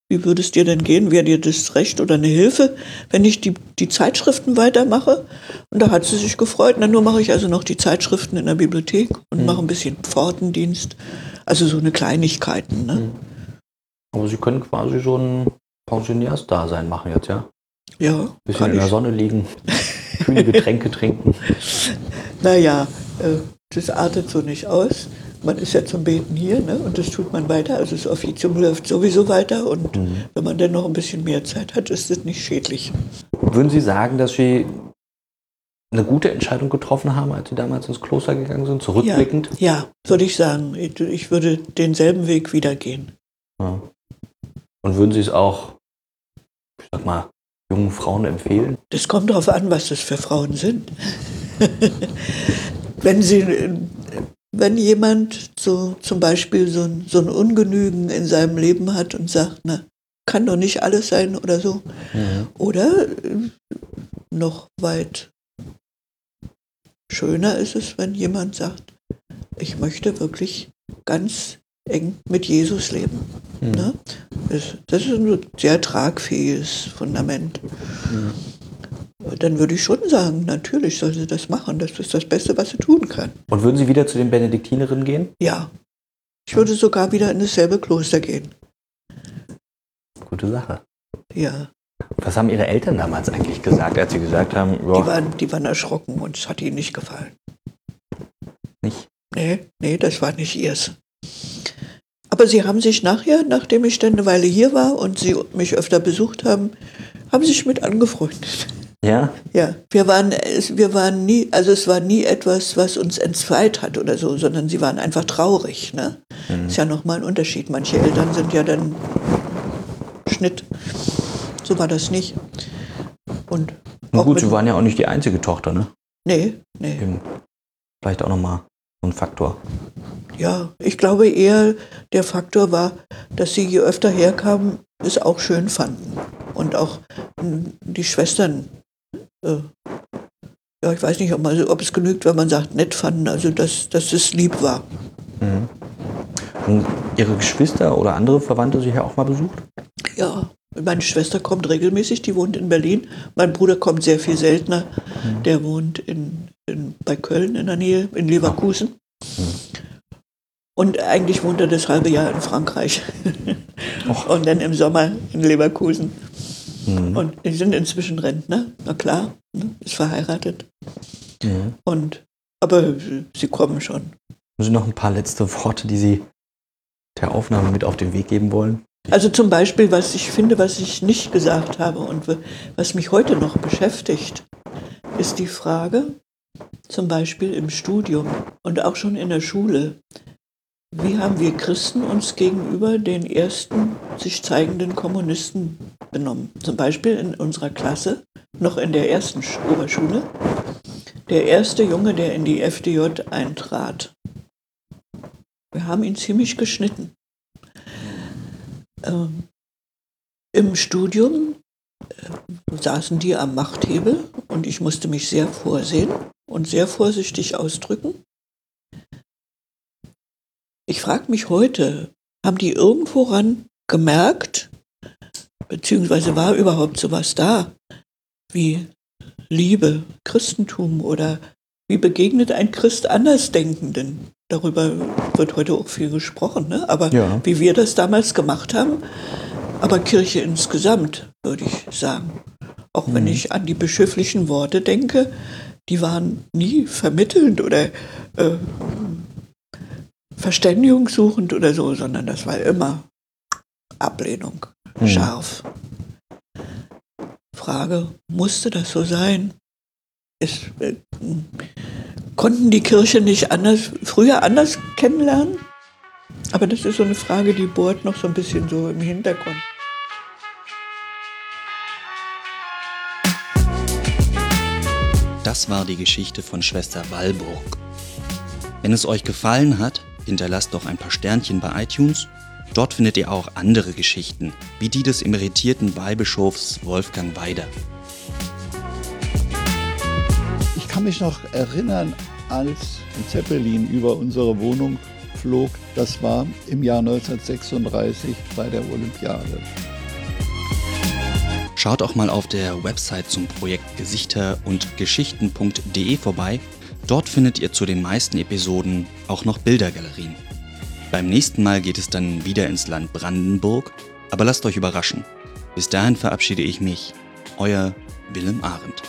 wie würde es dir denn gehen? Wäre dir das recht oder eine Hilfe, wenn ich die, die Zeitschriften weitermache? Und da hat sie sich gefreut. Na, nur mache ich also noch die Zeitschriften in der Bibliothek und mache ein bisschen Pfortendienst. Also so eine Kleinigkeiten. Ne? Aber Sie können quasi so ein Pensionärsdasein machen jetzt, ja? Ja, Bisschen kann in der ich. Sonne liegen, kühle Getränke trinken. Naja, äh, das artet so nicht aus. Man ist ja zum Beten hier ne? und das tut man weiter. Also das Offizium läuft sowieso weiter und wenn man dann noch ein bisschen mehr Zeit hat, ist das nicht schädlich. Würden Sie sagen, dass Sie eine gute Entscheidung getroffen haben, als Sie damals ins Kloster gegangen sind, zurückblickend? Ja, ja würde ich sagen. Ich, ich würde denselben Weg wieder gehen. Ja. Und würden Sie es auch, ich sag mal, jungen Frauen empfehlen? Das kommt darauf an, was das für Frauen sind. wenn sie, wenn jemand so zum Beispiel so ein, so ein Ungenügen in seinem Leben hat und sagt, na, kann doch nicht alles sein oder so. Oder äh, noch weit schöner ist es, wenn jemand sagt, ich möchte wirklich ganz eng mit Jesus leben. Mhm. Ne? Das, das ist ein sehr tragfähiges Fundament. Dann würde ich schon sagen, natürlich soll sie das machen. Das ist das Beste, was sie tun kann. Und würden Sie wieder zu den Benediktinerinnen gehen? Ja. Ich würde sogar wieder in dasselbe Kloster gehen. Gute Sache. Ja. Was haben Ihre Eltern damals eigentlich gesagt, als Sie gesagt haben, Die waren, die waren erschrocken und es hat ihnen nicht gefallen. nicht? Nee, nee, das war nicht ihrs. Aber sie haben sich nachher, nachdem ich dann eine Weile hier war und sie mich öfter besucht haben, haben sich mit angefreundet. Ja? Ja, wir waren, wir waren nie, also es war nie etwas, was uns entzweit hat oder so, sondern sie waren einfach traurig. Ne? Ist ja nochmal ein Unterschied. Manche Eltern sind ja dann Schnitt. So war das nicht. Und Na gut, sie waren ja auch nicht die einzige Tochter, ne? nee, nee. Eben. Vielleicht auch nochmal so ein Faktor. Ja, ich glaube eher, der Faktor war, dass sie je öfter herkamen, es auch schön fanden. Und auch mh, die Schwestern, äh, ja, ich weiß nicht, ob, man, ob es genügt, wenn man sagt, nett fanden, also dass, dass es lieb war. Und ihre Geschwister oder andere Verwandte sich ja auch mal besucht? Ja, meine Schwester kommt regelmäßig, die wohnt in Berlin. Mein Bruder kommt sehr viel seltener, der wohnt in, in, bei Köln in der Nähe, in Leverkusen. Und eigentlich wohnt er das halbe Jahr in Frankreich. Und dann im Sommer in Leverkusen. Und die sind inzwischen Rentner, na klar, ne, ist verheiratet. Mhm. Und, aber sie kommen schon. Haben Sie noch ein paar letzte Worte, die Sie der Aufnahme mit auf den Weg geben wollen? Also zum Beispiel, was ich finde, was ich nicht gesagt habe und was mich heute noch beschäftigt, ist die Frage, zum Beispiel im Studium und auch schon in der Schule, wie haben wir Christen uns gegenüber den ersten sich zeigenden Kommunisten benommen? Zum Beispiel in unserer Klasse, noch in der ersten Sch- Oberschule, der erste Junge, der in die FDJ eintrat. Wir haben ihn ziemlich geschnitten. Ähm, Im Studium äh, saßen die am Machthebel und ich musste mich sehr vorsehen und sehr vorsichtig ausdrücken. Ich frage mich heute, haben die irgendworan gemerkt, beziehungsweise war überhaupt sowas da, wie Liebe, Christentum oder wie begegnet ein Christ Andersdenkenden? Darüber wird heute auch viel gesprochen, ne? aber Ja. wie wir das damals gemacht haben, aber Kirche insgesamt, würde ich sagen. Auch wenn ich an die bischöflichen Worte denke, die waren nie vermittelnd oder äh, verständigungssuchend oder so, sondern das war immer Ablehnung, Mhm. scharf. Frage, musste das so sein? Ist, äh, konnten die Kirche nicht anders, früher anders kennenlernen? Aber das ist so eine Frage, die bohrt noch so ein bisschen so im Hintergrund. Das war die Geschichte von Schwester Walburg. Wenn es euch gefallen hat, hinterlasst doch ein paar Sternchen bei iTunes. Dort findet ihr auch andere Geschichten, wie die des emeritierten Weihbischofs Wolfgang Weider. Ich kann mich noch erinnern, als ein Zeppelin über unsere Wohnung flog. Das war im Jahr 1936 bei der Olympiade. Schaut auch mal auf der Website zum Projekt Gesichter und Geschichten.de vorbei. Dort findet ihr zu den meisten Episoden auch noch Bildergalerien. Beim nächsten Mal geht es dann wieder ins Land Brandenburg, aber lasst euch überraschen. Bis dahin verabschiede ich mich, euer Willem Arendt.